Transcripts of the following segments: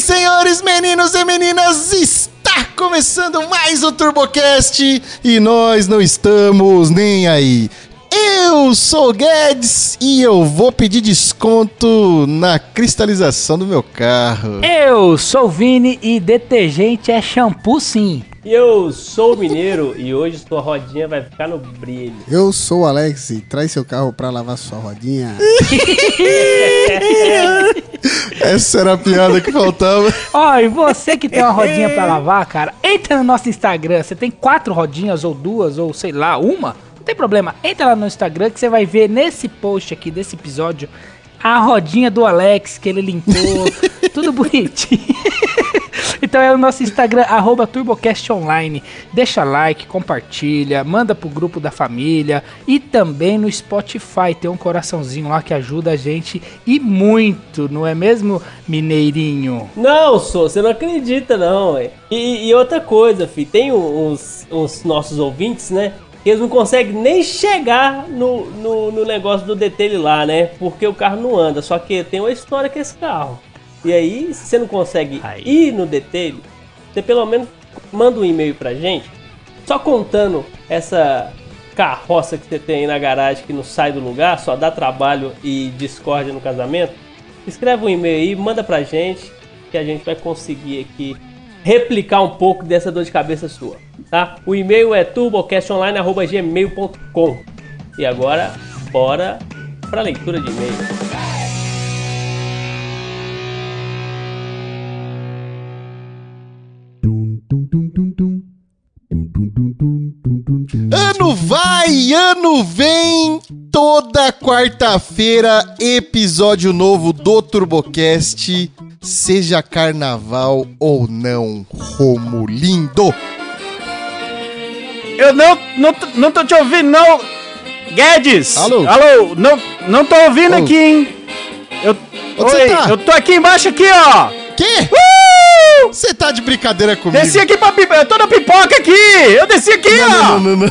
e senhores, meninos e meninas, está começando mais o TurboCast e nós não estamos nem aí. Eu sou Guedes e eu vou pedir desconto na cristalização do meu carro. Eu sou o Vini e detergente é shampoo sim. E eu sou o Mineiro e hoje sua rodinha vai ficar no brilho. Eu sou o Alex e traz seu carro pra lavar sua rodinha. Essa era a piada que faltava. Ó, e você que tem uma rodinha pra lavar, cara, entra no nosso Instagram. Você tem quatro rodinhas ou duas ou sei lá, uma? Não tem problema. Entra lá no Instagram que você vai ver nesse post aqui desse episódio a rodinha do Alex que ele limpou, tudo bonitinho. então é o nosso Instagram, arroba TurboCastOnline. Deixa like, compartilha, manda pro grupo da família e também no Spotify. Tem um coraçãozinho lá que ajuda a gente e muito, não é mesmo, Mineirinho? Não, sou, você não acredita não, ué. E, e outra coisa, fi, tem uns, uns nossos ouvintes, né? Eles não conseguem nem chegar no, no, no negócio do detail lá, né? Porque o carro não anda. Só que tem uma história com esse carro. E aí, se você não consegue Aí. ir no detail, você pelo menos manda um e-mail pra gente, só contando essa carroça que você tem aí na garagem que não sai do lugar, só dá trabalho e discórdia no casamento. Escreve um e-mail aí, manda pra gente, que a gente vai conseguir aqui replicar um pouco dessa dor de cabeça sua, tá? O e-mail é turbocastonline.gmail.com E agora, bora pra leitura de e-mail. Ano vai, ano vem, toda quarta-feira, episódio novo do TurboCast, seja carnaval ou não, Romulindo. Eu não, não, tô- não tô te ouvindo, não! Guedes! Alô? Alô, não, não tô ouvindo Ô. aqui, hein? Eu, Onde oi, tá? eu tô aqui embaixo, aqui, ó! Quê? Uh! Você tá de brincadeira comigo? Desci aqui pra pipoca, eu tô na pipoca aqui! Eu desci aqui, Não, ó! não, não, não, não.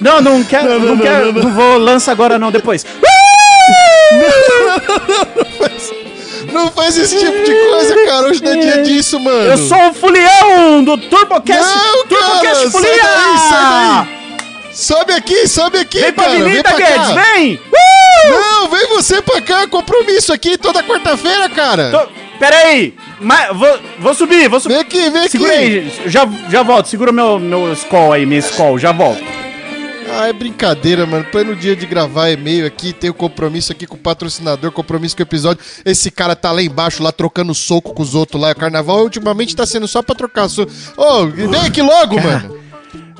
Não, não quero, Não, não, não, quero, não, vou lança agora não, depois. Não faz esse tipo de coisa, cara. Hoje não é dia disso, mano. Eu sou o Fulião do TurboCast! Não, cara, TurboCast sai daí, sai daí. Sobe aqui, sobe aqui, Vem pra cara. avenida, pra Guedes, cá. vem! Uh! Não, vem você pra cá. Compromisso aqui toda quarta-feira, cara. Tô, pera aí, ma- vou, vou subir, vou subir. Vem aqui, vem aqui. Segura aí, já, já volto. Segura meu, meu skull aí, minha skull, já volto. Ah, é brincadeira, mano. Pleno dia de gravar e-mail aqui, tem o compromisso aqui com o patrocinador, compromisso com o episódio. Esse cara tá lá embaixo, lá trocando soco com os outros lá. O carnaval ultimamente tá sendo só pra trocar soco. Ô, vem aqui logo, mano.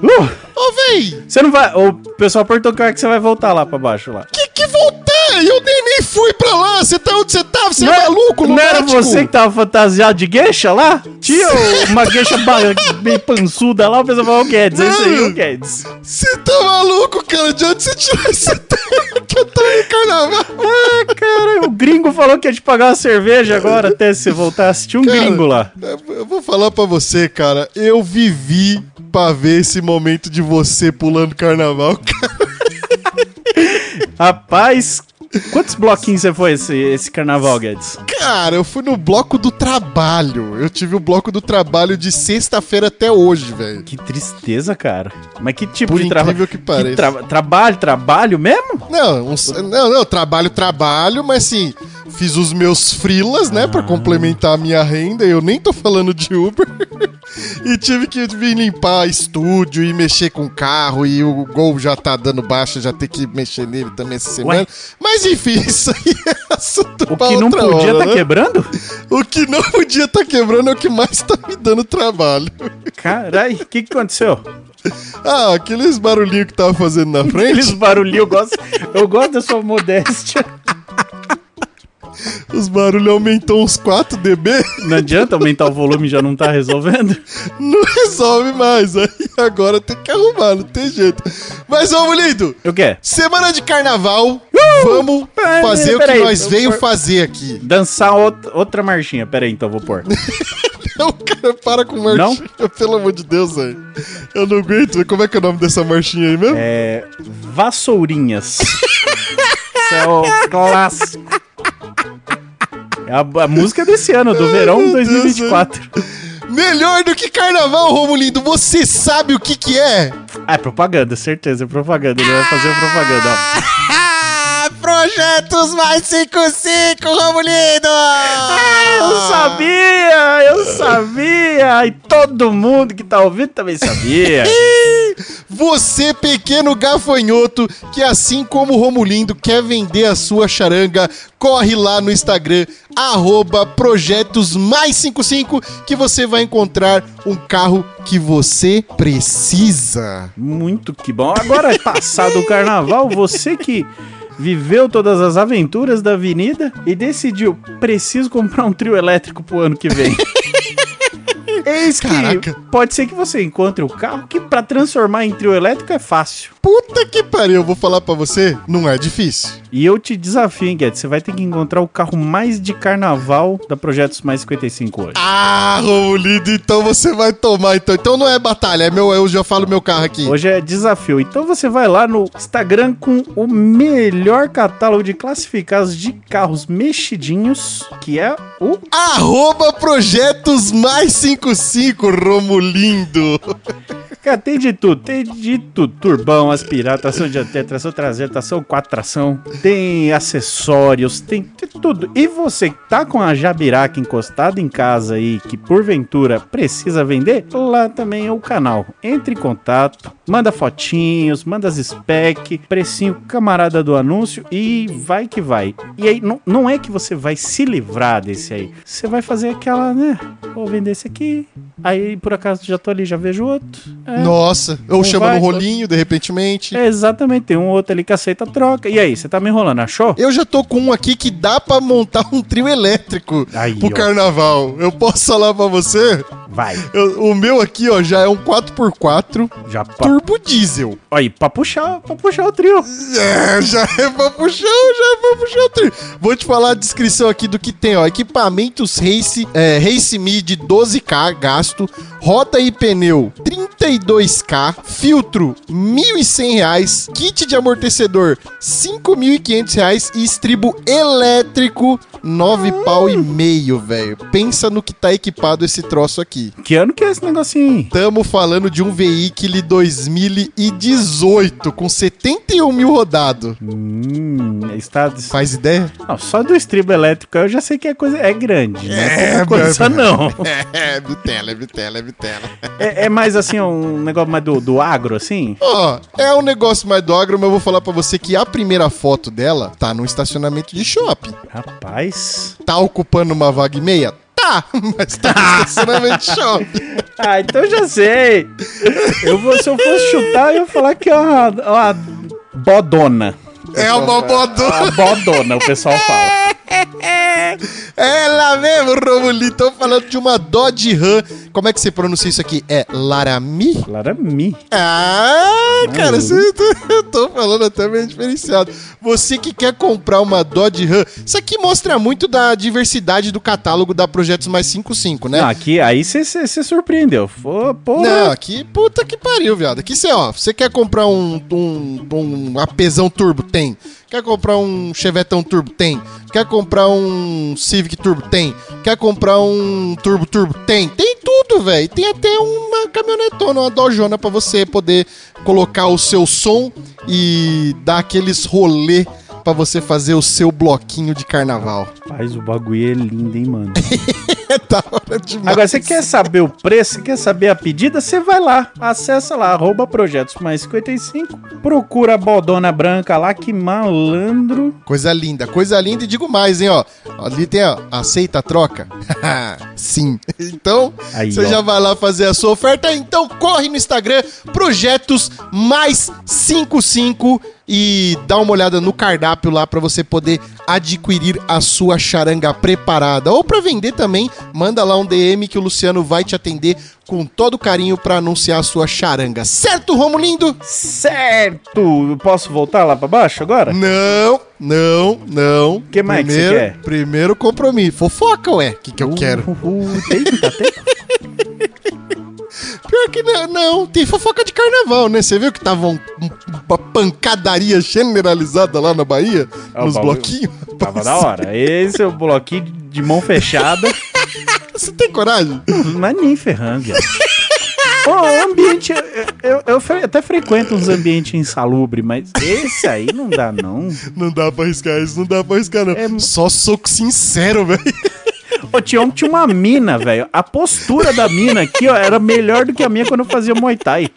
Uh, Ô, vem. você não vai. O pessoal perguntou que que você vai voltar lá pra baixo lá. Que que voltar? Eu nem, nem fui pra lá. Você tá onde você tava? Você é Não- maluco, Não era você que tava fantasiado de gueixa lá? Tinha uma gueixa bem pançuda lá, o pessoal falou, o Guedes, é esse aí, o Guedes. Você tá maluco, cara? De onde você tirou ideia que eu tô no carnaval? Ah, cara, o gringo falou que ia te pagar uma cerveja agora até você voltar. Tinha um Cara, gringo lá. Eu vou falar pra você, cara. Eu vivi pra ver esse momento de você pulando carnaval, cara. Rapaz, quantos bloquinhos você foi esse, esse carnaval, Guedes? Cara, eu fui no bloco do trabalho. Eu tive o bloco do trabalho de sexta-feira até hoje, velho. Que tristeza, cara. Mas que tipo Por de trabalho? incrível que pareça. tra- trabalho, trabalho mesmo? Não, uns- não, não, trabalho, trabalho, mas assim, fiz os meus frilas, né, pra complementar a minha renda. Eu nem tô falando de Uber. e tive que vir limpar estúdio e mexer com o carro. E o Gol já tá dando baixa, já ter que mexer nele também essa semana. Mas é assunto O que não podia hora, tá né? quebrando? O que não podia tá quebrando é o que mais tá me dando trabalho. Carai, o que, que aconteceu? Ah, aqueles barulhinhos que tava fazendo na frente. Aqueles barulhinhos, eu gosto, eu gosto da sua modéstia. Os barulhos aumentou uns 4 dB. Não adianta aumentar o volume, já não tá resolvendo? Não resolve mais. Aí agora tem que arrumar, não tem jeito. Mas vamos, lindo. O quê? Semana de carnaval. Vamos Peraí, fazer o que nós veio vou- fazer aqui. Dançar outra, outra marchinha. Pera aí, então, vou pôr. Não, cara, para com marchinha, pelo amor de Deus, velho. Eu não aguento. Como é que é o nome dessa marchinha aí mesmo? É. Vassourinhas. Isso é o clássico. A, a música desse ano, do verão Meu Deus, 2024. Melhor do que carnaval, Romulindo, você sabe o que que é? Ah, é propaganda, certeza, é propaganda. Ele vai fazer propaganda, ó. Ah, Projetos mais 55, Romulindo! Eu sabia, eu sabia. E todo mundo que tá ouvindo também sabia. Você, pequeno gafanhoto, que assim como o Romulindo quer vender a sua charanga, corre lá no Instagram, arroba projetos mais 55, que você vai encontrar um carro que você precisa. Muito que bom. Agora, passado o carnaval, você que viveu todas as aventuras da avenida e decidiu, preciso comprar um trio elétrico pro ano que vem. Eis que Caraca. pode ser que você encontre o carro que pra transformar em trio elétrico é fácil. Puta que pariu, eu vou falar pra você, não é difícil. E eu te desafio, hein, Guedes? Você vai ter que encontrar o carro mais de carnaval da Projetos Mais 55 hoje. Ah, Romulindo, então você vai tomar, então. Então não é batalha, é meu, eu já falo meu carro aqui. Hoje é desafio. Então você vai lá no Instagram com o melhor catálogo de classificados de carros mexidinhos, que é o Arroba projetos mais 55, Romulindo. Cara, tem de tudo, tem de tudo. Turbão, aspirar, tração dianteira, tração traseira, tração 4 tração. Tem acessórios, tem, tem tudo. E você que tá com a jabiraca encostada em casa aí, que porventura precisa vender, lá também é o canal. Entre em contato, manda fotinhos, manda as spec, precinho camarada do anúncio e vai que vai. E aí, não é que você vai se livrar desse aí. Você vai fazer aquela, né? Vou vender esse aqui. Aí, por acaso, já tô ali, já vejo outro. É. Nossa, ou Não chama vai, no rolinho, de repentemente. É, exatamente, tem um outro ali que aceita a troca. E aí, você tá me enrolando, achou? Eu já tô com um aqui que dá pra montar um trio elétrico Aí, pro ó. carnaval. Eu posso falar pra você? Vai. Eu- o meu aqui, ó, já é um 4x4 Já pa... turbo diesel. Aí, pra puxar, pra puxar o trio. É, já é pra puxar, já é pra puxar o trio. Vou te falar a descrição aqui do que tem, ó. Equipamentos Race, é, Race Mid 12K gasto, roda e pneu 32K, filtro 1.100 reais, kit de amortecedor 5.500 reais e estribo elétrico 9 pau e meio, velho. Pensa no que tá equipado esse troço aqui. Que ano que é esse negocinho aí? Tamo falando de um veículo 2018 com 71 mil rodado. Hum, está... Faz ideia? Não, só do estribo elétrico eu já sei que a coisa é grande. Não é, É, pouca coisa, meu- não. É, vitela, é vitela, é vitela. É, é mais assim, um negócio mais do, do agro, assim? Ó, é um negócio mais do agro, mas eu vou falar pra você que a primeira foto dela tá num estacionamento de shopping. Rapaz. Tá ocupando uma vaga e meia? Tá, mas tá no estacionamento de shopping. Ah, então já sei. Eu vou, se eu fosse chutar, eu ia falar que é uma, uma bodona. É uma bodona. Uma bodona, o pessoal fala. Ela mesmo, Romulito. Tô falando de uma Dodge Ram. Como é que você pronuncia isso aqui? É Laramie? Laramie. Ah, cara, você, eu tô falando até bem diferenciado. Você que quer comprar uma Dodge Ram, isso aqui mostra muito da diversidade do catálogo da Projetos Mais 55, né? Não, aqui, aí você surpreendeu. Pô, porra. Não, aqui, puta que pariu, viado. Aqui você, ó, você quer comprar um, um, um apesão turbo? Tem. Quer comprar um chevetão turbo? Tem. Quer comprar um Civic turbo? Tem. Quer comprar um turbo turbo? Tem. Tem tudo, velho. Tem até uma caminhonetona, uma dojona pra você poder colocar o seu som e dar aqueles rolê pra você fazer o seu bloquinho de carnaval. Rapaz, o bagulho é lindo, hein, mano. É da hora demais. Agora, você quer saber o preço, você quer saber a pedida, você vai lá, acessa lá, arroba projetos mais 55, procura a bodona branca lá, que malandro. Coisa linda, coisa linda e digo mais, hein, ó. Ali tem, ó, aceita a troca? Sim. Então, Aí, você ó. já vai lá fazer a sua oferta. Então, corre no Instagram, projetos mais 55 e dá uma olhada no cardápio lá pra você poder adquirir a sua charanga preparada. Ou pra vender também, manda lá um DM que o Luciano vai te atender com todo carinho pra anunciar a sua charanga. Certo, Romulindo? Certo! Eu Posso voltar lá pra baixo agora? Não, não, não. Que mais que você primeiro, quer? Primeiro compromisso. Fofoca, ué. O que, que eu quero? Uh, tem, tá, tem. Pior que não, não, tem fofoca de carnaval, né? Você viu que tava um- um- uma pancadaria generalizada lá na Bahia? Ah, o nos bagulho bloquinhos? Tava da hora. Esse é o bloquinho de mão fechada. Você tem coragem? Mas nem ferrando, o ambiente. Eu, eu- eu até frequento uns ambientes insalubres, mas esse aí não dá, não. Não dá pra arriscar isso, não dá pra arriscar, não. É- Só soco sincero, velho. Ô, um- tinha uma mina, velho. A postura da mina aqui, ó, era melhor do que a minha quando eu fazia Muay Thai.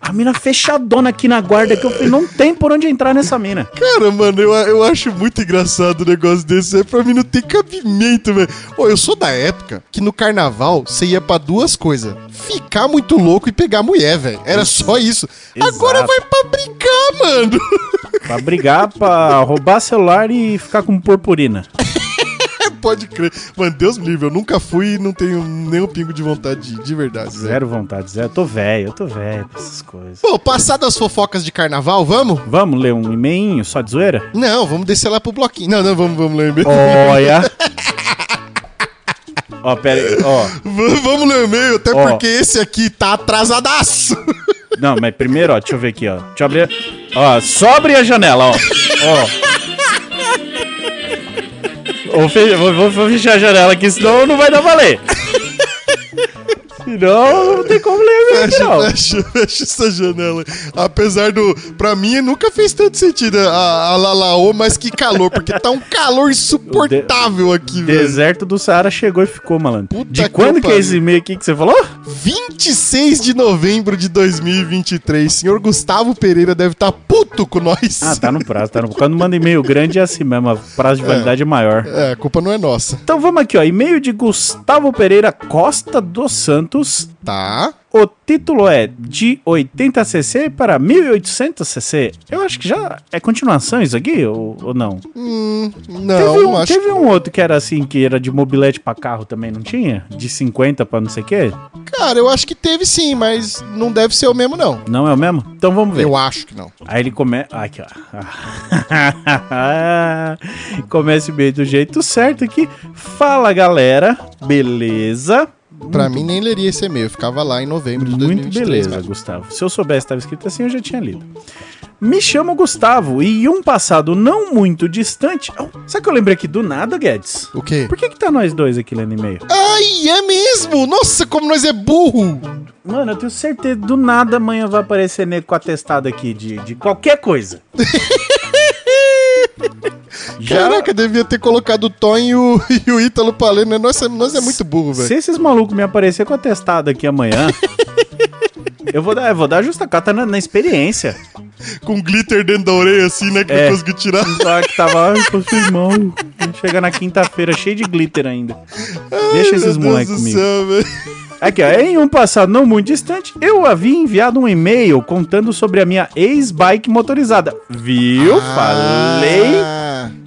A mina fechadona aqui na guarda, que eu falei, não tem por onde entrar nessa mina. Cara, mano, eu, eu acho muito engraçado o negócio desse. É pra mim não tem cabimento, velho. Ô, eu sou da época que no carnaval você ia pra duas coisas: ficar muito louco e pegar mulher, velho. Era só isso. Agora Exato. vai pra brincar, mano. Pra brigar, pra roubar celular e ficar com purpurina. Pode crer. Mano, Deus me livre, eu nunca fui e não tenho nenhum pingo de vontade de, de verdade. Zero vontade, zero. Eu tô velho, eu tô velho pra essas coisas. Pô, passadas as fofocas de carnaval, vamos? Vamos ler um e-mail só de zoeira? Não, vamos descer lá pro bloquinho. Não, não, vamos, vamos ler o e-mail. Olha. Ó, pera aí, ó. Vamos ler o e-mail, até porque esse aqui tá atrasadaço. Não, mas primeiro, ó, deixa eu ver aqui, ó. Deixa eu abrir. Ó, só abrir a janela, ó. Ó. Vou, fe- vou- vou- vou fechar a janela aqui, senão não vai dar valer. Não, não tem como ler mesmo, fecha, não. Fecha, fecha essa janela. Apesar do. Pra mim, nunca fez tanto sentido a, a Lalaô, mas que calor, porque tá um calor insuportável aqui, velho. Deserto do Saara chegou e ficou, malandro. Puta de quando que, é esse e-mail aqui que você falou? 26 de novembro de 2023. Senhor Gustavo Pereira deve estar tá puto com nós. Ah, tá no prazo, tá no. Quando manda e-mail grande é assim mesmo, o prazo de é. validade é, é maior. É, a culpa não é nossa. Então vamos aqui, ó. E-mail de Gustavo Pereira Costa do Santo 500, tá? O título é de 80cc para 1800cc. Eu acho que já é continuação isso aqui, ou, ou não? Hum, não, teve um, acho Teve um outro que era assim, que era de mobilete para carro também, não tinha? De 50 para não sei o quê? Cara, eu acho que teve sim, mas não deve ser o mesmo, não. Não é o mesmo? Então vamos ver. Eu acho que não. Aí ele começa... Aqui, ó. começa bem do jeito certo aqui. Fala, galera. Beleza? Pra mim, nem leria esse e-mail. Eu ficava lá em novembro de Muito 2023. beleza, velho. Gustavo. Se eu soubesse que estava escrito assim, eu já tinha lido. Me chamo Gustavo e um passado não muito distante. Oh, sabe que eu lembrei aqui do nada, Guedes? O quê? Por que, que tá nós dois aqui lendo e-mail? Ai, é mesmo! Nossa, como nós é burro! Mano, eu tenho certeza do nada amanhã vai aparecer nego com atestado aqui de, de qualquer coisa. Já- Caraca, devia ter colocado o Tom e o, e o Ítalo pra ler, né? Nós é, nós é muito burro, Se velho. esses malucos me aparecer com atestado aqui amanhã, eu vou dar, eu vou dar justa cata na, na experiência. Com glitter dentro da orelha, assim, né? Que É. não conseguiu tirar. Lá que tava, ai, passei mal. Chega na quinta-feira cheio de glitter ainda. Deixa esses moleques comigo. céu, velho. Aqui, ó, em um passado não muito distante, eu havia enviado um e-mail contando sobre a minha ex-bike motorizada. Viu? Falei.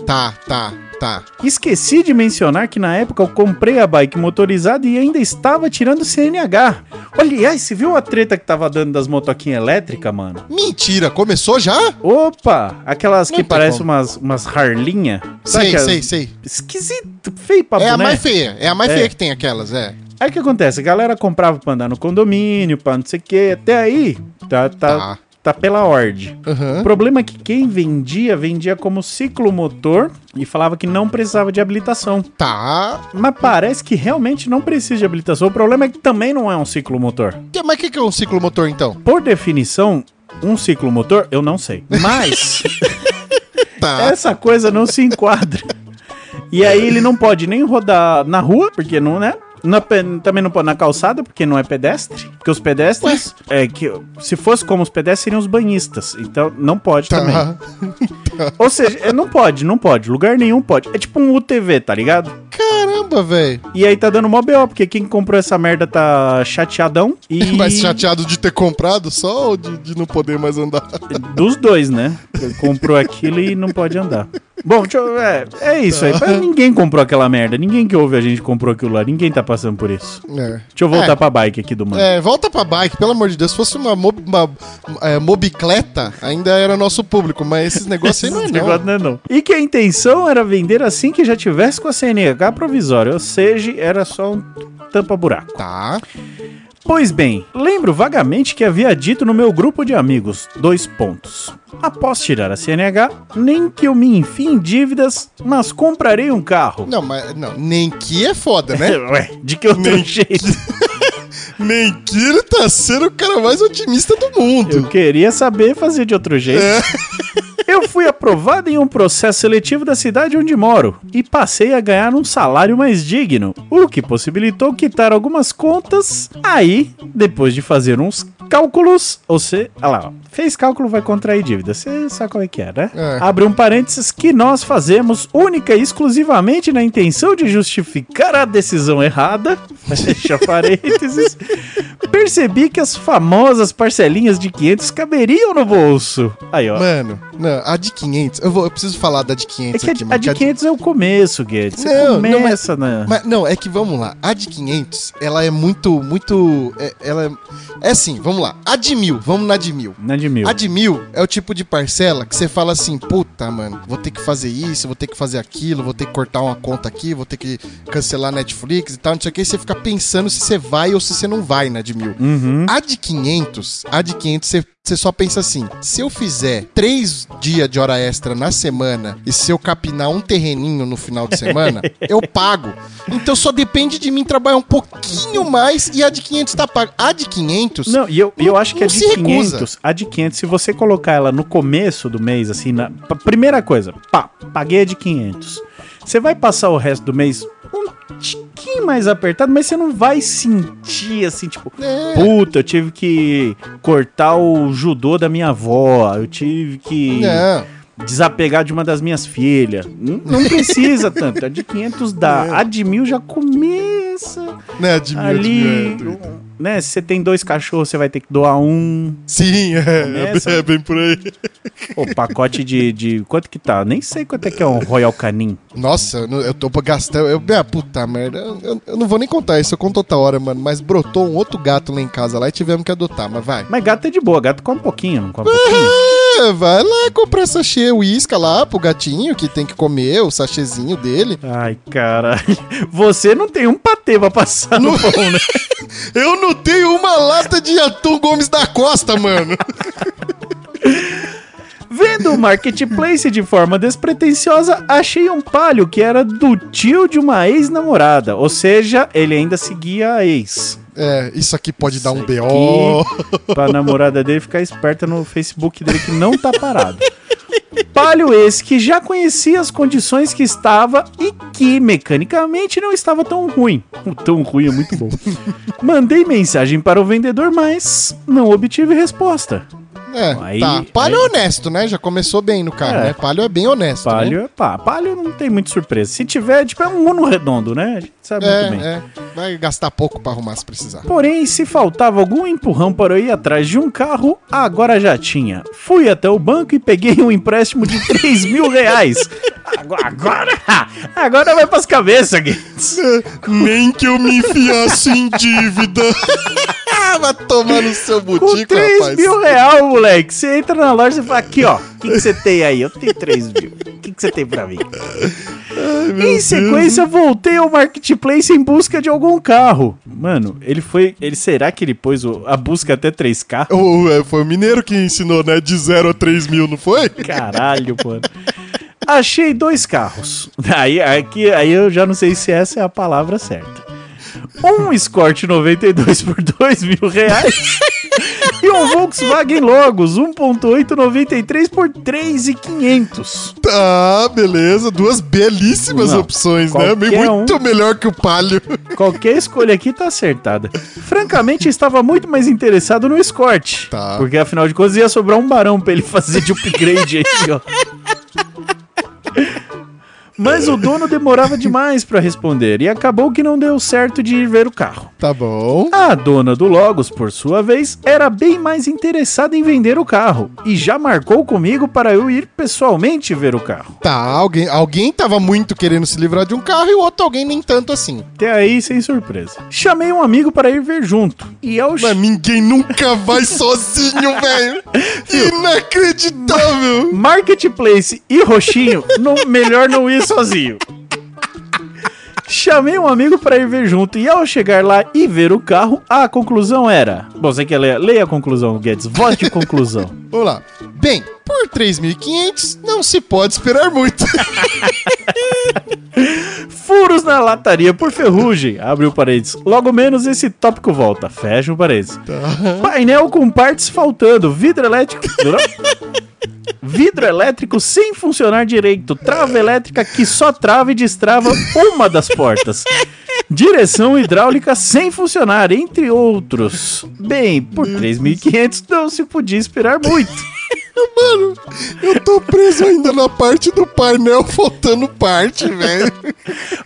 Tá, tá, tá. Esqueci de mencionar que na época eu comprei a bike motorizada e ainda estava tirando CNH. Aliás, você viu a treta que tava dando das motoquinhas elétricas, mano? Mentira, começou já? Opa! Aquelas Não que parecem como. umas, umas harlinha. Sei, sei, sei. Esquisito, feio pra É a boné. mais feia, é a mais É. feia que tem aquelas, é. Aí o que acontece? A galera comprava pra andar no condomínio, pra não sei o que. Até aí, tá, tá, Tá. Tá pela ordem. Aham. O problema é que quem vendia, vendia como ciclomotor e falava que não precisava de habilitação. Tá. Mas parece que realmente não precisa de habilitação. O problema é que também não é um ciclomotor. Que- Mas o que, que é um ciclomotor, então? Por definição, um ciclomotor, eu não sei. Mas Tá. essa coisa não se enquadra. E aí ele não pode nem rodar na rua, porque não, né? Na também não pode na calçada, porque não é pedestre. Porque os pedestres, é que se fosse como os pedestres, seriam os banhistas. Então não pode também. Tá. Ou seja, é, não pode, não pode. Lugar nenhum pode. É tipo um UTV, tá ligado? Caramba, velho. E aí tá dando mó BO, porque quem comprou essa merda tá chateadão. E Mas chateado de ter comprado só ou de, de não poder mais andar? dos dois, né? Comprou aquilo e não pode andar. Bom, deixa eu, é, é isso aí. Mas Ninguém comprou aquela merda. Ninguém que ouve a gente comprou aquilo lá. Ninguém tá passando por isso. É. Deixa eu voltar É. pra bike aqui do mano. É, volta pra bike, pelo amor de Deus. Se fosse uma, mob, uma é, mobicleta, ainda era nosso público, mas esses negócios aí não é não. negócio não é não. E que a intenção era vender assim que já tivesse com a CNH provisória. Ou seja, era só um tampa-buraco. Tá. Pois bem, lembro vagamente que havia dito no meu grupo de amigos, dois pontos. Após tirar a CNH, nem que eu me enfie em dívidas, mas comprarei um carro. Não, mas não, nem que é foda, né? Ué, de que outro Nem- jeito? nem que ele tá sendo o cara mais otimista do mundo. Eu queria saber fazer de outro jeito. Eu fui aprovado em um processo seletivo da cidade onde moro e passei a ganhar um salário mais digno, o que possibilitou quitar algumas contas. Aí, depois de fazer uns cálculos, você, olha lá, ó, fez cálculo vai contrair dívida. Você sabe como é que é, né? É. Abre um parênteses que nós fazemos única e exclusivamente na intenção de justificar a decisão errada. Fecha parênteses. Percebi que as famosas parcelinhas de 500 caberiam no bolso. Aí, ó. Mano, não, a de 500, eu, vou, eu preciso falar da de 500 É que aqui, a, mano. a de que 500 é o começo, Guedes. Você Não, não, começa na... Mas não, é que vamos lá. A de 500, ela é muito, muito. é- ela é, é assim, vamos lá. A de mil, vamos na de mil. Na de mil. A de mil é o tipo de parcela que você fala assim, puta, mano, vou ter que fazer isso, vou ter que fazer aquilo, vou ter que cortar uma conta aqui, vou ter que cancelar Netflix e tal, não sei o que. Você fica pensando se você vai ou se você não vai na de mil. Uhum. A de 500, a de 500 você, você só pensa assim: se eu fizer três dias de hora extra na semana e se eu capinar um terreninho no final de semana, eu pago. Então só depende de mim trabalhar um pouquinho mais e a de 500 tá paga. A de 500, Não, e eu, e eu acho que a não de se recusa. 500, a de 500, se você colocar ela no começo do mês, assim, na primeira coisa, pá, paguei a de 500. Você vai passar o resto do mês um tiquinho mais apertado, mas você não vai sentir assim, tipo, É. puta, eu tive que cortar o judô da minha avó, eu tive que não. desapegar de uma das minhas filhas. Não precisa tanto. A de 500 dá. É. A de mil já começa Né, a de mil, a de mil é. Né? Se você tem dois cachorros, você vai ter que doar um. Sim, é, é, Começa. é bem por aí. O pacote de, de. Quanto que tá? Nem sei quanto é que é um Royal Canin. Nossa, eu, tô gastando. Eu, ah, puta merda. Eu, eu- eu não vou nem contar isso, eu conto outra hora, mano. Mas brotou um outro gato lá em casa lá e tivemos que adotar, mas vai. Mas gato é de boa, gato come um pouquinho, não come um pouquinho. Vai lá comprar sachê uísca lá pro gatinho que tem que comer o sachêzinho dele. Ai, caralho. Você não tem um patê pra passar no pão, né? Eu não tenho uma lata de atum Gomes da Costa, mano. Vendo o marketplace de forma despretensiosa, achei um palio que era do tio de uma ex-namorada. Ou seja, ele ainda seguia a ex. É, isso aqui pode dar um Isso BO. Pra namorada dele ficar esperta no Facebook dele que não tá parado. Palio esse que já conhecia as condições que estava e que mecanicamente não estava tão ruim. Tão ruim é muito bom. Mandei mensagem para o vendedor, mas não obtive resposta. É, Aí- tá. Palio é aí- honesto, né? Já começou bem no carro, É. né? Palio é bem honesto. né? Palio é pá. Palio não tem muita surpresa. Se tiver, tipo, é um Uno redondo, né? A gente sabe muito bem. É, é. Vai gastar pouco pra arrumar se precisar. Porém, se faltava algum empurrão para eu ir atrás de um carro, agora já tinha. Fui até o banco e peguei um empréstimo de 3 mil reais. Agora, agora, vai pras cabeças, Gates. Nem que eu me enfiasse em dívida. Vai tomar no seu Com butico, 3 rapaz. mil reais, moleque. Você entra na loja e fala, aqui, ó, o que você tem aí? Eu tenho 3 mil. O que você tem pra mim? em sequência, voltei ao Marketplace em busca de algum carro. Mano, ele foi... Ele, será que ele pôs o- a busca até 3K? O- é, foi o mineiro que ensinou, né? De 0 a 3 mil, não foi? Caralho, mano. Achei dois carros. Aí, aqui, aí eu já não sei se essa é a palavra certa. Um Escort 92 por 2 mil reais. E um Volkswagen Logos 1.8 93 por 3.500. Tá, beleza. Duas belíssimas Não, opções, né? muito um. melhor que o Palio. Qualquer escolha aqui tá acertada. Francamente, estava muito mais interessado no Escort. Tá. Porque afinal de contas ia sobrar um barão pra ele fazer de upgrade aí, ó. Mas o dono demorava demais pra responder e acabou que não deu certo de ir ver o carro. Tá bom. A dona do Logos, por sua vez, era bem mais interessada em vender o carro e já marcou comigo para eu ir pessoalmente ver o carro. Tá, alguém, alguém tava muito querendo se livrar de um carro e o outro alguém nem tanto assim. Até aí, sem surpresa. Chamei um amigo para ir ver junto. E ao Mas ninguém nunca vai sozinho, velho. Inacreditável. Marketplace e Roxinho, não- melhor não ir sozinho. Chamei um amigo para ir ver junto e ao chegar lá e ver o carro, a conclusão era... Bom, você quer ler? Leia a conclusão, Guedes. Voz de conclusão. Vamos lá. Bem, por 3.500 não se pode esperar muito. Furos na lataria por ferrugem. Abre o parênteses. Logo menos esse tópico volta. Fecha o parênteses. Painel com partes faltando. Vidro elétrico. Vidro elétrico sem funcionar direito. Trava elétrica que só trava e destrava uma das portas. Direção hidráulica sem funcionar, entre outros. Bem, por 3.500 não se podia esperar muito. Mano, eu tô preso ainda na parte do painel faltando parte, velho.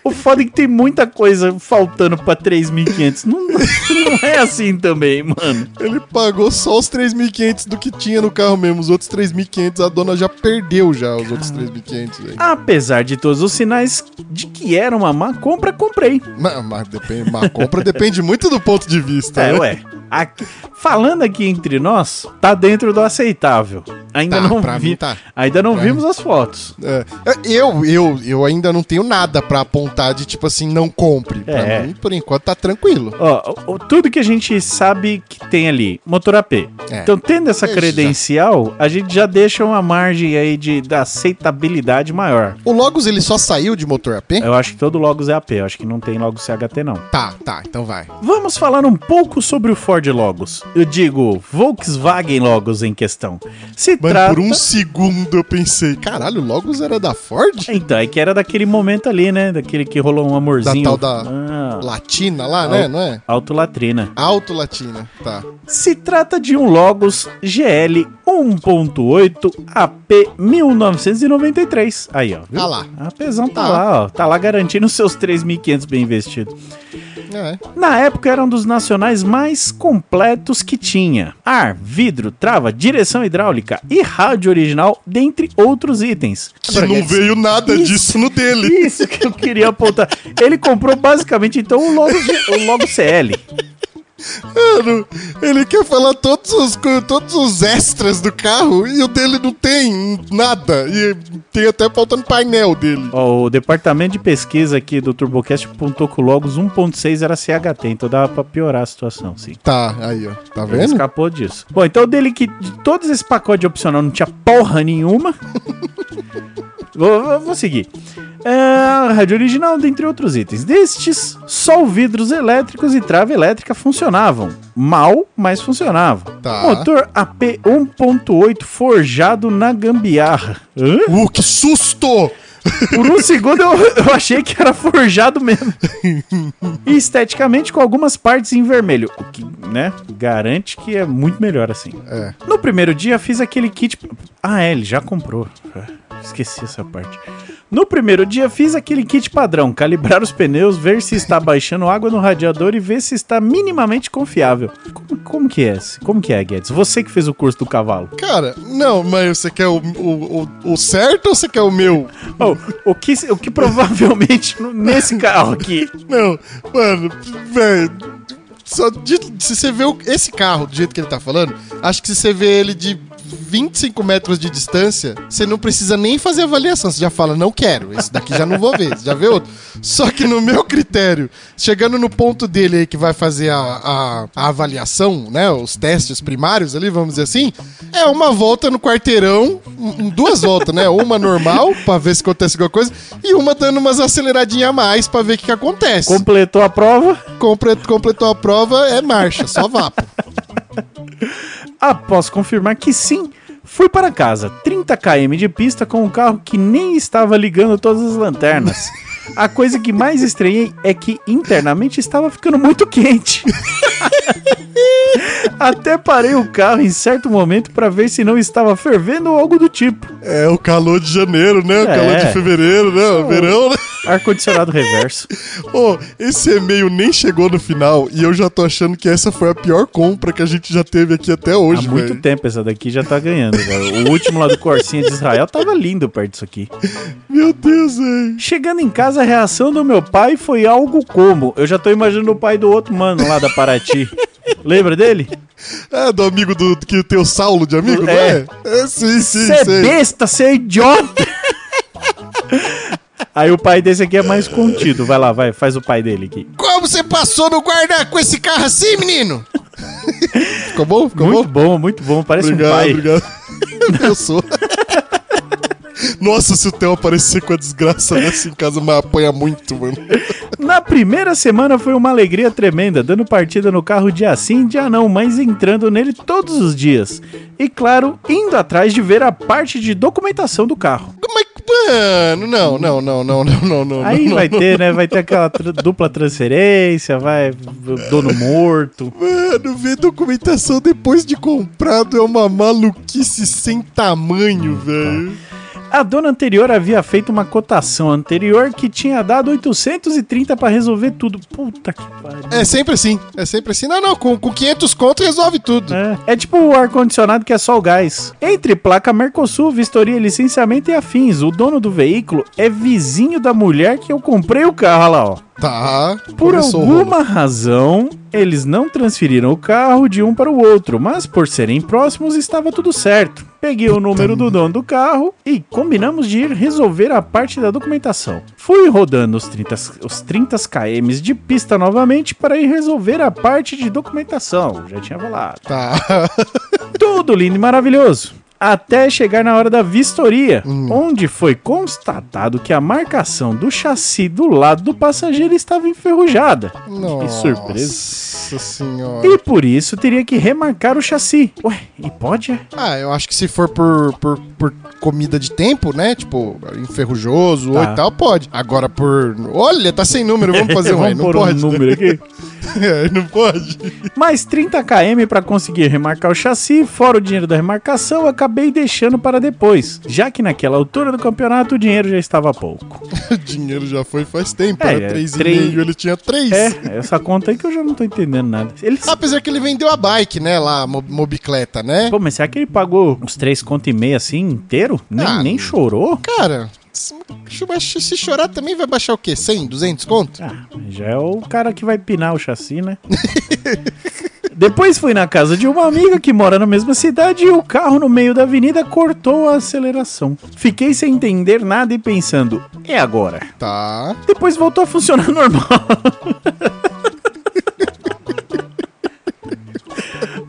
O foda é que tem muita coisa faltando pra 3.500. Não, não é assim também, mano. Ele pagou só os 3.500 do que tinha no carro mesmo. Os outros 3.500 a dona já perdeu já os outros 3.500, velho. Apesar de todos os sinais de que era uma má compra, comprei. Mas, mas depende, uma compra depende muito do ponto de vista, É, né? ué. Aqui- falando aqui entre nós, tá dentro do aceitável. Ainda Tá, não vi, mim tá. ainda não Pra vimos as fotos. É, eu, eu, eu ainda não tenho nada pra apontar de tipo assim, não compre. Pra É. mim, por enquanto, tá tranquilo. Ó, tudo que a gente sabe que tem ali, motor AP. É. Então, tendo essa credencial, a gente já deixa uma margem aí de da aceitabilidade maior. O Logos, ele só saiu de motor AP? Eu acho que todo Logos é AP, eu acho que não tem Logos CHT não. Tá, tá, então vai. Vamos falar um pouco sobre o Ford Logos. Eu digo, Volkswagen Logos em questão. Se Mano, trata... por um segundo eu pensei, caralho, Logos era da Ford? Então, é que era daquele momento ali, né? Daquele que rolou um amorzinho. Da tal da- Ah, Latina lá, né? Não é? Autolatrina. Alto Latina, tá. Se trata de um Logos GL 1.8 AP 1993. Aí, ó. viu? Tá lá. A pesão tá, Tá. lá, ó. Tá lá garantindo seus 3.500 bem investidos. É. Na época era um dos nacionais mais completos que tinha. Ar, vidro, trava, direção hidráulica e rádio original, dentre outros itens. Que não veio nada Isso. disso no dele. Isso que eu queria apontar. Ele comprou basicamente então o logo, o logo CL. Mano, ele quer falar todos os, todos os extras do carro e o dele não tem nada. E tem até faltando painel dele. Ó, o departamento de pesquisa aqui do TurboCast apontou que o Logos 1.6 era CHT, então dava pra piorar a situação, sim. Tá, aí, ó. Tá Ele vendo? escapou disso. Bom, então o dele que de todos esse pacote opcional não tinha porra nenhuma. vou, vou- vou seguir. É, rádio original, dentre outros itens. Destes, só vidros elétricos e trava elétrica funcionavam. Mal, mas funcionavam. Tá. Motor AP 1.8 forjado na gambiarra. Hã? Uh, que susto! Por um segundo eu, eu achei que era forjado mesmo. E esteticamente com algumas partes em vermelho. O que, né, garante que é muito melhor assim. É. No primeiro dia fiz aquele kit. Ah, é, ele já comprou. Ah, Esqueci essa parte. No primeiro dia fiz aquele kit padrão: calibrar os pneus, ver se está baixando água no radiador e ver se está minimamente confiável. Como, como que é? esse? Como que é, Guedes? Você que fez o curso do cavalo. Cara, não, mas você quer o, o, o, o certo ou você quer o meu? Oh, o, que, o que provavelmente nesse carro aqui. Não, mano, velho. Só de- se você vê esse carro do jeito que ele tá falando, acho que se você vê ele de 25 metros de distância, você não precisa nem fazer avaliação. Você já fala, não quero, esse daqui já não vou ver. Já vê outro. Só que no meu critério, chegando no ponto dele aí que vai fazer a, a, a avaliação, né? Os testes primários ali, vamos dizer assim, é uma volta no quarteirão, duas voltas, né? Uma normal, pra ver se acontece alguma coisa, e uma dando umas aceleradinhas a mais pra ver o que, que acontece. Completou a prova. Comple- completou a prova, é marcha, só vapo. Após confirmar que sim, fui para casa. 30 km de pista com um carro que nem estava ligando todas as lanternas. A coisa que mais estranhei é que internamente estava ficando muito quente. Até parei o carro em certo momento para ver se não estava fervendo ou algo do tipo. É o calor de janeiro, né? O É. calor de fevereiro, né? O verão, né? Ar-condicionado reverso. Ô, esse e-mail nem chegou no final e eu já tô achando que essa foi a pior compra que a gente já teve aqui até Há hoje, muito velho. tempo essa daqui já tá ganhando, velho. O último lá do Corsinha de Israel tava lindo perto disso aqui. Meu Deus, velho. Chegando em casa, a reação do meu pai foi algo como. Eu já tô imaginando o pai do outro mano lá da Paraty. Lembra dele? É, do amigo do que tem o Saulo de amigo, não É. é? É, sim, sim, Você é besta, você é idiota! Aí o pai desse aqui é mais contido. Vai lá, vai, faz o pai dele aqui. Como você passou no guarda com esse carro assim, menino? Ficou bom? Ficou muito bom? bom, muito bom. Parece obrigado, um pai. obrigado. Eu sou. Nossa, se o Theo aparecer com a desgraça dessa em casa, mas apanha muito, mano. Na primeira semana foi uma alegria tremenda, dando partida no carro dia sim, dia não, mas entrando nele todos os dias. E claro, indo atrás de ver a parte de documentação do carro. Mas, mano, não, não, não, não, não, não, não. Aí não, vai não. ter, né? Vai ter aquela tra- dupla transferência, vai dono morto. Mano, ver documentação depois de comprado é uma maluquice sem tamanho, velho. A dona anterior havia feito uma cotação anterior que tinha dado 830 pra resolver tudo. Puta que pariu. É sempre assim, é sempre assim. Não, não, com, com 500 conto resolve tudo. É, é tipo o ar-condicionado que é só o gás. Entre placa Mercosul, vistoria, licenciamento e afins, o dono do veículo é vizinho da mulher que eu comprei o carro, olha lá, ó. Tá. Por alguma razão, eles não transferiram o carro de um para o outro, mas por serem próximos estava tudo certo. Peguei o número do dono do carro e combinamos de ir resolver a parte da documentação. Fui rodando os 30, os 30 km de pista novamente para ir resolver a parte de documentação. Já tinha falado. Tá. Tudo lindo e maravilhoso. Até chegar na hora da vistoria, onde foi constatado que a marcação do chassi do lado do passageiro estava enferrujada. Nossa surpresa. senhora. E por isso teria que remarcar o chassi. Ué, e pode? é? Ah, eu acho que se for por, por, por comida de tempo, né? Tipo, enferrujoso Tá. ou e tal, pode. Agora por. Olha, tá sem número, vamos fazer um. Vamos Não pôr pode. um número aqui. É, não pode. Mais 30 km para conseguir remarcar o chassi, fora o dinheiro da remarcação, acabei deixando para depois, já que naquela altura do campeonato o dinheiro já estava pouco. O dinheiro já foi faz tempo. É, Era é, 3,5, três- ele tinha 3. É, essa conta aí que eu já não tô entendendo nada. Ele... Apesar que ele vendeu a bike, né? Lá, mobicleta, né? Pô, mas será que ele pagou uns 3 conto e meio assim inteiro? Nem, Ah, nem chorou? Cara, se, se chorar também vai baixar o quê? 100, 200 conto? Ah, já é o cara que vai pinar o chassi, né? Depois fui na casa de uma amiga que mora na mesma cidade e o carro no meio da avenida cortou a aceleração. Fiquei sem entender nada e pensando, e agora? Tá. Depois voltou a funcionar normal.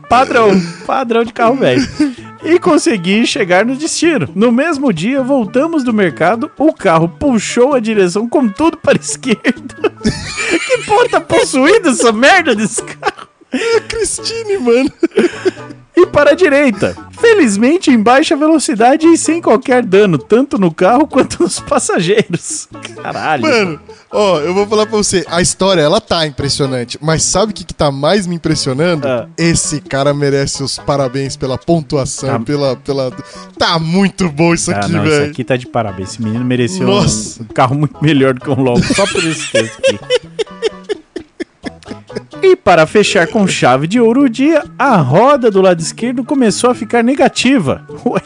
Padrão, padrão de carro velho. E consegui chegar no destino. No mesmo dia, voltamos do mercado, o carro puxou a direção com tudo para a esquerda. que porra tá possuída essa merda desse carro? Cristine, mano. E para a direita. Felizmente em baixa velocidade e sem qualquer dano, tanto no carro quanto nos passageiros. Caralho. Mano, ó, eu vou falar pra você, a história, ela tá impressionante, mas sabe o que, que tá mais me impressionando? Ah. Esse cara merece os parabéns pela pontuação, Tá. pela, pela... Tá muito bom isso Ah, aqui, não, isso velho. aqui tá de parabéns. Esse menino mereceu Nossa. um carro muito melhor do que um Lobo, só por esse texto aqui. E para fechar com chave de ouro o dia, a roda do lado esquerdo começou a ficar negativa. Ué.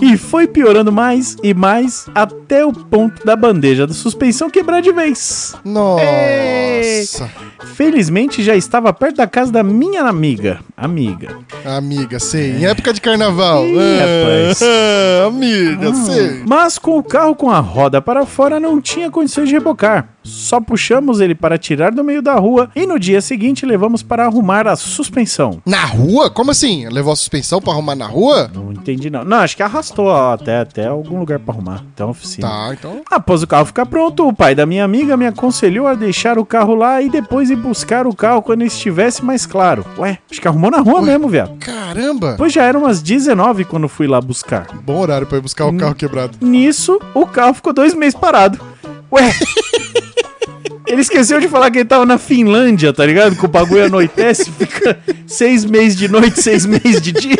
E foi piorando mais e mais até o ponto da bandeja da suspensão quebrar de vez. Nossa. Felizmente já estava perto da casa da minha amiga. Amiga. Amiga, sei. Em época de carnaval. Ih, Ah, rapaz. ah, amiga, sei. Mas com o carro com a roda para fora não tinha condições de rebocar. Só puxamos ele para tirar do meio da rua e no dia seguinte levamos para arrumar a suspensão. Na rua? Como assim? Levou a suspensão pra arrumar na rua? Não entendi não. Não, acho que arrastou ó, até, até algum lugar para arrumar. Até uma oficina. Tá, então. Após o carro ficar pronto, o pai da minha amiga me aconselhou a deixar o carro lá e depois ir buscar o carro quando estivesse mais claro. Ué, acho que arrumou na rua mesmo, viado. Caramba! Pois já eram umas 19 quando fui lá buscar. Bom horário pra ir buscar o carro quebrado. Nisso, o carro ficou dois meses parado. Ué. Ele esqueceu de falar que ele tava na Finlândia, tá ligado? Que o bagulho anoitece, fica seis meses de noite, seis meses de dia.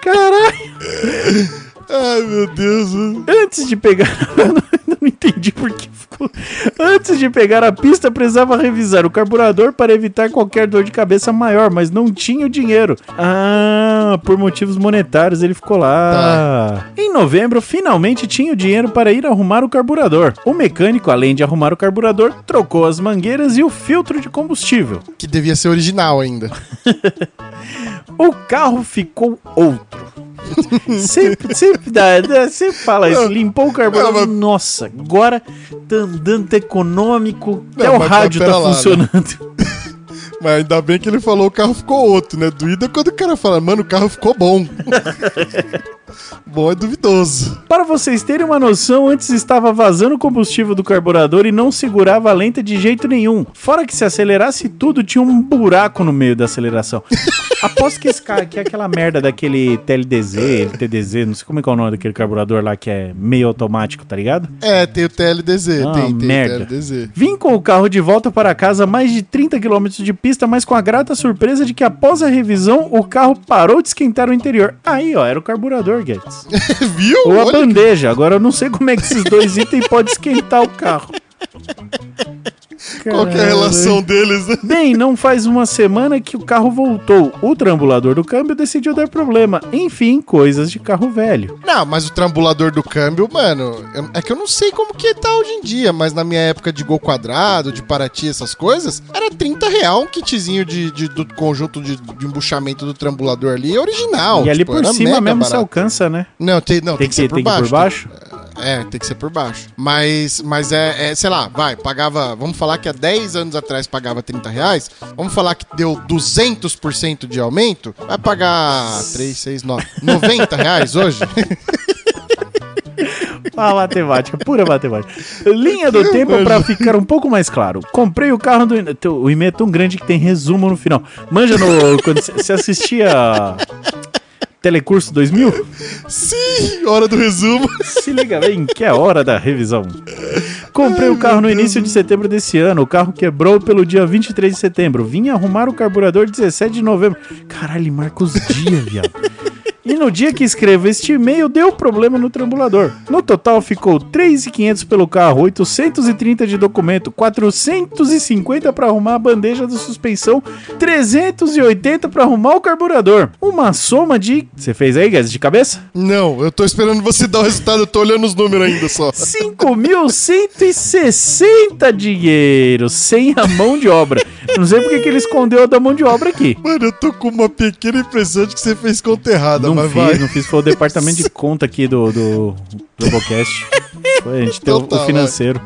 Caralho. Ai, meu Deus. Antes de pegar. Não entendi por que ficou. Antes de pegar a pista, precisava revisar o carburador para evitar qualquer dor de cabeça maior, mas não tinha o dinheiro. Ah, por motivos monetários ele ficou lá. Em novembro, finalmente tinha o dinheiro para ir arrumar o carburador. O mecânico, além de arrumar o carburador, trocou as mangueiras e o filtro de combustível. Que devia ser original ainda. O carro ficou outro. Sempre, sempre dá, dá- sempre fala isso. Limpou o carburador. Não, mas- Nossa, agora tá andando econômico. Até Não, o mas rádio tá lá, né? funcionando. Mas ainda bem que ele falou o carro ficou outro, né? Doído é quando o cara fala, mano, o carro ficou bom. bom é duvidoso. Para vocês terem uma noção, antes estava vazando o combustível do carburador e não segurava a lenta de jeito nenhum. Fora que se acelerasse tudo, tinha um buraco no meio da aceleração. Aposto que esse cara aqui é aquela merda daquele TLDZ, LTDZ, não sei como é que é o nome daquele carburador lá que é meio automático, tá ligado? É, tem o TLDZ, Ah, tem, tem merda. o TLDZ. Vim com o carro de volta para casa a mais de 30 km de pista, mas com a grata surpresa de que após a revisão o carro parou de esquentar o interior. Aí, ó, era o carburador, Viu? Ou a Olha, bandeja. Agora eu não sei como é que esses dois itens podem esquentar o carro. qual é a relação deles, né? Bem, não faz uma semana que o carro voltou. O trambulador do câmbio decidiu dar problema. Enfim, coisas de carro velho. Não, mas o trambulador do câmbio, mano, eu- é que eu não sei como que tá hoje em dia, mas na minha época de gol quadrado, de Paraty, essas coisas, era 30 real um kitzinho de, de- do conjunto de, de embuchamento do trambulador ali, original. e ali tipo, por era cima mesmo se barato. alcança, né? Não, tem, não, Tem, tem, que, que ser por tem que ir baixo. por baixo? É, tem que ser por baixo. Mas, mas é, é, sei lá, vai, pagava, vamos falar que há 10 anos atrás pagava 30 reais, vamos falar que deu 200% de aumento, vai pagar 3, 6, 9, 90 reais hoje? Ah, matemática, pura matemática. Linha do tempo pra ficar um pouco mais claro. Comprei o carro do o e-mail é tão grande que tem resumo no final. Manja no quando você assistia Telecurso 2000? Sim, hora do resumo. Se liga bem que é hora da revisão. Comprei o carro no início de setembro desse ano. O carro quebrou pelo dia 23 de setembro. Vim arrumar o carburador 17 de novembro. Caralho, marca os dias, viado. E no dia que escrevo este e-mail, deu problema no trambulador. No total ficou 3.500 pelo carro, 830 de documento, 450 para arrumar a bandeja de suspensão, 380 para arrumar o carburador. Uma soma de... Você fez aí, Guedes, de cabeça? Não, eu tô esperando você dar o resultado, eu tô olhando os números ainda só. 5.160 dinheiro, sem a mão de obra. Não sei porque que ele escondeu a da mão de obra aqui. Mano, eu tô com uma pequena impressão de que você fez conta errada, Não mas fiz, vai. não fiz. Foi o departamento de conta aqui do, do Globocast. Foi, a gente tem o- Então tá, o financeiro.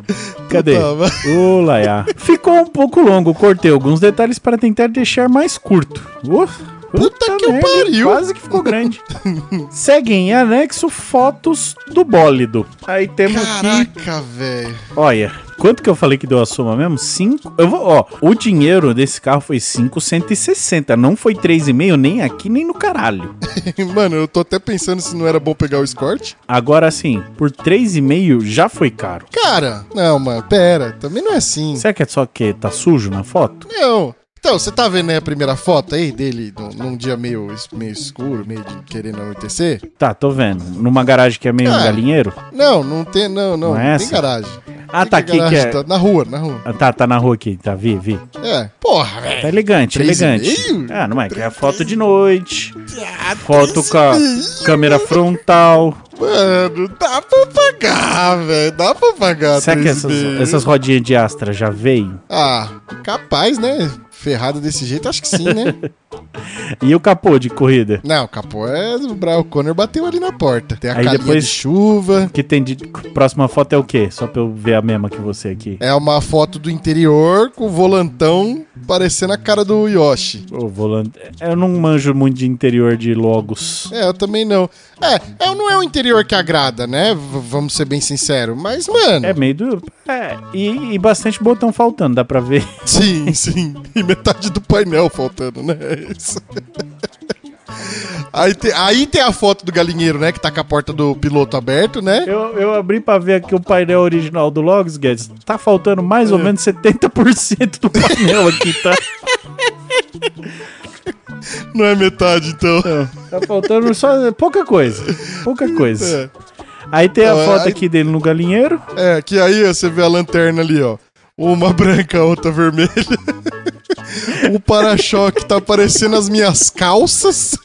Cadê? tá, vai. Ô, Laia. Ficou um pouco longo, cortei alguns detalhes para tentar deixar mais curto. Uf, Puta que o merda, pariu. Quase que ficou grande. Seguem em anexo fotos do bólido. Aí temos aqui Caraca, velho. Olha, quanto que eu falei que deu a soma mesmo? 5. Eu vou, ó, o dinheiro desse carro foi 5,160, não foi 3,5 nem aqui nem no caralho. Mano, eu tô até pensando se não era bom pegar o escort. Agora assim, por 3,5 já foi caro. Cara, não, mano, pera, também não é assim. Será que é só que tá sujo na foto? Não. Então, você tá vendo aí a primeira foto aí dele num, num dia meio, meio escuro, meio de querendo anoitecer? Tá, tô vendo. Numa garagem que é meio um Ah. galinheiro? Não, não tem, não, não, Não é tem garagem. Ah, Tem tá aqui que é. tá na rua, na rua. Ah, Tá, tá na rua aqui, tá, vi, vi. É, porra, Tá velho. elegante, Três e elegante. meio? Ah, não é que é foto de noite. Ah, Foto com a câmera frontal. Mano, dá pra pagar, velho. Dá pra pagar. Será que essas, essas rodinhas de Astra já veio? Ah, capaz, né? Ferrado desse jeito, acho que sim, né? E o capô de corrida? Não, o capô é. O Brian Conner bateu ali na porta. Tem a Aí depois- de chuva. que tem de. Próxima foto é o quê? Só pra eu ver a mesma que você aqui. É uma foto do interior com o volantão parecendo a cara do Yoshi. O volante. Eu não manjo muito de interior de logos. É, eu também não. É, é não é o interior que agrada, né? V- vamos ser bem sinceros. Mas, mano. É meio do. É, e, e bastante botão faltando, dá pra ver. Sim, sim. E metade do painel faltando, né? É Isso. Aí tem, aí tem a foto do galinheiro, né? Que tá com a porta do piloto aberto, né? Eu, eu abri pra ver aqui o painel original do Logos, Guedes. Tá faltando mais ou menos 70% do painel aqui, tá? Não é metade, então. Tá faltando só pouca coisa. Pouca coisa. É. Aí tem a Ah, foto aí- aqui dele no galinheiro. É, que aí ó, você vê a lanterna ali, ó. Uma branca, outra vermelha. o para-choque tá parecendo as minhas calças.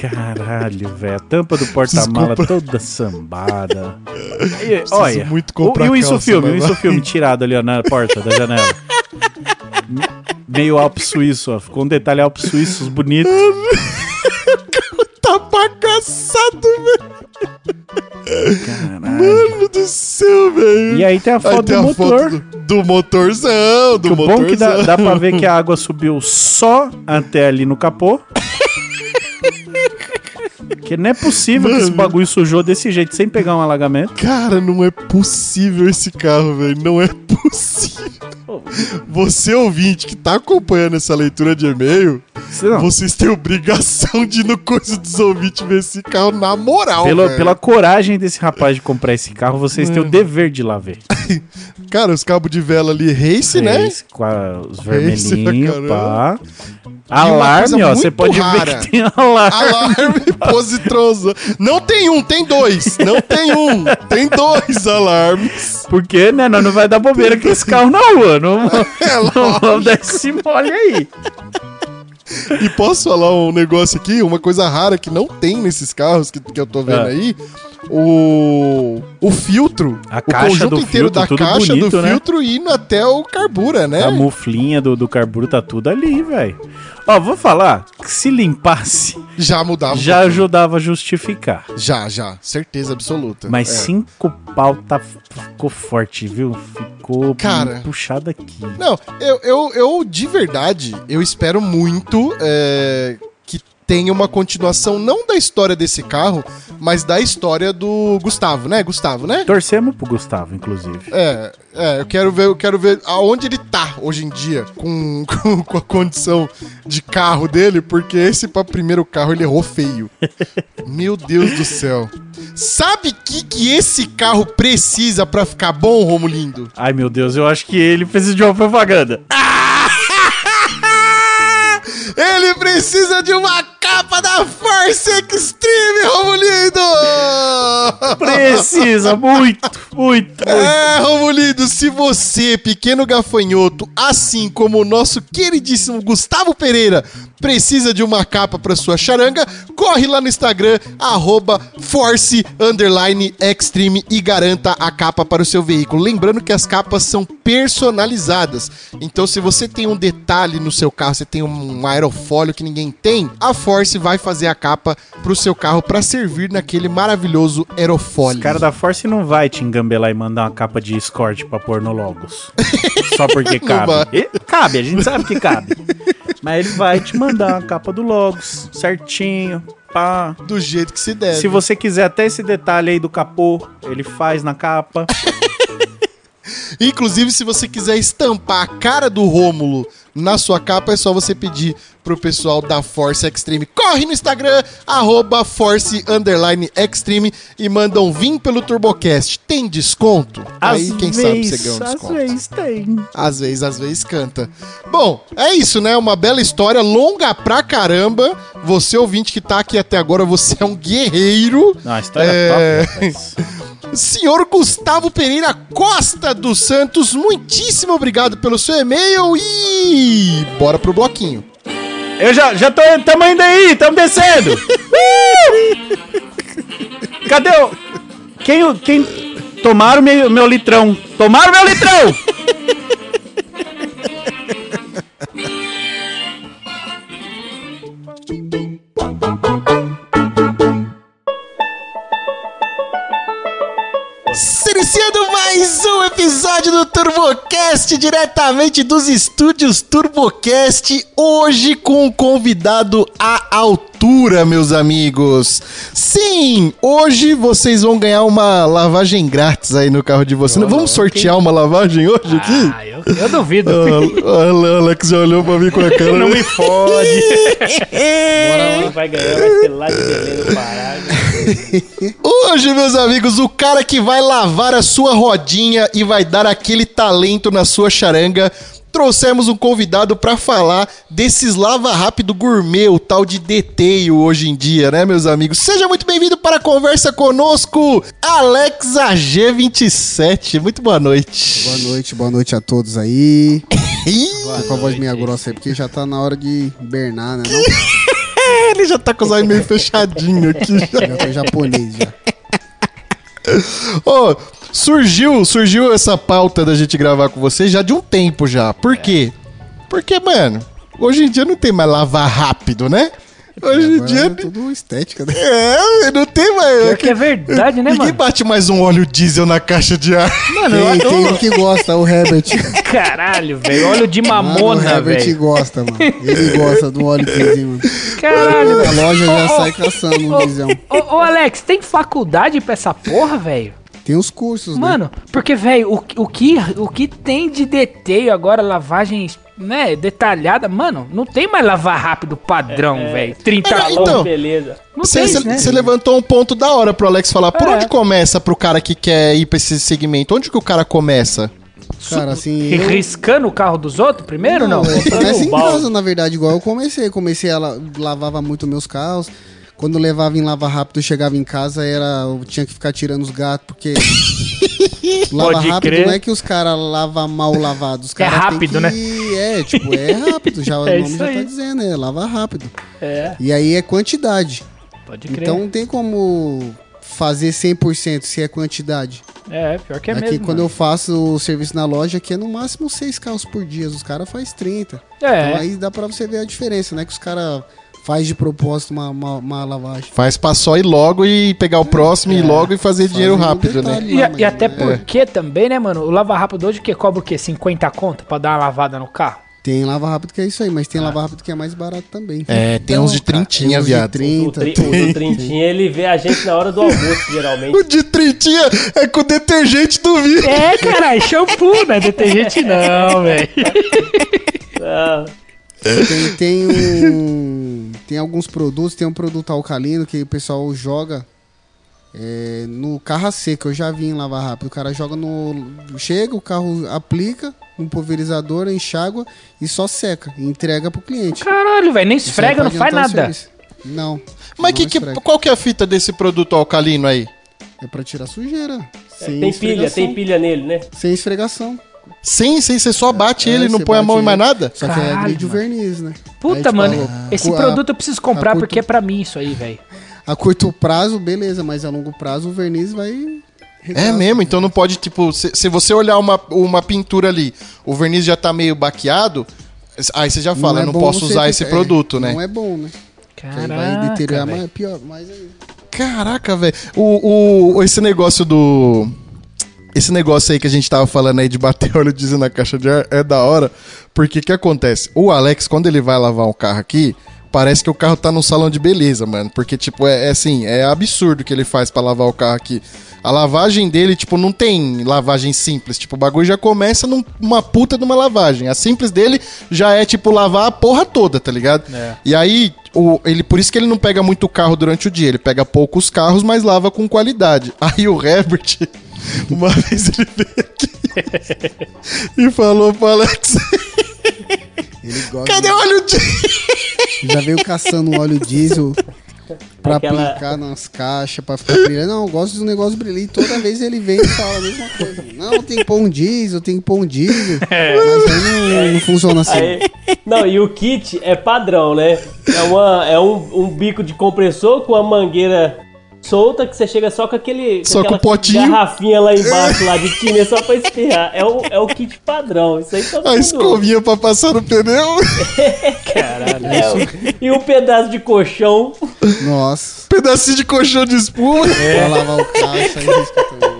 Caralho, velho. A tampa do porta-mala toda sambada. E, olha, muito o, comprar e o isso filme, o isso filme tirado ali ó, na porta da janela. Me- Meio Alpes suíço, ó. Ficou um detalhe Alpes suíços bonito. Bagaçado. Mano do céu, velho. E aí tem a foto tem do a motor. foto do, do motorzão, do Que o motorzão. bom que dá, dá pra ver que a água subiu só até ali no capô. Que não é possível que esse Mano. bagulho sujou desse jeito, sem pegar um alagamento. Cara, não é possível esse carro, velho. Não é possível. Você, ouvinte, que tá acompanhando essa leitura de e-mail, vocês têm obrigação de ir no coisa dos ouvintes ver esse carro na moral, pela, pela coragem desse rapaz de comprar esse carro, vocês têm o dever de ir lá ver. Cara, os cabos de vela ali, race, né? Esse, com a- os vermelhinhos, pá. Alarme, ó. Você pode rara. ver que tem alarme. Alarme positroso. Não tem um, tem dois. Não tem um, tem dois alarmes. Porque, né, nós não vai dar bobeira com esse carro na rua. Não, É não vamos dar esse mole aí. E posso falar um negócio aqui, uma coisa rara que não tem nesses carros que, que eu tô vendo Ah. aí. O, o filtro, A o caixa conjunto do inteiro filtro, da tudo caixa bonito, do né? filtro indo até o carbura, né? A muflinha do, do carburro tá tudo ali, velho. Ó, vou falar que se limpasse, Já mudava. um já ajudava a justificar. Já, já. Certeza absoluta. Mas É. cinco pau tá, ficou forte, viu? Ficou Cara. puxado aqui. Não, eu, eu, eu de verdade, eu espero muito é, tenha uma continuação, não da história desse carro, mas da história do Gustavo, né? Gustavo, né? Torcemos pro Gustavo, inclusive. É, é, eu quero ver, eu quero ver aonde ele tá hoje em dia com, com, com a condição de carro dele, porque esse para primeiro carro ele errou feio. Meu Deus do céu. Sabe o que, que esse carro precisa pra ficar bom, Romulindo? Ai, meu Deus, eu acho que ele precisa de uma propaganda. Ele precisa de uma capa da Force Extreme, Romulindo! Precisa, muito, muito, muito. É, Romulindo, se você, pequeno gafanhoto, assim como o nosso queridíssimo Gustavo Pereira, precisa de uma capa para sua charanga, corre lá no Instagram, arroba Force Underline Extreme e garanta a capa para o seu veículo. Lembrando que as capas são personalizadas. Então, se você tem um detalhe no seu carro, você tem um aerofólio que ninguém tem, a Force vai fazer a capa para o seu carro para servir naquele maravilhoso aerofólio. O cara da Force não vai te engambelar e mandar uma capa de escort pra pôr no Logos. Só porque cabe. E- cabe, a gente sabe que cabe. Mas ele vai te mandar a capa do Logos, certinho, pá. Do jeito que se deve. Se você quiser até esse detalhe aí do capô, ele faz na capa. Inclusive, se você quiser estampar a cara do Rômulo na sua capa, é só você pedir pro pessoal da Force Extreme. Corre no Instagram, arroba Force Underline Extreme e manda um vim pelo TurboCast. Tem desconto? Aí, quem sabe você ganha um às desconto. vezes tem. Às vezes, às vezes canta. Bom, é isso, né? Uma bela história, longa pra caramba. Você, ouvinte que tá aqui até agora, você é um guerreiro. Não, a história É. é top, rapaz. Senhor Gustavo Pereira Costa dos Santos, muitíssimo obrigado pelo seu e-mail e bora pro bloquinho. Eu já, já tô, tamo indo aí, tamo descendo. Uh! Cadê o... Quem, quem... Tomaram meu, meu litrão. Tomaram meu litrão! Iniciando mais um episódio do TurboCast, diretamente dos estúdios TurboCast, hoje com um convidado à altura, meus amigos. Sim, hoje vocês vão ganhar uma lavagem grátis aí no carro de vocês. Vamos sortear uma lavagem hoje aqui? Ah, eu, eu duvido. Ah, Alex já olhou pra mim com a cara. Não me fode. Quem vai ganhar vai ser lá de Belém do Pará. Hoje, meus amigos, o cara que vai lavar a sua rodinha e vai dar aquele talento na sua charanga. Trouxemos um convidado pra falar desses lava rápido gourmet, o tal de deteio hoje em dia, né, meus amigos? Seja muito bem-vindo para a conversa conosco, Alex AG27. Muito boa noite. Boa noite, boa noite a todos aí. Tô com a voz meia grossa aí, porque já tá na hora de hibernar, né? Não? ele já tá com os olhos meio fechadinho aqui. já. Já tô japonês já. Ô, surgiu, surgiu essa pauta da gente gravar com você já de um tempo já. Por quê? Porque, mano, hoje em dia não tem mais lavar rápido, né? Hoje em Agora dia. é tudo estética, né? É, não tem mais. Pior que é verdade, né, Ninguém mano? bate mais um óleo diesel na caixa de ar. Mano, eu Tem, tem um adoro. que gosta, o Herbert. Caralho, velho. Óleo de Mano, o mamona, Herbert velho. gosta, mano. Ele gosta do óleo diesel, mano. Caralho, A velho. loja já sai caçando o diesel. Ô, Alex, tem faculdade pra essa porra, velho? Tem os cursos, né? Mano, porque, velho, o, o, que, o que tem de deteio agora, lavagem, né, detalhada, mano, não tem mais lavar rápido padrão, velho. 30 É, então. beleza. Não Você né? levantou um ponto da hora pro Alex falar. Por É. onde começa pro cara que quer ir pra esse segmento? Onde que o cara começa? Cara, assim. Eu- Riscando o carro dos outros primeiro, não? eu Comprando começo um em balde. casa, na verdade, igual eu comecei. Comecei a la- lavava muito meus carros. Quando levava em lava rápido, eu chegava em casa, era eu tinha que ficar tirando os gatos, porque lava Pode rápido crer. não é que os caras lavam mal lavados. Os É rápido, né? que- É, tipo, é rápido, já o É nome isso já aí. tá dizendo, é lava rápido. É. E aí é quantidade. Pode crer. Então não tem como fazer 100% se é quantidade. É, pior que é aqui mesmo. quando mano. eu faço o serviço na loja, aqui é no máximo 6 carros por dia, os caras fazem 30. É. Então aí dá pra você ver a diferença, né? Que os caras faz de propósito uma, uma, uma lavagem. Faz pra só ir logo e pegar o próximo e ir logo e fazer dinheiro rápido, né? E, lá, e mas até é- porque também, né, mano? O Lava Rápido hoje que cobra o quê? 50 conto pra dar uma lavada no carro? Tem lava rápido que é isso aí, mas tem lava rápido que é mais barato também. É, tem uns de trintinha, Tem uns de viado. O, 30. tri, o do Trintinha, ele vê a gente na hora do almoço, geralmente. O de trintinha é com detergente do vidro. É, caralho, shampoo, né? Detergente não, velho. Ah, Tem, tem um. Tem alguns produtos, tem um produto alcalino que o pessoal joga é, no carro a seco. Eu já vi em lavar rápido. O cara joga no. Chega, o carro aplica um pulverizador, enxágua e só seca. E entrega pro cliente. Caralho, velho, nem esfrega, não faz nada. Não. Mas não que, que, qual que é a fita desse produto alcalino aí? É pra tirar sujeira. Sem tem pilha, esfregação. tem pilha nele, né? Sem esfregação. Sim, sim, você só bate É, ele, não põe a mão em mais nada? Só que Caralho, é mano. verniz, né? Puta, Aí, tipo, mano, a- esse a- produto eu preciso comprar curto- porque é pra mim isso aí, velho. A curto prazo, beleza, mas a longo prazo o verniz vai. É mesmo, então não pode, tipo, se, se você olhar uma, uma pintura ali, o verniz já tá meio baqueado, aí você já fala, é eu não bom posso você usar esse é, produto, né? Não é bom, né? Aí vai Caraca, deteriorar velho. mais, pior, mais aí. Caraca, velho. O, o, esse negócio do. Esse negócio aí que a gente tava falando aí de bater óleo diesel na caixa de ar é da hora. Porque que acontece? O Alex, quando ele vai lavar um carro aqui, parece que o carro tá num salão de beleza, mano. Porque, tipo, é, é assim, é absurdo o que ele faz pra lavar o carro aqui. A lavagem dele, tipo, não tem lavagem simples. Tipo, o bagulho já começa numa puta de uma lavagem. A simples dele já é, tipo, lavar a porra toda, tá ligado? É. E aí, o, ele, por isso que ele não pega muito carro durante o dia. Ele pega poucos carros, mas lava com qualidade. Aí o Herbert, uma vez ele veio aqui e falou pro Alex: Ele gosta. Cadê o óleo de. Já veio caçando um óleo diesel pra Aquela- aplicar nas caixas, pra ficar brilhando. Não, eu gosto do negócio brilhante. Toda vez ele vem e fala a mesma coisa. Não, tem que pôr um diesel, tem que pôr um diesel. Mas aí não, não funciona assim. Aí, não, e o kit é padrão, né? É, uma, é um, um bico de compressor com a mangueira solta que você chega só com aquele. Só com o potinho. garrafinha lá embaixo, lá de tinha, só pra espirrar. É o, é o kit padrão. Isso aí todo A escovinha pra passar no pneu, Caralho. É, o- e um pedaço de colchão. Nossa. pedacinho de colchão de espuma. Pra lavar o carro, isso aí risca também.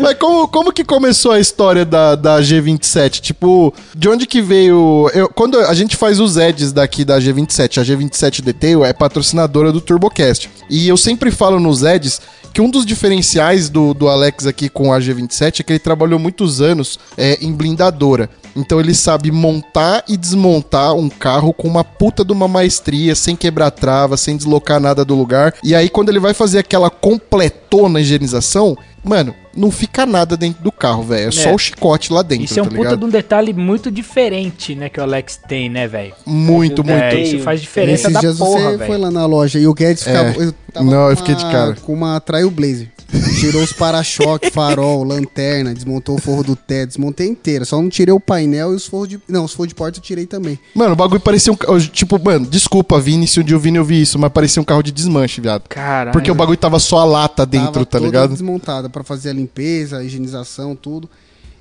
Mas como, como que começou a história da, da G27? Tipo, de onde que veio. Eu, quando a gente faz os ads daqui da G27, a G27 Detail é patrocinadora do TurboCast. E eu sempre falo nos ads que um dos diferenciais do, do Alex aqui com a G27 é que ele trabalhou muitos anos é, em blindadora. Então ele sabe montar e desmontar um carro com uma puta de uma maestria, sem quebrar trava, sem deslocar nada do lugar. E aí quando ele vai fazer aquela completona higienização, mano, não fica nada dentro do carro, velho. É, só É. o chicote lá dentro, Isso é um tá puta ligado? de um detalhe muito diferente, né, que o Alex tem, né, velho? Muito, muito. É, isso faz diferença Esses da dias porra, você foi velho. lá na loja e o Guedes ficava. É. Eu tava Não, com eu fiquei de uma- cara. Com uma Trailblazer. Tirou os para-choque, farol, lanterna, desmontou o forro do teto, desmontei inteira. Só não tirei o painel e os forros de. Não, os forros de porta eu tirei também. Mano, o bagulho parecia um. Tipo, mano, desculpa, Vini, se um dia o Vini ouvir isso, mas parecia um carro de desmanche, viado. Caralho. Porque o bagulho tava só a lata dentro, Tava tá toda ligado? desmontada pra fazer a limpeza, a higienização, tudo.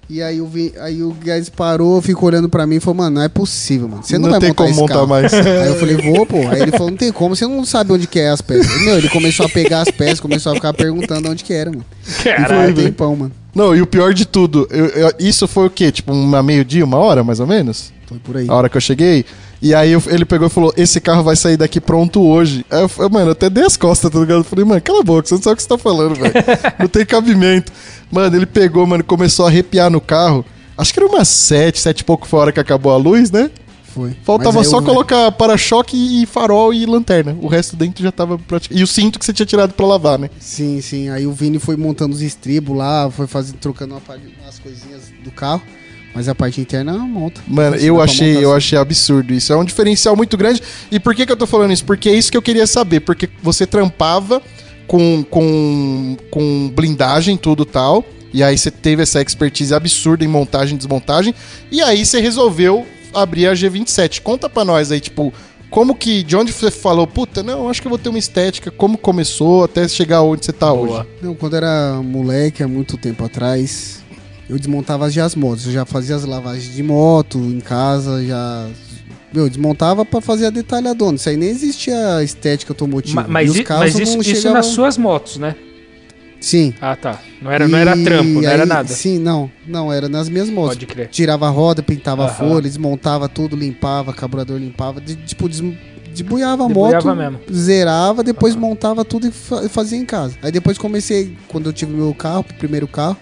E aí o, Vi- aí o Guedes parou, ficou olhando pra mim e falou, mano, não é possível, mano. Você não, Não vai tem montar como esse montar carro. mais. Aí eu falei, vou, pô. Aí ele falou, não tem como, você não sabe onde que é as peças. Meu, ele começou a pegar as peças, começou a ficar perguntando onde que era, mano. E foi um tempão, mano. Não, e o pior de tudo, eu- eu- isso foi o quê? Tipo, uma meio-dia, uma hora, mais ou menos? Foi por aí. A hora que eu cheguei. E aí ele pegou e falou: Esse carro vai sair daqui pronto hoje. Aí eu, falei, mano, eu até dei as costas, tá ligado? Eu falei, mano, cala a boca, você não sabe o que você tá falando, velho. não tem cabimento. Mano, ele pegou, mano, começou a arrepiar no carro. Acho que era umas sete, sete e pouco foi a hora que acabou a luz, né? Foi. Faltava só eu- colocar para-choque e farol e lanterna. O resto dentro já tava praticamente. E o cinto que você tinha tirado pra lavar, né? Sim, sim. Aí o Vini foi montando os estribos lá, foi fazendo, trocando uma umas coisinhas do carro. Mas a parte interna monta. Mano, eu achei, eu assim. achei absurdo isso. É um diferencial muito grande. E por que, que eu tô falando isso? Porque é isso que eu queria saber. Porque você trampava com, com, com blindagem, tudo tal. E aí você teve essa expertise absurda em montagem e desmontagem. E aí você resolveu abrir a G27. Conta pra nós aí, tipo, como que. De onde você falou, puta, não, acho que eu vou ter uma estética. Como começou até chegar onde você tá hoje? Não, quando era moleque, há muito tempo atrás, eu desmontava já as motos. Eu já fazia as lavagens de moto em casa, já. Meu, eu desmontava pra fazer a detalhadona. Isso aí nem existia estética automotiva. Ma- Mas, E carros mas isso, não isso chegavam- nas suas motos, né? Sim. Ah, tá. Não era, não era E trampo, não era aí- nada. Sim, não. Não, era nas minhas motos. Pode crer. Tirava a roda, pintava Aham. folha, desmontava tudo, limpava, carburador limpava. de- tipo, des, debulhava a moto, mesmo. zerava, depois montava tudo e fa- fazia em casa. Aí depois comecei, quando eu tive meu carro, o primeiro carro,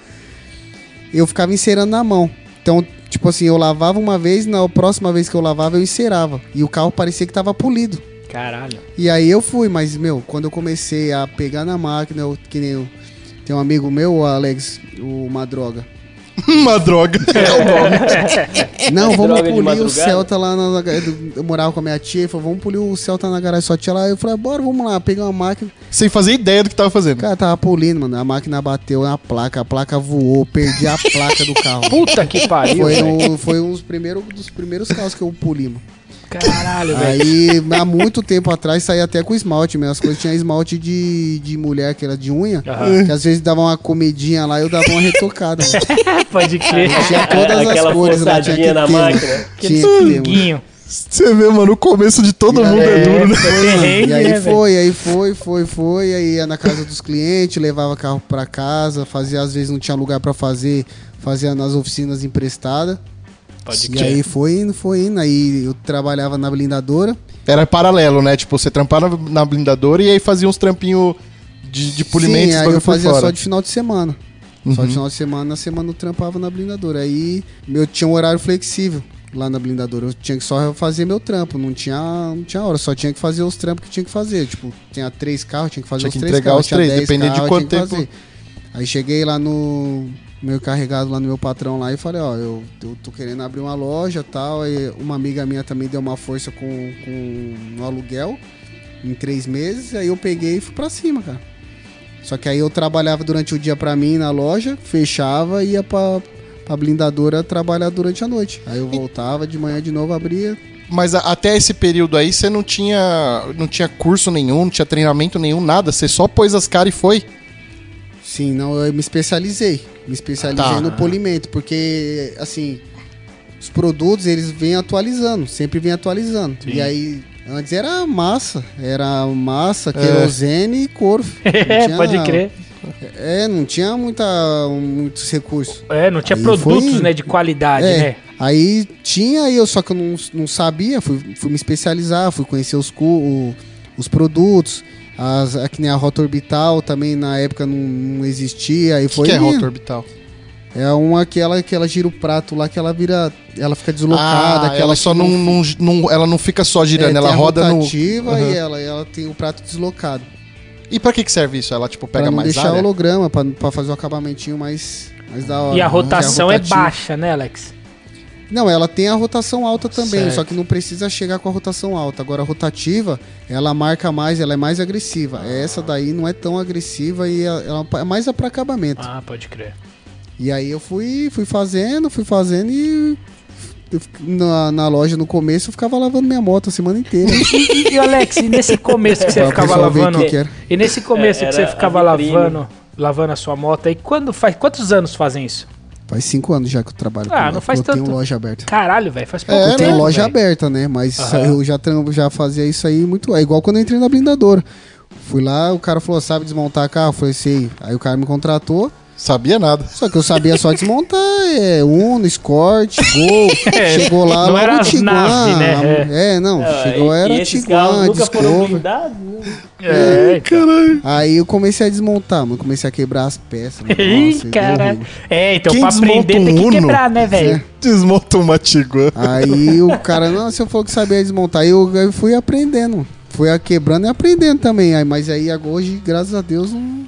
eu ficava encerando na mão. Então, tipo assim, eu lavava uma vez, na próxima vez que eu lavava, eu encerava. E o carro parecia que tava polido. Caralho. E aí eu fui, mas, meu, quando eu comecei a pegar na máquina, eu, que nem eu. Tem um amigo meu, o Alex, o Madroga. Uma droga. É o nome. Não, vamos Droga de polir o? Celta lá na, na- Eu morava com a minha tia e falou, vamos polir o Celta na garagem só tinha lá. Eu falei, bora, vamos lá, peguei uma máquina. Sem fazer ideia do que tava fazendo. Cara, tava polindo, mano. A máquina bateu na placa, a placa voou, perdi a placa do carro. Puta que pariu, Foi, velho. no, foi um dos primeiros, dos primeiros carros que eu poli, mano. Caralho, velho. Aí, há muito tempo atrás, saía até com esmalte. Minhas coisas tinha esmalte de, de mulher, que era de unha. Aham. Que às vezes dava uma comidinha lá e eu dava uma retocada. Pode crer. Tinha todas as Aquela cores lá, tinha que na ter, máquina. Aquele Tinha que ter. Você vê, mano, o começo de todo mundo é, duro, né? Perrengue, E aí né, foi, aí foi, foi, foi, aí ia na casa dos clientes, levava carro pra casa, fazia, às vezes não tinha lugar pra fazer, fazia nas oficinas emprestadas. Pode E aí foi indo, foi indo, aí eu trabalhava na blindadora. Era paralelo, né? Tipo, você trampava na blindadora e aí fazia uns trampinhos de, de polimento Sim, aí eu fazia fora. só de final de semana. Só Uhum. de final de semana, na semana eu trampava na blindadora. Aí eu tinha um horário flexível lá na blindadora. Eu tinha que só fazer meu trampo, não tinha, não tinha hora, só tinha que fazer os trampos que tinha que fazer. Tipo, tinha três carros, tinha que fazer Tinha os que três entregar carros. os tinha três, dependendo de quanto tempo. fazer. Aí cheguei lá no meu carregado lá no meu patrão lá e falei, ó, eu, eu tô querendo abrir uma loja tal. Aí uma amiga minha também deu uma força com, com no aluguel em três meses. Aí eu peguei e fui pra cima, cara. Só que aí eu trabalhava durante o dia pra mim na loja, fechava e ia pra, pra blindadora trabalhar durante a noite. Aí eu voltava de manhã de novo, abria. Mas a- até esse período aí você não tinha, não tinha curso nenhum, não tinha treinamento nenhum, nada. Você só pôs as caras e foi. Sim, não, eu me especializei. Me especializei Tá. no polimento, porque, assim, os produtos eles vêm atualizando, sempre vêm atualizando. Sim. E aí, antes era massa, era massa, querosene e couro. É, tinha- pode crer. É, não tinha muita, muitos recursos. É, não tinha Aí produtos, foi- né, de qualidade, É, né? Aí tinha eu, só que eu não, não sabia, fui, fui me especializar, fui conhecer os, os produtos. As, a, que nem a rota orbital também na época não, não existia. O que, foi que é rota orbital? É uma que ela, que ela gira o prato lá, que ela vira. Ela fica deslocada. ah, aquela ela que só não, não, não- ela não fica só girando, é, ela tem a roda no. rotativa Uhum. e ela, ela tem o prato deslocado. E pra que que serve isso? Ela tipo pega pra não mais deixar área? holograma, pra, pra fazer o acabamentinho mais, mais da hora. E a né? rotação Que é rotativa- baixa, né, Alex? Não, ela tem a rotação alta também, Certo. só que não precisa chegar com a rotação alta. Agora a rotativa, ela marca mais, ela é mais agressiva. Essa daí não é tão agressiva e ela, ela é mais para acabamento. Ah, pode crer. E aí eu fui, fui fazendo, fui fazendo e na, na loja no começo eu ficava lavando minha moto a semana inteira. E, e, Alex, e nesse começo que você ficava lavando. que que era. E nesse começo É, que você ficava lavando, lavando a sua moto aí, quando faz. Quantos anos fazem isso? Faz cinco anos já que eu trabalho Ah, ela. não faz eu tenho loja aberta. Caralho, velho, faz pouco É, Eu tempo. tenho loja velho. aberta, né? Mas Aham. eu já, já fazia isso aí muito. É igual quando eu entrei na blindadora. Fui lá, o cara falou, sabe desmontar carro? Eu falei, sei. Aí o cara me contratou. Sabia nada. Só que eu sabia só desmontar. É Uno, Escort, Gol. É, chegou lá, não era Tiguan. nave, né? É, não. Ah, chegou, e- era e Tiguan, nunca foram Discover. blindados, né? É, então. Aí eu comecei a desmontar, mano. Comecei a quebrar as peças. mano. Ih, Nossa, deu cara. horrível. É, então Quem pra aprender um tem que Uno? quebrar, né, velho? Desmonta uma Tiguan. Aí o cara, não, você falou que sabia desmontar. Aí eu, eu fui aprendendo. Fui a quebrando e aprendendo também. Aí, mas aí agora, hoje, graças a Deus, não,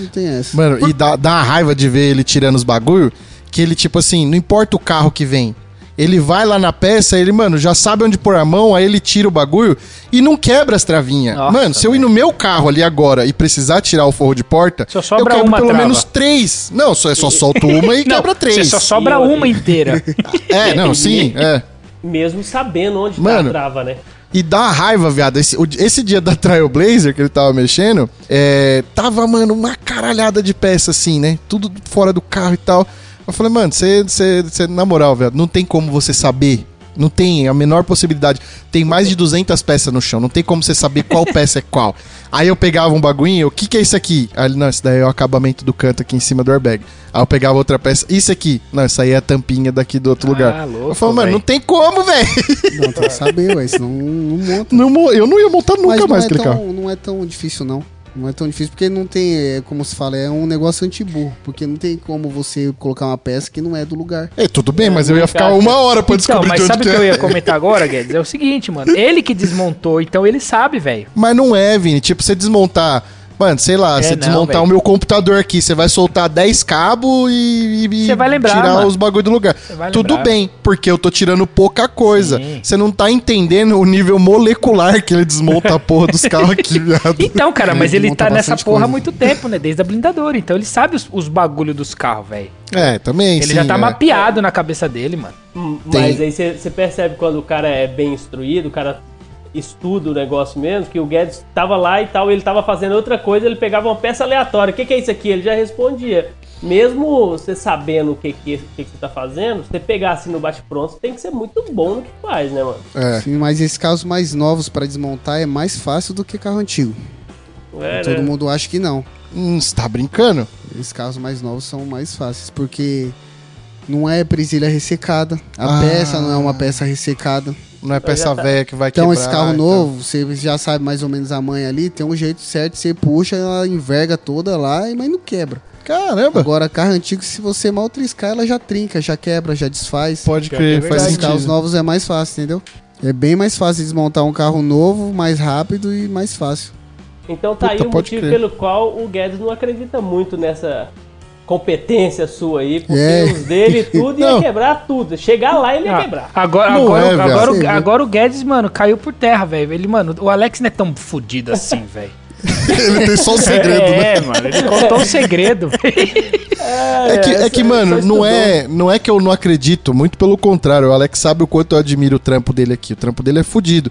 não tem essa. Mano, e dá, dá uma raiva de ver ele tirando os bagulho, que ele, tipo assim, não importa o carro que vem. Ele vai lá na peça, ele, mano, já sabe onde pôr a mão, aí ele tira o bagulho e não quebra as travinhas. Nossa, mano, se eu ir no meu carro ali agora e precisar tirar o forro de porta, Só sobra eu quebro uma pelo trava. menos três. Não, só, só solto uma e Não, quebra três. Você só sobra uma inteira. É, não, sim, é. Mesmo sabendo onde Mano. tá a trava, né? E dá uma raiva, viado. Esse, esse dia da Trailblazer que ele tava mexendo, é, tava, mano, uma caralhada de peça assim, né? Tudo fora do carro e tal. Eu falei, mano, você, na moral, velho, não tem como você saber. Não tem a menor possibilidade. Tem mais de 200 peças no chão. Não tem como você saber qual peça é qual. Aí eu pegava um bagulhinho, o que que é isso aqui? Aí ele, não, isso daí é o acabamento do canto aqui em cima do airbag. Aí eu pegava outra peça, isso aqui? Não, isso aí é a tampinha daqui do outro Ah, lugar. louco, eu falo, mano, não tem como, velho. Não, tem que saber, ué, senão não monta. Não Eu não ia montar nunca Mas não mais é, aquele tão, carro. não é tão difícil, não. Não é tão difícil, porque não tem, é, como se fala, é um negócio antiburro. Porque não tem como você colocar uma peça que não é do lugar. É, tudo bem, mas eu ia ficar uma hora pra Então, descobrir mas de onde sabe o que que eu é. ia comentar agora, Guedes? É o seguinte, mano. Ele que desmontou, então ele sabe, velho. Mas não é, Vini. Tipo, você desmontar. Mano, sei lá, É, você não, desmontar velho. o meu computador aqui, você vai soltar 10 cabos e, e Você vai lembrar, tirar mano. os bagulho do lugar. Tudo lembrar. bem, porque eu tô tirando pouca coisa. Sim. Você não tá entendendo o nível molecular que ele desmonta a porra dos carros aqui, viado. Então, cara, mas Ele ele tá nessa porra há muito tempo, né? Desde a blindadora. Então ele sabe os, os bagulho dos carros, velho. É, também, Ele sim. já tá é. mapeado na cabeça dele, mano. Hum, Tem. Mas aí você percebe quando o cara é bem instruído, o cara estuda o negócio mesmo, que o Guedes tava lá e tal, ele tava fazendo outra coisa, ele pegava uma peça aleatória. O que, que é isso aqui? Ele já respondia. Mesmo você sabendo o que, que, o que, que você tá fazendo, você pegar assim no bate-pronto, tem que ser muito bom no que faz, né, mano? É. Sim, mas esses carros mais novos pra desmontar é mais fácil do que carro antigo. É, Todo né? mundo acha que não. Hum, você tá brincando? Esses carros mais novos são mais fáceis, porque não é presilha ressecada, a Ah. peça não é uma peça ressecada. Não é peça tá- velha que vai Então, quebrar. esse carro então. novo, você já sabe mais ou menos a manha ali, tem um jeito certo, você puxa, ela enverga toda lá, mas não quebra. Caramba. Agora, carro antigo, se você mal triscar, ela já trinca, já quebra, já desfaz. Pode crer, é faz Esses sentido. carros novos é mais fácil, entendeu? É bem mais fácil desmontar um carro novo, mais rápido e mais fácil. Então tá Puta, aí o motivo crer. pelo qual o Guedes não acredita muito nessa competência sua aí, porque É. os dele tudo ia Não. quebrar tudo. Chegar lá ele ia Ah, quebrar. agora, Não agora, é, agora, Você o, viu? agora o Guedes, mano, caiu por terra, velho. Ele, mano, o Alex não é tão fudido assim, velho. Ele tem só o segredo, né? É, mano, ele contou o segredo. É que, é que mano, não estudou. é, não é que eu não acredito, muito pelo contrário. O Alex sabe o quanto eu admiro o trampo dele aqui. O trampo dele é fudido.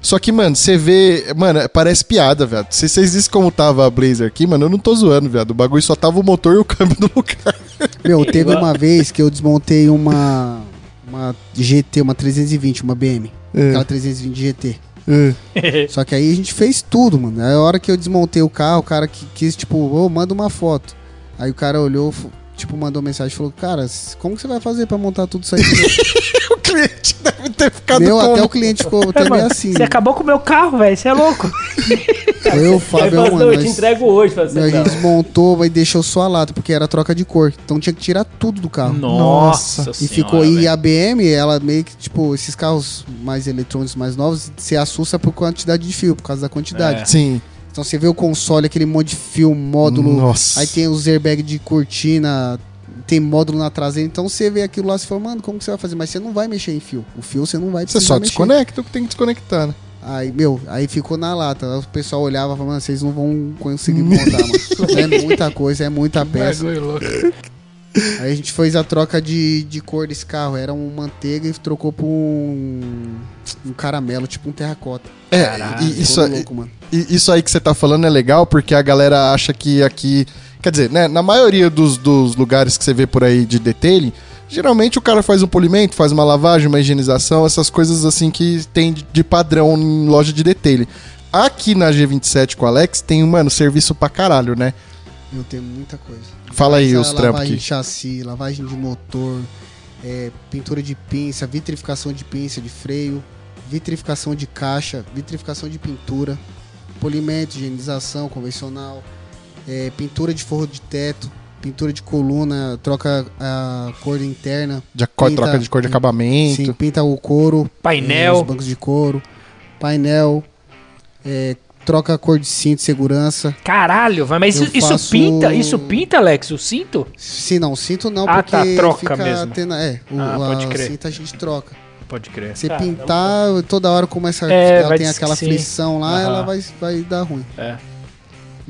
Só que, mano, você vê. Mano, parece piada, velho. Se vocês dizem como tava a Blazer aqui, mano, eu não tô zoando, velho. O bagulho só tava o motor e o câmbio no lugar. Meu, teve uma vez que eu desmontei uma, uma GT, uma 320, uma BM. É. Aquela 320 GT. É. Só que aí a gente fez tudo, mano. Aí a hora que eu desmontei o carro, o cara que quis, tipo, ô, manda uma foto. Aí o cara olhou, tipo, mandou mensagem e falou, cara, como que você vai fazer pra montar tudo isso aí? o cliente deve ter ficado Meu, como? até o cliente ficou É, também mano, assim. Você acabou com o meu carro, velho. Você é louco. Eu, Fábio, assim, mano, não, eu te nós- entrego hoje. Assim, Meu, a gente desmontou e deixou só a lata, porque era troca de cor. Então tinha que tirar tudo do carro. Nossa. E ficou aí a BM, ela meio que, tipo, esses carros mais eletrônicos, mais novos, você assusta por quantidade de fio, por causa da quantidade. É. Sim. Então você vê o console, aquele monte de fio, módulo. Nossa. Aí tem os airbag de cortina, tem módulo na traseira. Então você vê aquilo lá e fala, mano, como que você vai fazer? Mas você não vai mexer em fio. O fio você não vai Você só mexer. desconecta o que tem que desconectar, né? Aí, meu, aí ficou na lata. O pessoal olhava e falava, mano, vocês não vão conseguir montar, mano. É muita coisa, é muita peça. Aí a gente fez a troca de, de cor desse carro. Era um manteiga e trocou por um, um caramelo, tipo um terracota. É, Caralho, isso, louco, mano. e isso aí que você tá falando é legal porque a galera acha que aqui Quer dizer, né, na maioria dos, dos lugares que você vê por aí de detailing, geralmente o cara faz um polimento, faz uma lavagem, uma higienização, essas coisas assim que tem de- padrão em loja de detailing. Aqui na G27 com o Alex tem, mano, serviço pra caralho, né? Eu tenho muita coisa. Fala aí Mas os trampos Lavagem de chassi, lavagem de motor, é, pintura de pinça, vitrificação de pinça, de freio, vitrificação de caixa, vitrificação de pintura, polimento, higienização convencional, é, pintura de forro de teto, pintura de coluna, troca a cor interna, De cor, Pinta- troca de cor de Sim, acabamento. pinta o couro, Painel. é, os bancos de couro, painel, é, troca a cor de cinto de segurança. Caralho, vai, mas isso, isso faço- pinta? Isso pinta, Alex? O cinto? Sim, não, cinto não, Ah, porque tá, troca fica mesmo. tendo- é, o, Ah, pode a crer. cinta a gente troca. Pode crer. Você Caramba. pintar, toda hora começa É, ela tem aquela sim. aflição lá, Aham. ela vai, vai dar ruim. É.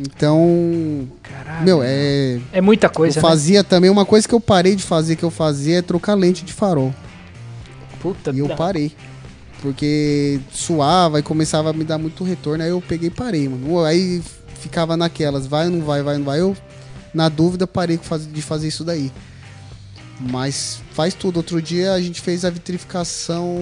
Então, Caralho. meu, é. É muita Eu coisa, né? fazia também, uma coisa que eu parei de fazer, que eu fazia é trocar lente de farol. Puta E eu parei. Porque suava e começava a me dar muito retorno, aí eu peguei e parei, mano. Aí ficava naquelas, vai ou não vai, vai ou não vai. Eu, na dúvida, parei de fazer isso daí. Mas faz tudo. Outro dia a gente fez a vitrificação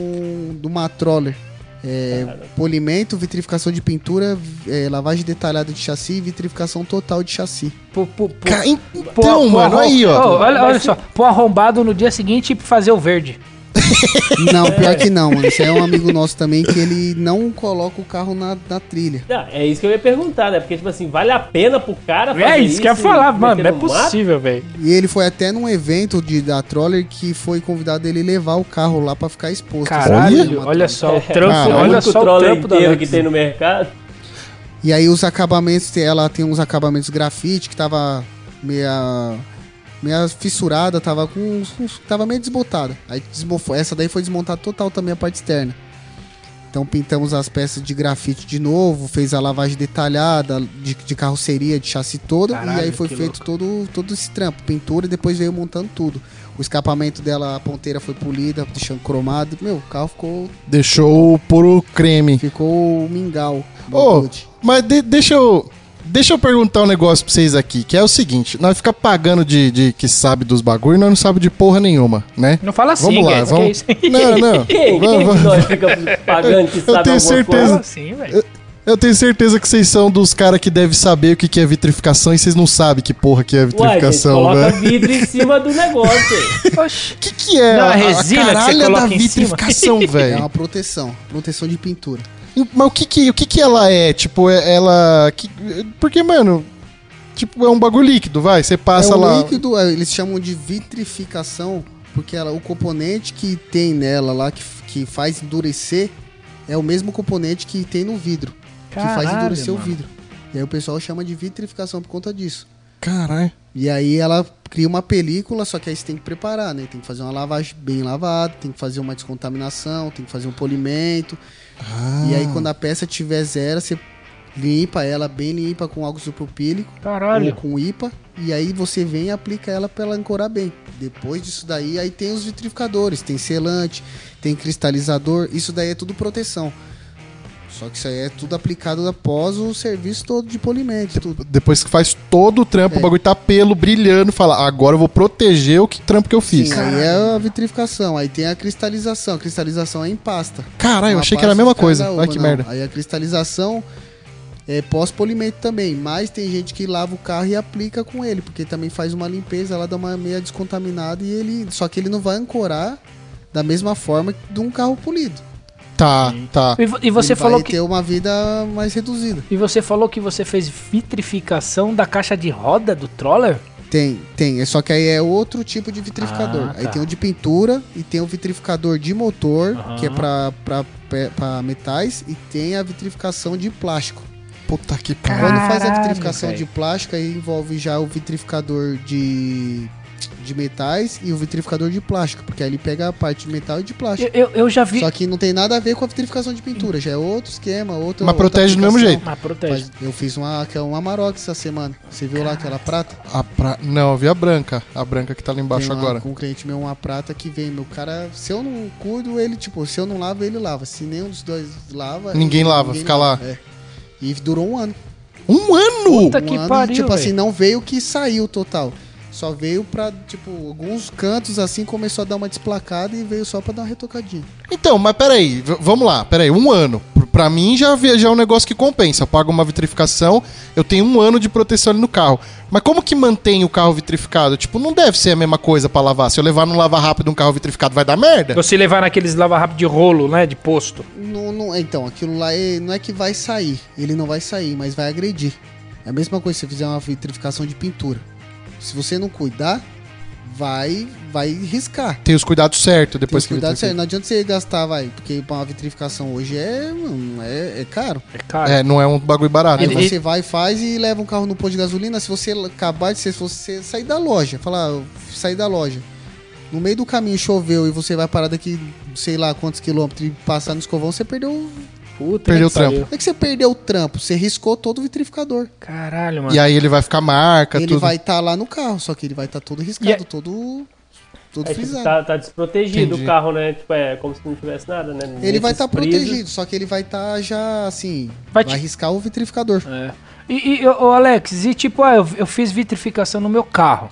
do Matroller. É, polimento, vitrificação de pintura, é, lavagem detalhada de chassi e vitrificação total de chassi. Pô, pô, pô. Ca- Pô, Então, pô, mano, arrom- aí, ó. Olha, olha só, pô arrombado no dia seguinte e fazer o verde. Não, pior que não, mano. Isso aí é um amigo nosso também que ele não coloca o carro na, na trilha. Não, é isso que eu ia perguntar, né? Porque, tipo assim, vale a pena pro cara fazer É isso que eu ia falar, mano. Não é possível, velho. E ele foi até num evento de, da Troller que foi convidado ele levar o carro lá pra ficar exposto. Caralho, Sabe? Uma olha só o trampo, Caralho. olha só o troller trampo inteiro que tem no mercado. E aí os acabamentos, ela tem uns acabamentos grafite que tava meia, meia fissurada, tava com tava meio desbotada. Aí desmofou. Essa daí foi desmontada total também a parte externa. Então pintamos as peças de grafite de novo, fez a lavagem detalhada de, de carroceria, de chassi toda, Caralho, e aí foi feito todo, todo esse trampo, pintura e depois veio montando tudo. O escapamento dela, a ponteira foi polida, deixando cromado. Meu, o carro ficou, Deixou o puro creme. ficou mingau. Good. mas de- deixa eu. Deixa eu perguntar um negócio pra vocês aqui, que é o seguinte, nós fica pagando de, de que sabe dos bagulho e nós não sabe de porra nenhuma, né? Não fala assim, Vamos lá, Guedes, que vamos. isso aí? Não, não. Vamos, vamos. nós fica pagando que sabe tenho certeza. coisa? Assim, velho. Eu tenho certeza que vocês são dos caras que devem saber o que que é vitrificação e vocês não sabem que porra que é vitrificação, coloca né? vidro em cima do negócio. O que, que é Não, a a, resina que você caralha da em cima. vitrificação, É velho? uma proteção, proteção de pintura. Mas o que que, o que que ela é? Tipo, é- ela... que- porque, mano, tipo, é um bagulho líquido, vai, você passa é o lá... líquido, é, eles chamam de vitrificação, porque ela, o componente que tem nela lá, que, que faz endurecer, é o mesmo componente que tem no vidro, que faz Caralho, endurecer mano. o vidro. E aí o pessoal chama de vitrificação por conta disso. Caralho. E aí ela cria uma película, só que aí você tem que preparar, né? Tem que fazer uma lavagem bem lavada, tem que fazer uma descontaminação, tem que fazer um polimento. E aí quando a peça tiver zero, você limpa ela bem limpa com álcool isopropílico ou Caralho. com IPA. E aí você vem e aplica ela pra ela ancorar bem. Depois disso daí, aí tem os vitrificadores, tem selante, tem cristalizador. Isso daí é tudo proteção. Só que isso aí é tudo aplicado após o serviço todo de polimento. Tudo. Depois que faz todo o trampo, É. o bagulho tá pelo, brilhando, fala, agora eu vou proteger o que trampo que eu fiz. Sim, aí é a vitrificação. Aí tem a cristalização. A cristalização é em pasta. Caralho, eu achei que era a mesma coisa. uva, Ai, que não. merda. Aí a cristalização é pós-polimento também. Mas tem gente que lava o carro e aplica com ele. Porque também faz uma limpeza, ela dá uma meia descontaminada e ele. Só que ele não vai ancorar da mesma forma de um carro polido. Tá, tá. E, e você ele falou vai que ter uma vida mais reduzida. e você falou que você fez vitrificação da caixa de roda do Troller? Tem, tem. É só que aí é outro tipo de vitrificador. Ah, Aí tá. tem o de pintura e tem o vitrificador de motor, Aham. que é pra, pra, pe- pra metais, e tem a vitrificação de plástico. Puta que pariu. Quando faz a vitrificação de plástico, aí envolve já o vitrificador de, de metais e o vitrificador de plástico, porque aí ele pega a parte de metal e de plástico. Eu, eu, eu já vi. Só que não tem nada a ver com a vitrificação de pintura, já é outro esquema, outro. Mas protege do mesmo jeito. Mas protege. Eu fiz uma, que é uma Amarok essa semana. Você viu lá aquela prata? A pra... Não, eu vi a branca. A branca que tá lá embaixo uma- agora. Com um cliente meu, uma prata que vem. Meu cara, se eu não cuido, ele, tipo, se eu não lavo, ele lava. Se nenhum dos dois lava. Ninguém lava, fica lá. É. E durou um ano. Um ano! Puta Um que ano, pariu, Tipo velho. assim, não veio o que saiu total. Só veio pra, tipo, alguns cantos assim, começou a dar uma desplacada e veio só pra dar uma retocadinha. Então, mas peraí, vamos lá, peraí, um ano. Pr- Pra mim já, vi- já é um negócio que compensa. Eu pago uma vitrificação, eu tenho um ano de proteção ali no carro. Mas como que mantém o carro vitrificado? Tipo, não deve ser a mesma coisa pra lavar. Se eu levar no lava rápido um carro vitrificado, vai dar merda? Você levar naqueles lava-rápido de rolo, né? De posto. Não, não- então, aquilo lá é- não é que vai sair. Ele não vai sair, mas vai agredir. É a mesma coisa se você fizer uma vitrificação de pintura. Se você não cuidar, vai vai riscar. Tem os cuidados certos depois Depois que cuidado vitrifica. sério, não adianta você gastar, vai, porque pra uma vitrificação hoje é, mano, é, é caro. É caro. É, não é um bagulho barato. Aí Ele- você vai, faz e leva um carro no posto de gasolina. Se você acabar de ser, se você sair da loja, falar, "Eu sair da loja, no meio do caminho choveu e você vai parar daqui, sei lá quantos quilômetros e passar no escovão, você perdeu. Puta Perdeu que o trampo. pariu. É que você perdeu o trampo, você riscou todo o vitrificador. Caralho, mano. E aí ele vai ficar marca, ele tudo. vai estar lá no carro, só que ele vai estar todo riscado, E é- todo, todo É, tipo, frisado. tá, tá desprotegido Entendi. o carro, né? Tipo, é como se não tivesse nada, né? Ele vai Nesses estar frisos. protegido, só que ele vai estar já assim, Vai vai, te- riscar o vitrificador. É. E, e, ô, ô, Alex, e tipo, ah, eu, eu fiz vitrificação no meu carro.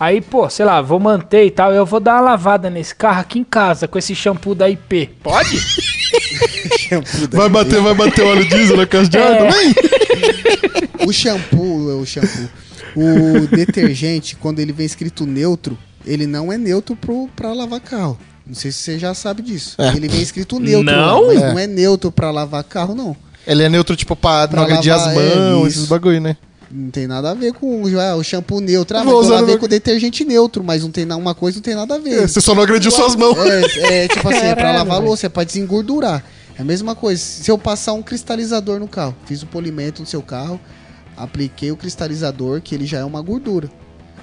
Aí, pô, sei lá, vou manter e tal. Eu vou dar uma lavada nesse carro aqui em casa com esse shampoo da IP. Pode? Vai bater, vai bater óleo diesel na casa de É. também? O shampoo, o shampoo, o detergente, quando ele vem escrito neutro, ele não é neutro pro, pra lavar carro. Não sei se você já sabe disso. É. Ele vem escrito neutro, Não? lá, mas É. não é neutro pra lavar carro, não. Ele é neutro, tipo, pra, Pra não agredir as lavar, é, mãos, isso. esses bagulho, né? Não tem nada a ver com ah, o shampoo neutro. Ah, mas eu usar lavei no- com detergente neutro, mas não tem na- uma coisa não tem nada a ver. É, Você só não agrediu suas mãos. É, é, tipo assim, é pra Caralho, lavar velho. louça, é pra desengordurar. É a mesma coisa. Se eu passar um cristalizador no carro, fiz o polimento no seu carro, apliquei o cristalizador, que ele já é uma gordura.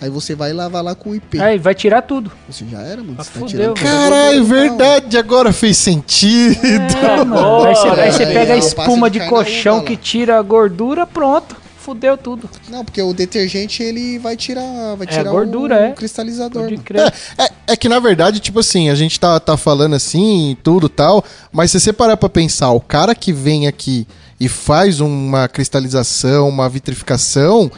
Aí você vai lavar lá com o IP. Aí, vai tirar tudo. Você já era, mano. Ah, Você tá fudeu, a Caralho, verdade, agora fez sentido. É, mano. Aí você, aí você é, pega a é, espuma passa de de colchão que tira a gordura, pronto. Fudeu tudo. Não, porque o detergente ele vai tirar, vai É, tirar gordura, o, é. cristalizador. É, é, é que na verdade, tipo assim, a gente tá, tá falando assim e tudo tal, mas se você parar pra pensar, o cara que vem aqui e faz uma cristalização, uma vitrificação,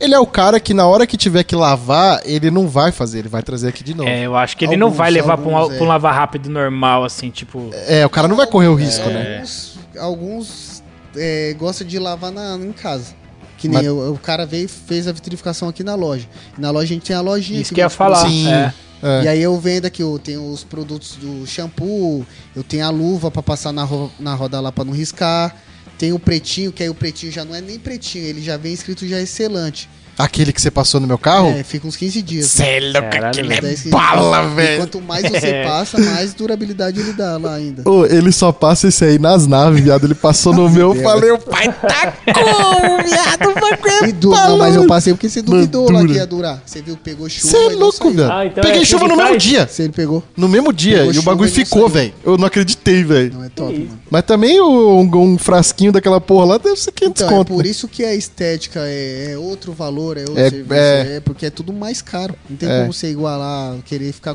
ele é o cara que na hora que tiver que lavar, ele não vai fazer, ele vai trazer aqui de novo. É, É, eu acho que ele não Alguns, vai levar pra um, pra um é. lavar rápido normal, assim, tipo. o cara não vai correr o risco, né? Alguns, alguns é, gostam de lavar na, em casa. Que nem Mas- eu- o cara veio e fez a vitrificação aqui na loja. E na loja a gente tem a lojinha. Isso que que eu ia falar. Sim. É. É. E aí eu vendo aqui, eu tenho os produtos do shampoo, eu tenho a luva pra passar na, ro- na roda lá pra não riscar. Tem o pretinho, que aí o pretinho já não é nem pretinho, ele já vem escrito já excelente. Aquele que você passou no meu carro? É, fica uns 15 dias. Cê é louco, Caralho, aquele é 10, 15 bala, velho. quanto mais você passa, mais durabilidade ele dá lá ainda. Ô, ele só passa esse aí nas naves, viado. Ele passou no meu, eu falei, o pai tá como, viado? Vai E dura, não, mas eu passei porque você duvidou lá que ia durar. Você viu, pegou chuva. Você é louco, velho. Ah, então é Peguei assim chuva no mesmo faz? dia. Se ele pegou, No mesmo dia. Pegou e o bagulho e ficou, velho. Eu não acreditei, velho. não é top, mano. Mas também o- um, um frasquinho daquela porra lá deve ser 500 Então, é conto. por né? isso que a estética é, é outro valor, é outro É- serviço, é. é... porque é tudo mais caro. Não tem É. como você igualar, querer ficar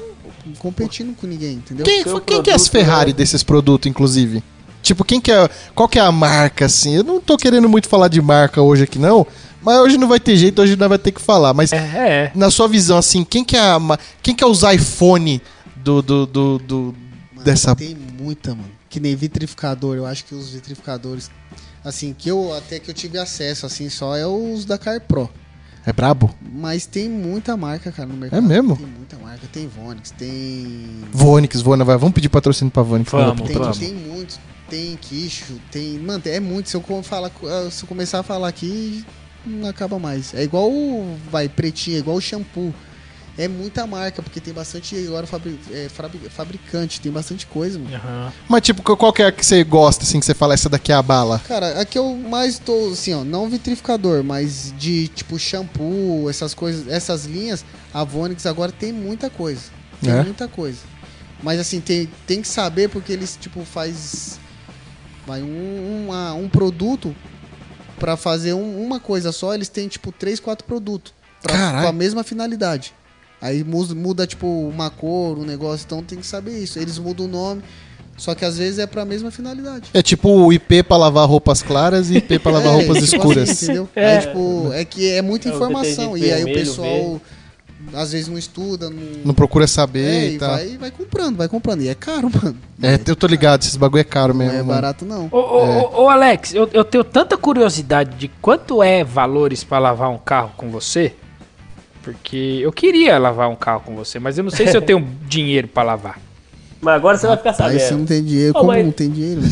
competindo com ninguém, entendeu? Quem, seu quem que é as produto, Ferrari desses produtos, inclusive? Tipo, quem que é. Qual que é a marca, assim? Eu não tô querendo muito falar de marca hoje aqui, não. Mas hoje não vai ter jeito, hoje nós vai ter que falar. Mas É, é. na sua visão, assim, quem que é a. Quem que é os iPhone do. do, do, do- Mano, dessa. Tem muita, mano. Que nem vitrificador, eu acho que os vitrificadores, assim, que eu até que eu tive acesso, assim, só é os da Car Pro. É brabo? Mas tem muita marca, cara, no mercado. É mesmo? Tem muita marca. Tem Vonix, tem. Vonix, Vonix, vai. Vamos pedir patrocínio pra Vonix. Vamos. Tem, vamos. tem muitos. Tem quicho, tem. Mano, é muito. Se eu, falar, se eu começar a falar aqui, não acaba mais. É igual o. Vai, pretinho, é igual o shampoo. É muita marca, porque tem bastante agora fabri, é, fabri- fabricante, tem bastante coisa, mano. Aham. Mas, tipo, qual que é a que você gosta, assim, que você fala, essa daqui é a bala? Cara, aqui eu mais tô, assim, ó, não vitrificador, mas de tipo shampoo, essas coisas, essas linhas, a Vonix agora tem muita coisa. Tem É? muita coisa. Mas assim, tem, tem que saber porque eles, tipo, faz. Vai um, uma- um produto pra fazer um- uma coisa só, eles têm, tipo, três, quatro produtos. pra-. Com a mesma finalidade. Aí muda, tipo, uma cor, um negócio, então tem que saber isso. Eles mudam o nome. Só que às vezes é pra mesma finalidade. É tipo o IP pra lavar roupas claras e IP pra lavar É, roupas tipo escuras. assim, entendeu? É. É. tipo, é que é muita É informação. E aí o pessoal às vezes não estuda, não, Não procura saber é, e e tal. vai, vai comprando, vai comprando. E é caro, mano. É, eu tô ligado, esses bagulho é caro Não mesmo. é mano. barato, não. Ô, ô, ô, ô, Alex, eu, eu tenho tanta curiosidade de quanto é valores pra lavar um carro com você. Porque eu queria lavar um carro com você, mas eu não sei se eu tenho dinheiro pra lavar. Mas agora você vai ficar Aí sabendo. você não tem dinheiro. Ô, Como mas- não tem dinheiro?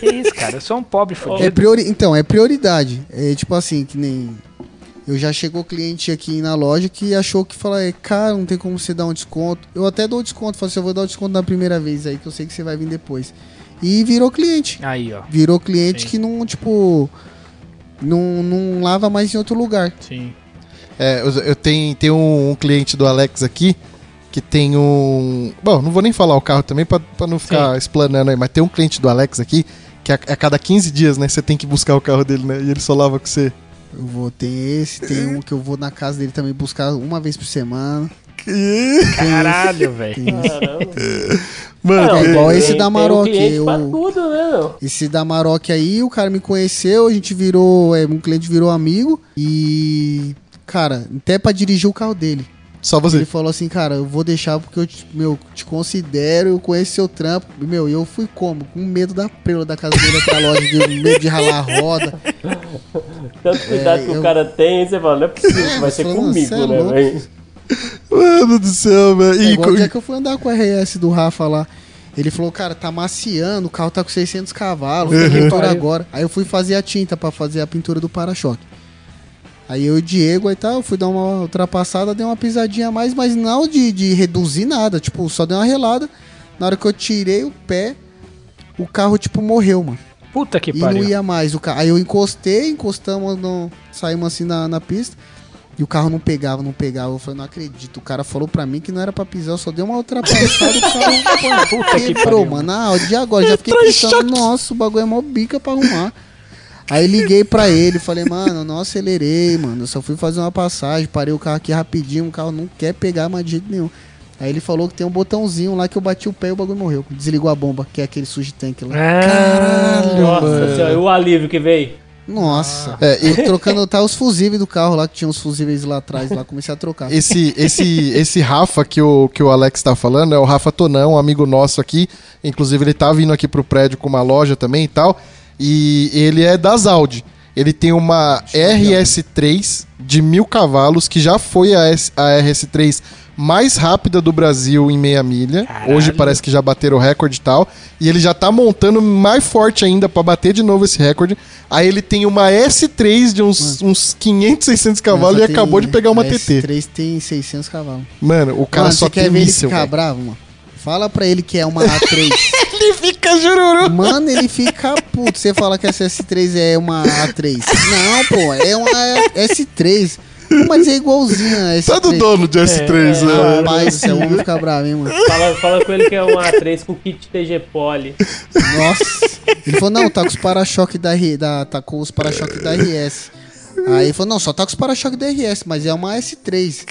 Que isso, cara? Eu sou um pobre É fudido. priori... Então, é prioridade. É tipo assim, que nem. Eu já chegou cliente aqui na loja que achou que fala, é cara, não tem como você dar um desconto. Eu até dou desconto, falo assim, eu vou dar o desconto na primeira vez aí, que eu sei que você vai vir depois. E virou cliente. Aí, ó. Virou cliente Sim. que não, tipo. Não, não lava mais em outro lugar. Sim. É, eu, eu tenho, tenho um, um cliente do Alex aqui que tem um. Bom, não vou nem falar o carro também pra, pra não ficar explanando aí, mas tem um cliente do Alex aqui que a, a cada 15 dias, né, você tem que buscar o carro dele, né? E ele só lava com você. Eu vou ter esse, tem um que eu vou na casa dele também buscar uma vez por semana. Caralho, velho. Mano, Não, é igual tem- esse da Maroc, eu- tudo, né? Esse da Maroc aí, o cara me conheceu, a gente virou. É, um cliente virou amigo e. Cara, até pra dirigir o carro dele. só Ele você. falou assim, cara, eu vou deixar porque eu te, meu, te considero, eu conheço seu trampo. Meu, e eu fui como? Com medo da preula da casa dele até a loja, de medo de ralar a roda. Tanto cuidado É, que o eu- cara tem, aí você fala, não é possível vai ser falando, comigo, é né, velho? Mano do céu, velho. É E igual o dia que eu fui andar com o RS do Rafa lá. Ele falou, cara, tá maciando, o carro tá com 600 cavalos, Uhum. tem pintura agora. Aí eu fui fazer a tinta pra fazer a pintura do para-choque. Aí eu e o Diego aí tá, eu fui dar uma ultrapassada, dei uma pisadinha a mais, mas não de, de reduzir nada, tipo, só dei uma relada. Na hora que eu tirei o pé, o carro, tipo, morreu, mano. Puta que e pariu. não ia mais. O ca... Aí eu encostei, encostamos, no... saímos assim na, na pista. E o carro não pegava, não pegava. Eu falei, não acredito. O cara falou pra mim que não era pra pisar, eu só dei uma ultrapassada e o carro pô, Puta que quebrou, pariu. mano. Ah, de agora, já fiquei pensando, nossa, o bagulho é mó bica pra arrumar. Aí liguei pra ele, falei, mano, não acelerei, mano. Eu só fui fazer uma passagem, parei o carro aqui rapidinho, o carro não quer pegar mais de jeito nenhum. Aí ele falou que tem um botãozinho lá que eu bati o pé e o bagulho morreu. Desligou a bomba, que é aquele suji tank lá. Caralho. Nossa senhora, o alívio que veio? Nossa. É, e- Eu trocando tá os fusíveis do carro lá, que tinha os fusíveis lá atrás, lá comecei a trocar. Esse, esse, esse Rafa que o, que o Alex tá falando é o Rafa Tonão, um amigo nosso aqui. Inclusive, ele tá vindo aqui pro prédio com uma loja também e tal. E ele é das Audi. Ele tem uma RS3 de mil cavalos, que já foi a, S- a RS3 mais rápida do Brasil em meia milha. Caralho. Hoje parece que já bateram o recorde e tal. E ele já tá montando mais forte ainda pra bater de novo esse recorde. Aí ele tem uma S3 de uns, uns 500, 600 cavalos e tem- acabou de pegar uma a TT. S3 tem 600 cavalos. Mano, o cara mano, só tem quer ver ele míssil, ficar bravo, mano? Fala pra ele que é uma A3. Ele fica jururu. mano, ele fica puto. Você fala que essa S3 é uma A3. Não, pô, é uma S3. Mas é igualzinha a S3. Todo dono de S3, É, né? Rapaz, você homem fica bravo, hein, mano. Fala, fala com ele que é um A3 com kit TG Poly. Nossa. Ele falou, não, tá com os para-choque da, R- da tá com os para-choque da RS. Aí ele falou, não, só tá com os para-choque da RS, mas é uma S3.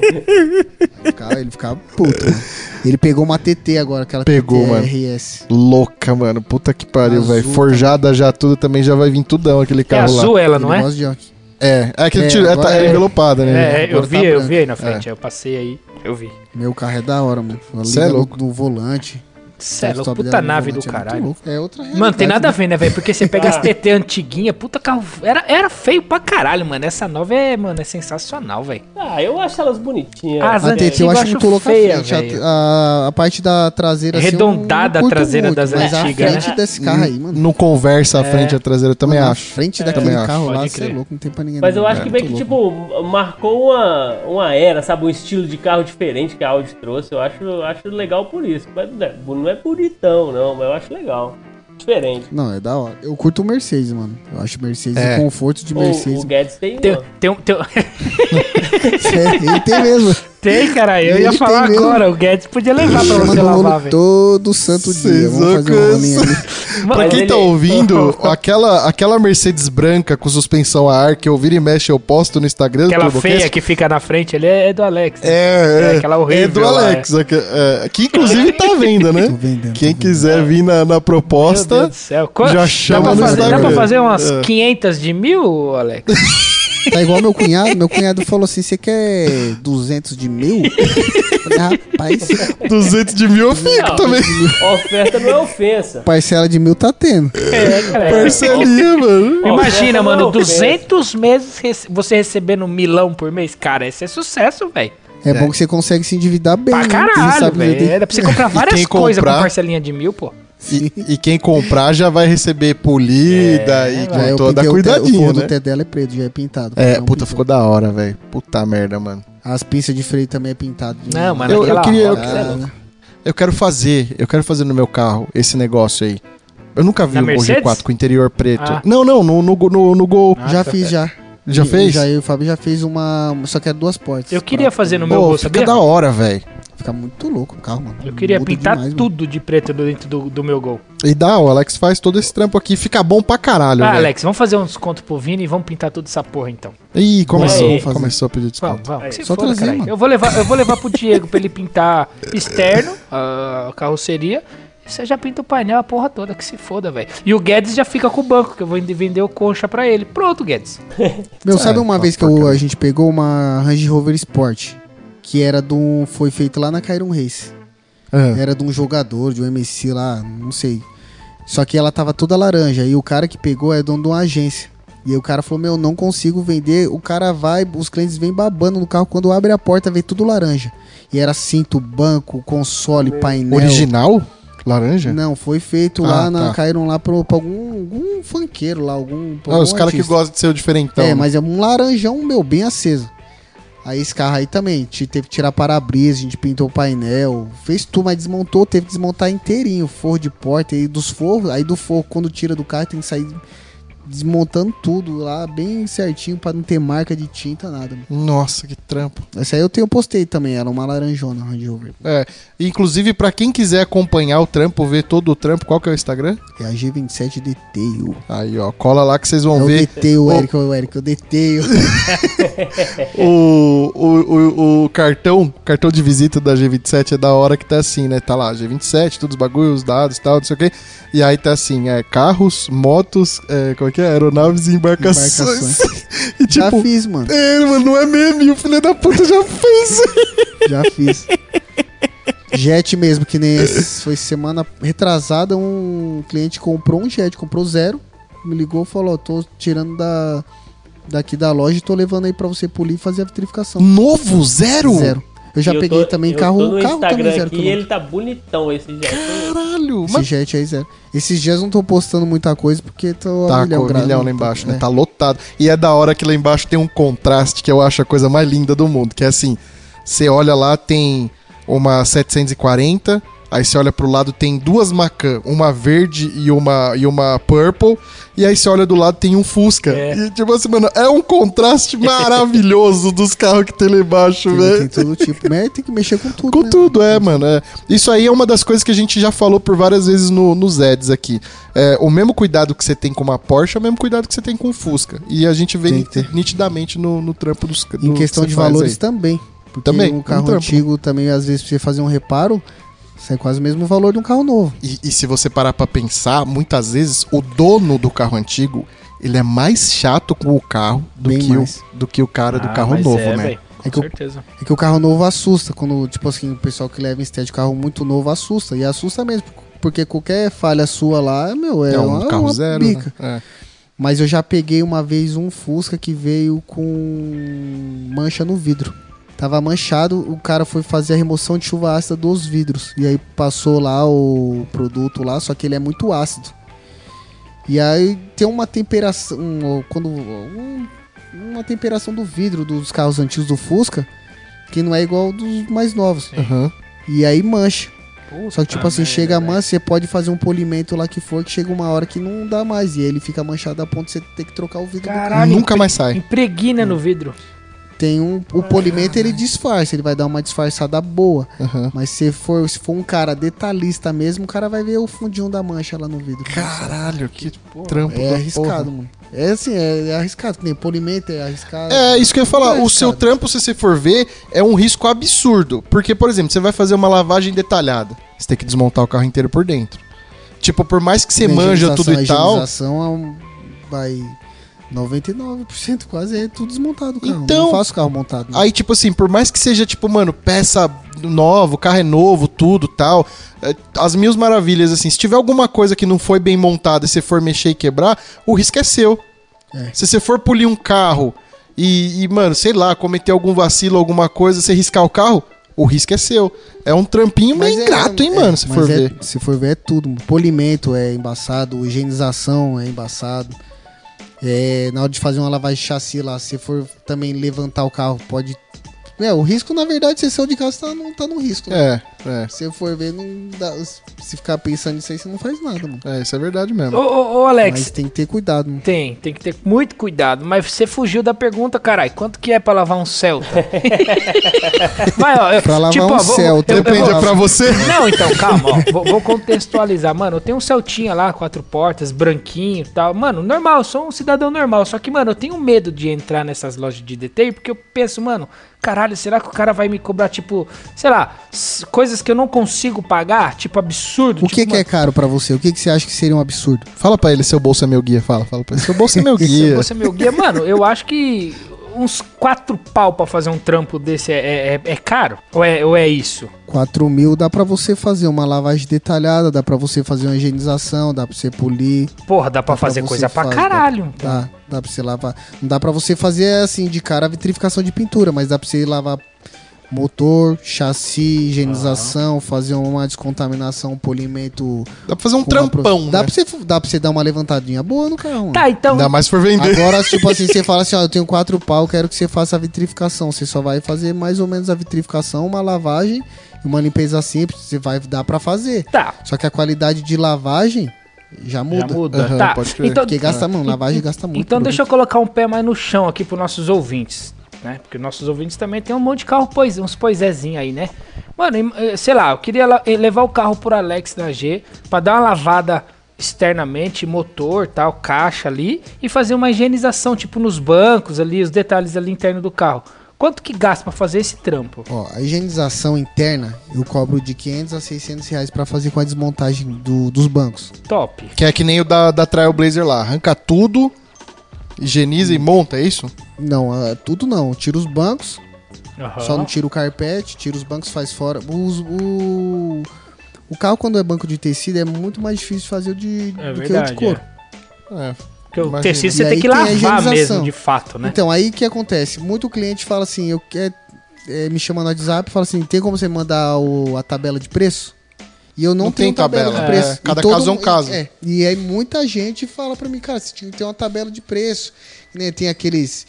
Cara, ele ficava puto, mano. Ele pegou uma TT agora, aquela Pegou, TT mano. RS. Louca, mano. Puta que pariu, velho. Forjada já tudo também já vai vir tudão aquele É carro lá. azul ela, Ele não é? gosta de óculos. É, é aquele É, tiro, é, tá, é é. envelopada, né? É, eu Agora vi, tá eu vi aí na frente. Eu passei aí, eu vi. Meu carro é da hora, mano. Cê é louco. No, volante. Cê é puta nave do é caralho. É outra Mano, tem nada a realidade, ver, né, velho? Porque você pega as TT antiguinha, puta carro. Era, era feio pra caralho, mano. Essa nova é, mano, é sensacional, velho. Ah, eu acho elas bonitinhas. As A É, TT eu acho muito louca feia, a frente. velho. A, a, a parte da traseira assim, Arredondada não a traseira muito, das mas antigas, a frente né? desse carro aí, mano. Não conversa a frente e a traseira, eu também Mano, acho. A frente daquele carro lá, você é louco, não tem pra ninguém. Mas eu acho É, que meio que, tipo, marcou uma, uma era, sabe? Um estilo de carro diferente que a Audi trouxe. Eu acho, eu acho legal por isso. Mas não é, é bonitão, não, mas eu acho legal. Diferente. Não, é da hora. Eu curto o Mercedes, mano. Eu acho Mercedes É. o conforto de O, Mercedes. o Guedes tem Tem, tem, um- tem, um- É, ele tem mesmo. Tem, cara. Eu Ele ia falar mesmo. agora. O Guedes podia levar pra você lavar, velho. todo santo dia. Vocês Vamos fazer um ali. Pra quem ele- tá ouvindo, aquela, aquela Mercedes branca com suspensão a ar que eu viro e mexe, eu posto no Instagram Aquela feia que fica na frente ali é do Alex. né? É, É, é, aquela horrível é do lá, Alex, aque- é, que inclusive tá à venda, né? Vendendo, Quem quiser vir na, na Meu Deus proposta, do céu. Qu- já dá, chama pra no fazer, dá pra Instagram. fazer umas É. 500 de mil, Alex? Tá igual meu cunhado. Meu cunhado falou assim: você quer 200 de mil? Falei, rapaz, 200 de mil eu fico Não, também. Oferta não é ofensa. parcela de mil tá tendo. É, cara. Parcelinha, mano. Ó, Imagina, mano, não é ofensa. 200 meses você recebendo milão por mês. Cara, esse é sucesso, velho. É, bom que você consegue se endividar bem. Pra né? Caralho, velho. Dá pra você comprar várias coisas comprar- com parcelinha de mil, pô. E, e quem comprar já vai receber polida e Já com eu toda a pintei o te- O cuidadinha, forro do né? teto dela é preto, já é pintado. É, Não puta, pintou. ficou da hora, velho. Puta merda, mano. As pinças de freio também é pintado. de- Não, mano, Eu- eu queria- eu roda, Ah, cê é louco. Eu quero fazer, eu quero fazer no meu carro esse negócio aí. Eu nunca vi Na um Gol Mercedes? G4 com interior preto. Ah. Não, não, no, no, no, no Gol. já tá fiz, já. Já Eu- fez? Já, eu e o Fábio já fez uma. Só que era duas portas. Eu queria fazer no meu Pô, gol, fica sabia? da hora, velho. Fica muito louco o carro, mano. Eu queria Muda pintar demais, mano. tudo de preto dentro do, do meu gol. E dá, o Alex faz todo esse trampo aqui. Fica bom pra caralho, Ah, velho. Alex, vamos fazer um desconto pro Vini e vamos pintar tudo essa porra então. Ih, começou, Vamos fazer. começou a pedir Vamos, desconto. vamos. Se Só foda, trazer, mano. Eu vou levar, eu vou levar pro Diego pra ele pintar externo, a carroceria. E você já pinta o painel, a porra toda, que se foda, velho. E o Guedes já fica com o banco, que eu vou vender o concha pra ele. Pronto, Guedes. Meu, sabe É, uma vez que eu- a gente pegou uma Range Rover Sport? Que era de um. Foi feito lá na Cairon Race. Ah, Era de um jogador, de um MC lá, não sei. Só que ela tava toda laranja. E o cara que pegou é dono de uma agência. E aí o cara falou: Meu, não consigo vender. O cara vai, os clientes vêm babando no carro. Quando abre a porta, vem tudo laranja. E era cinto, banco, console, painel. Original? Laranja? Não, foi feito Ah, lá na. tá. Caíram lá pro, pra algum, algum funkeiro lá, algum. pra Ah, os algum caras que gostam de ser o diferentão. É, né? mas é um laranjão, meu, bem aceso. Aí esse carro aí também, te- teve que tirar para-brisa, a gente pintou o painel, fez tudo, mas desmontou, teve que desmontar inteirinho, forro de porta, aí dos forros, aí do forro, quando tira do carro, tem que sair desmontando tudo lá, bem certinho, pra não ter marca de tinta, nada. Nossa, que trampo. Essa aí eu tenho postei também, era uma laranjona, Range Rover. É, inclusive, pra quem quiser acompanhar o trampo, ver todo o trampo, qual que é o Instagram? É a G27 Detail. Aí, ó, cola lá que vocês É vão o ver. Detail, o- Eric, o Eric, o Detail. O, o, o, o cartão, cartão de visita da G27 é da hora que tá assim, né? Tá lá, G27, todos os bagulhos, os dados e tal, não sei o quê. E aí tá assim, é carros, motos, é, como é que é? Aeronaves e embarcações. e Já tipo, fiz, mano, é, mano, não é meme, o filho da puta já fez. já fiz. Jet mesmo, que nem esse, foi semana retrasada, um cliente comprou um jet, comprou zero, me ligou e falou, tô tirando da, daqui da loja e tô levando aí pra você polir e fazer a vitrificação. Novo, zero? Zero. Eu já Eu peguei tô- também eu carro, tô no carro Instagram também zero aqui e quilômetro. ele tá bonitão esse jeito. Caralho, Esse mas jet aí zero. Esses dias não tô postando muita coisa porque tô tá a milhão, com milhão lá não, embaixo, né? é. Tá lotado. E é da hora que lá embaixo tem um contraste que eu acho a coisa mais linda do mundo, que é assim, você olha lá, tem uma 740, aí você olha pro lado, tem duas Macan, uma verde e uma, e uma purple, e aí você olha do lado, tem um Fusca. É. E tipo assim, mano, é um contraste maravilhoso dos carros que tem lá embaixo, Tem, velho. tem todo tipo. Mas tem que mexer com tudo. Com né? tudo, é, mano. é. Isso aí é uma das coisas que a gente já falou por várias vezes no, nos ads aqui. É, o mesmo cuidado que você tem com uma Porsche é o mesmo cuidado que você tem com o Fusca. E a gente vê nitidamente no, no trampo dos Em do questão que de valores aí. também. Porque Também, um um carro trampo. antigo também, às vezes, pra você fazer um reparo, sai quase o mesmo valor de um carro novo. E, e se você parar pra pensar, muitas vezes o dono do carro antigo ele é mais chato com o carro do, Bem que o, do que o cara do Ah, carro mas novo, é, né? véi, É Com que eu- certeza. É que o carro novo assusta. Quando, tipo assim, o pessoal que leva em estética de carro muito novo assusta. E assusta mesmo. Porque qualquer falha sua lá, meu, é, É, um uma, carro uma zero. bica. Né? É. Mas eu já peguei uma vez um Fusca que veio com mancha no vidro. Tava manchado, o cara foi fazer a remoção de chuva ácida dos vidros. E aí passou lá o produto lá, só que ele é muito ácido. E aí tem uma temperação. um- quando, um- uma temperação do vidro dos carros antigos do Fusca que não é igual dos mais novos. Aham. E aí mancha. Só que, tipo Puta assim, merda, chega a mancha, você pode fazer um polimento lá que for, que chega uma hora que não dá mais. E aí ele fica manchado a ponto de você ter que trocar o vidro do carro. Caralho, Nunca mais sai. Impregna no vidro. Tem um. O polimento ele disfarça, ele vai dar uma disfarçada boa. Aham. Mas se for, se for um cara detalhista mesmo, o cara vai ver o fundinho da mancha lá no vidro. Caralho, que trampo. É arriscado, porra. mano. É assim, é, é arriscado. Nem polimento é arriscado. É, isso que eu ia falar. É o seu trampo, se você for ver, é um risco absurdo. Porque, por exemplo, você vai fazer uma lavagem detalhada. Você tem que desmontar o carro inteiro por dentro. Tipo, por mais que você manja tudo a e tal. higienização é vai 99% quase é tudo desmontado. Então- Não faço carro montado. né? Aí, tipo assim, por mais que seja, tipo, mano, peça nova, o carro é novo, tudo tal. é, As mil maravilhas, assim, se tiver alguma coisa que não foi bem montada e você for mexer e quebrar, o risco é seu. É. Se você for polir um carro e, e, mano, sei lá, cometer algum vacilo, alguma coisa, você riscar o carro, o risco é seu. É um trampinho Mas meio é- ingrato, hein, é, mano, se for é- ver. Se for ver, é tudo. Polimento é embaçado, higienização é embaçado. É, na hora de fazer uma lavagem de chassi lá, se for também levantar o carro, pode. É, o risco, na verdade, se saiu de casa, tá, não tá no risco. Né? É, é. Se for ver, não dá- se ficar pensando nisso aí, você não faz nada, mano. É, isso é verdade Ô, mesmo. ô, ô, Alex, Mas tem que ter cuidado, mano. tem, tem que ter muito cuidado. Mas você fugiu da pergunta, caralho. Quanto que é pra lavar um Celta? Mas, ó, eu, Pra lavar tipo, um ó, vou- Celta, eu- eu Depende, vou- é pra você? Não, então, calma, ó. Vou, vou contextualizar. Mano, eu tenho um Celtinha lá, quatro portas, branquinho e tal. Mano, normal, eu sou um cidadão normal. Só que, mano, eu tenho medo de entrar nessas lojas de DT porque eu penso, mano, caralho, será que o cara vai me cobrar, tipo, sei lá, s- coisas que eu não consigo pagar? Tipo, absurdo. O tipo, que, que é caro pra você? O que, que você acha que seria um absurdo? Fala pra ele, seu bolso é meu guia. Fala, fala pra ele, seu bolso é meu guia. você é meu guia, mano, eu acho que uns quatro pau pra fazer um trampo desse é, é, é- é caro? Ou é, ou é isso? 4 mil dá pra você fazer uma lavagem detalhada, dá pra você fazer uma higienização, dá pra você polir, Porra, dá pra Dá pra fazer você coisa pra faz, caralho. dá, dá pra você lavar. Não dá pra você fazer assim de cara a vitrificação de pintura, mas dá pra você lavar motor, chassi, higienização, fazer uma descontaminação, polimento. Dá pra fazer um uma pro- trampão, Dá, né? pra você, dá pra você dar uma levantadinha boa no carro. mano. Tá, então. Ainda mais for vender. Agora, tipo assim, você fala assim, ó, eu tenho quatro pau, quero que você faça a vitrificação. Você só vai fazer mais ou menos a vitrificação, uma lavagem e uma limpeza simples. Você vai dar pra fazer. Tá. Só que a qualidade de lavagem já muda. Já muda. Aham, tá. pode crer. Então, Porque gasta, mano, lavagem gasta muito. então deixa eu colocar um pé mais no chão aqui pros nossos ouvintes, né? Porque nossos ouvintes também tem um monte de carro, pois, uns poisézinhos aí, né? Mano, eh, sei lá, eu queria eh, levar o carro por Alex na G pra dar uma lavada externamente, motor, tal, caixa ali e fazer uma higienização, tipo nos bancos ali, os detalhes ali interno do carro. Quanto que gasta pra fazer esse trampo? Ó, a higienização interna eu cobro de 500 a 600 reais pra fazer com a desmontagem do- dos bancos. Top. Que é que nem o da, da Trailblazer lá. Arranca tudo, higieniza e monta, é isso? Não, é tudo não. Tira os bancos, Aham. só não tira o carpete, tira os bancos, faz fora. Os- o, o carro, quando é banco de tecido, é muito mais difícil de fazer o de, É do que o verdade, de couro. É. Porque o tecido E você tem que tem lavar higienização. mesmo, de fato, né? Então, aí o que acontece? Muito cliente fala assim, eu quero, é, me chama no WhatsApp e fala assim, tem como você mandar o- a tabela de preço? E eu não, Não tenho tem tabela, de é, preço. E cada todo caso é um caso. É, e aí muita gente fala pra mim, cara, você tinha que ter uma tabela de preço. Nem Tem aqueles...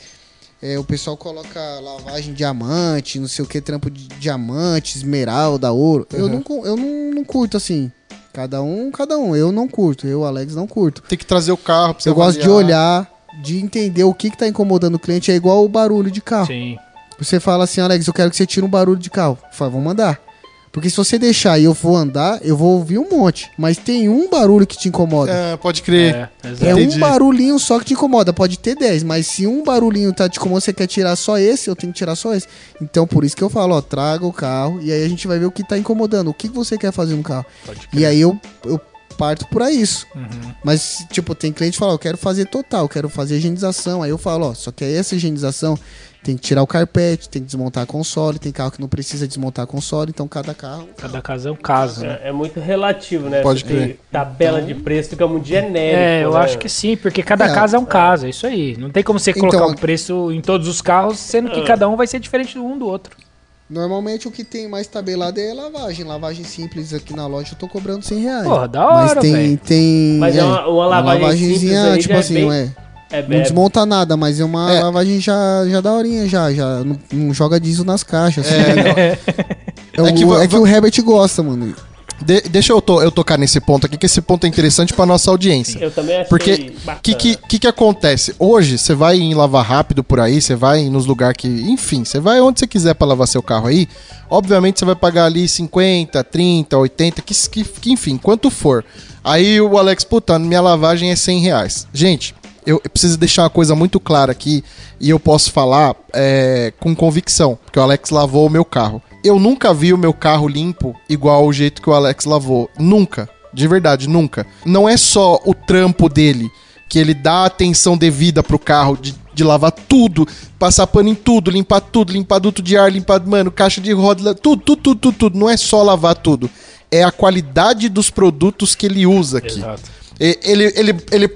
é, o pessoal coloca lavagem diamante, não sei o que, trampo de diamante, esmeralda, ouro. Eu, Uhum. não, cu- eu não, não curto assim. Cada um, cada um. Eu não curto. Eu, Alex, não curto. Tem que trazer o carro pra você Eu gosto de avaliar. olhar, de entender o que, que tá incomodando o cliente. É igual o barulho de carro. Sim. Você fala assim, Alex, eu quero que você tire um barulho de carro. Eu falo, vamos andar. Porque se você deixar e eu for andar, eu vou ouvir um monte. Mas tem um barulho que te incomoda. É, pode crer. É, É, um barulhinho só que te incomoda. Pode ter 10, mas se um barulhinho tá te incomodando, você quer tirar só esse, eu tenho que tirar só esse. Então por isso que eu falo, ó, traga o carro e aí a gente vai ver o que tá incomodando. O que que você quer fazer no carro. Pode E aí eu, eu parto por isso. Uhum. Mas, tipo, tem cliente que fala, eu quero fazer total, eu quero fazer higienização. Aí eu falo, ó, só que aí essa higienização tem que tirar o carpete, tem que desmontar a console, tem carro que não precisa desmontar a console, então cada carro. Cada caso é um caso, né? É, é muito relativo, né? Pode tem crer. Tabela de preço fica muito genérico. É, eu né? acho que sim, porque cada É. caso é um caso, é isso aí. Não tem como você Então, colocar um a- preço em todos os carros, sendo que Ah. cada um vai ser diferente do um do outro. Normalmente o que tem mais tabelado é lavagem. Lavagem simples aqui na loja eu tô cobrando 100 reais. Porra, da Mas hora, tem, velho. tem. Mas é uma- uma lavagem lavagenzinha, simples aí tipo já é assim, bem- não é. É, Não é, desmonta nada, mas é uma É. lavagem já, já daorinha, já. já não, não joga diesel nas caixas. É, não. É, o- É que é que o Herbert gosta, mano. de- deixa eu, to- eu tocar nesse ponto aqui, que esse ponto é interessante pra nossa audiência. Eu também achei Porque o que, que, que que acontece? Hoje, você vai em lavar rápido por aí, você vai nos lugares que. Enfim, você vai onde você quiser pra lavar seu carro aí. Obviamente você vai pagar ali 50, 30, 80, que, que, que enfim, quanto for. Aí o Alex, puta, minha lavagem é 100 reais. Gente, eu, preciso deixar uma coisa muito clara aqui e eu posso falar é, com convicção, porque o Alex lavou o meu carro. Eu nunca vi o meu carro limpo igual o jeito que o Alex lavou. Nunca. De verdade, nunca. Não é só o trampo dele, que ele dá atenção devida pro carro, de, de lavar tudo, passar pano em tudo, limpar tudo, limpar duto de ar, limpar, mano, caixa de roda, tudo, tudo, tudo, tudo, tudo. Não é só lavar tudo. É a qualidade dos produtos que ele usa aqui. Exato. Ele, ele, ele,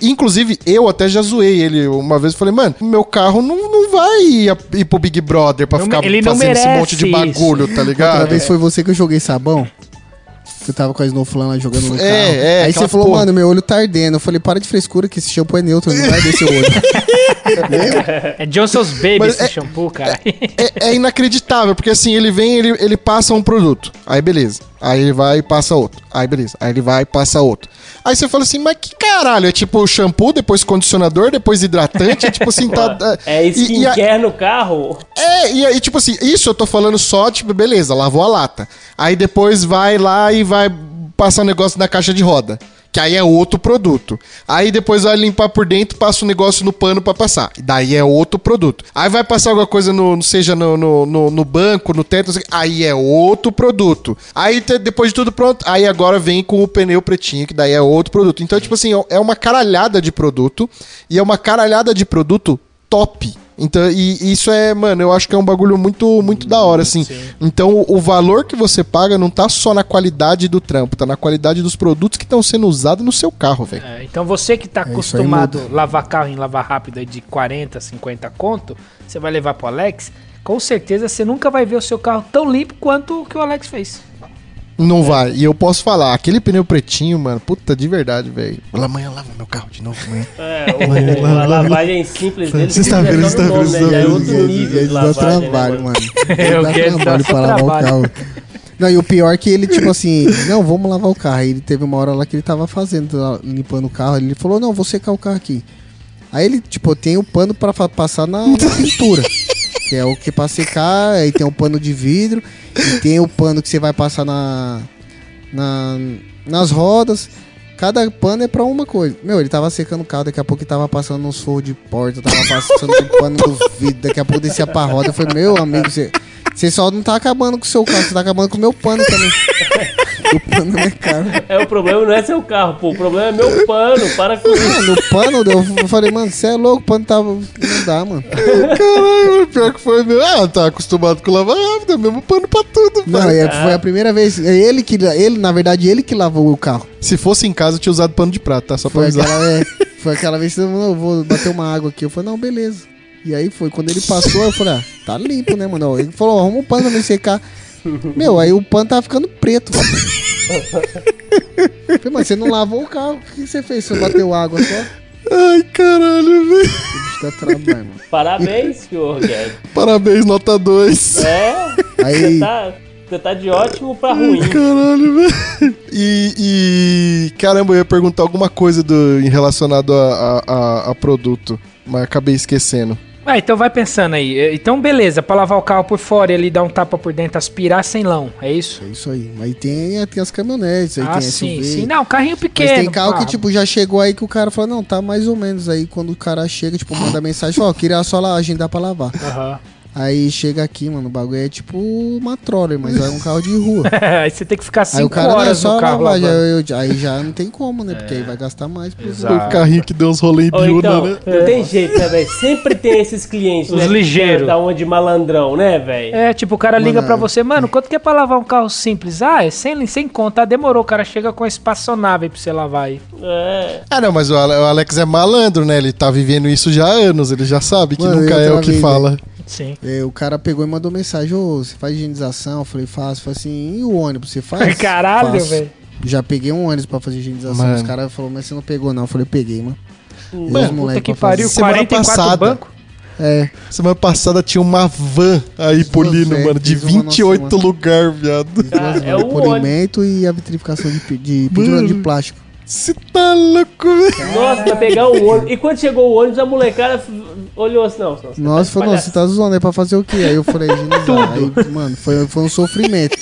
inclusive, eu até já zoei ele uma vez. Falei, mano, meu carro não, não vai ir, a- ir pro Big Brother pra Não ficar me- ele não fazendo esse monte de isso. bagulho, tá Outra ligado? vez foi você que eu joguei sabão. Que eu tava com a Snowflan lá jogando no É, carro. é, Aí você falou, porra. mano, meu olho tá ardendo. Eu falei, para de frescura que esse shampoo é neutro, não vai descer o olho. É Johnson's Baby Mas esse é- shampoo, cara. é, é inacreditável, porque assim, ele vem, ele, ele passa um produto. Aí beleza. Aí ele vai e passa outro. Aí beleza. Aí ele vai e passa outro. Aí você fala assim, mas que caralho? É tipo shampoo, depois condicionador, depois hidratante. É tipo assim, tá. É e- e a- skincare no carro? É, e aí, tipo assim, isso eu tô falando só, tipo, beleza, lavou a lata. Aí depois vai lá e vai passar um negócio na caixa de roda. Que aí é outro produto. Aí depois vai limpar por dentro, passa um negócio no pano pra passar. Daí é outro produto. Aí vai passar alguma coisa no, seja no, no, no- no banco, no teto, o aí é outro produto. Aí depois de tudo pronto, aí agora vem com o pneu pretinho, que daí é outro produto. Então, tipo assim, é uma caralhada de produto. E é uma caralhada de produto top. Então, e isso é, mano, eu acho que é um bagulho muito, muito da hora, assim. Então, o, valor que você paga não tá só na qualidade do trampo, tá na qualidade dos produtos que estão sendo usados no seu carro, velho. É, então você que tá aí acostumado a lavar carro em lavar rápido aí de 40, 50 conto, você vai levar pro Alex, com certeza você nunca vai ver o seu carro tão limpo quanto o que o Alex fez. Não vai. E eu posso falar, aquele pneu pretinho, mano, puta de verdade, velho. Amanhã lava meu carro de novo, amanhã. É, o, a lavagem simples dele. Sexta-feira, tá no sexta-feira, nome, né? É outro nível de Ele dá lavagem, trabalho, né, mano. Eu Ele dá quero trabalho pra lavar trabalho. o carro. Não, e o pior é que ele, tipo assim, não, vamos lavar o carro. Aí ele teve uma hora lá que ele tava fazendo, limpando o carro. Ele falou, não, vou secar o carro aqui. Aí ele, tipo, tem o pano pra passar na, na pintura. Que é o que é pra secar, aí tem o pano de vidro, e tem o pano que você vai passar na, na, nas rodas. Cada pano é pra uma coisa. Meu, ele tava secando o carro, daqui a pouco ele tava passando nos forros de porta, tava passando o pano do vidro, daqui a pouco descia pra roda. Eu falei, meu amigo, você, você só não tá acabando com o seu carro, você tá acabando com o meu pano também. o pano não é caro. É, o problema não é seu carro, pô. O problema é meu pano. Para com isso. Mano, o pano, eu falei, mano, você é louco, o pano tava. Não dá, mano. Caralho, mano, pior que foi meu. Ah, tá acostumado com lavar rápido, é mesmo pano pra tudo, Não, pai. é- foi a primeira vez. É ele que. Ele, na verdade, ele que lavou o carro. Se fosse em casa, eu tinha usado pano de prata, tá? Só pra Foi avisar. aquela, é, foi aquela vez que eu vou bater uma água aqui. Eu falei, não, beleza. E aí foi, quando ele passou, eu falei, ah, tá limpo, né, mano? Ele falou, arruma um pano pra me secar. Meu, aí o pano tava ficando preto. Eu falei, mas você não lavou o carro, o que você fez? Você bateu água só? Ai, caralho, velho. Bicho tá trabalho, mano. Parabéns, senhor Guedes. Parabéns, nota 2. É, você Aí, tá, você tá de ótimo pra ruim. Caralho, velho. E, e. Caramba, eu ia perguntar alguma coisa do, em relacionado a, a, a- a produto, mas acabei esquecendo. Ah, então vai pensando aí. Então beleza, pra lavar o carro por fora e ele dar um tapa por dentro, aspirar sem lão, é isso? é isso aí. Mas tem, tem as caminhonetes, aí ah, tem sim, SUV. sim. Não, carrinho pequeno. Mas tem carro pá. que, tipo, já chegou aí que o cara falou, não, tá mais ou menos. Aí quando o cara chega, tipo, manda mensagem, ó, queria só lá agendar pra lavar. Aham. Aí chega aqui, mano, o bagulho é tipo uma troller, mas é um carro de rua. aí você tem que ficar aí 5 o cara não é horas só no carro lavar, já, lavando. eu- aí já não tem como, né? Porque aí vai gastar mais. O carrinho que deu uns rolês em biúna, então, né? não tem jeito, né, velho? Sempre tem esses clientes, Os né? ligeiros. Da onde malandrão, né, velho? É, tipo, o cara liga Mano, pra você, mano, quanto que é pra lavar um carro simples? Ah, é sem, sem conta, demorou, o cara chega com a espaçonave aí pra você lavar aí. É. Ah, não, mas o Ale- o Alex é malandro, né? Ele tá vivendo isso já há anos, ele já sabe que Mano, nunca é o que vez, fala. Sim. É, o cara pegou e mandou mensagem, ô, você faz higienização? Eu falei, faço. Falei assim, e o ônibus, você faz? Caralho, velho. Já peguei um ônibus pra fazer higienização. Mano. Os caras falaram, mas você não pegou não. Eu falei, peguei, mano. E Puta moleque que fazer. pariu, Semana 44 passada. banco. É. Semana passada tinha uma van aí polindo, é, mano, de fiz uma 28 nossa, lugar, viado. Cara, é o polimento e a vitrificação de, de pintura de plástico. Você tá louco? Nossa, pra pegar o ônibus. E quando chegou o ônibus, a molecada olhou assim, não. Você Nossa, falou, não, você tá zoando, é pra fazer o quê? Aí eu falei, higienizar. Aí, mano, foi, foi um sofrimento.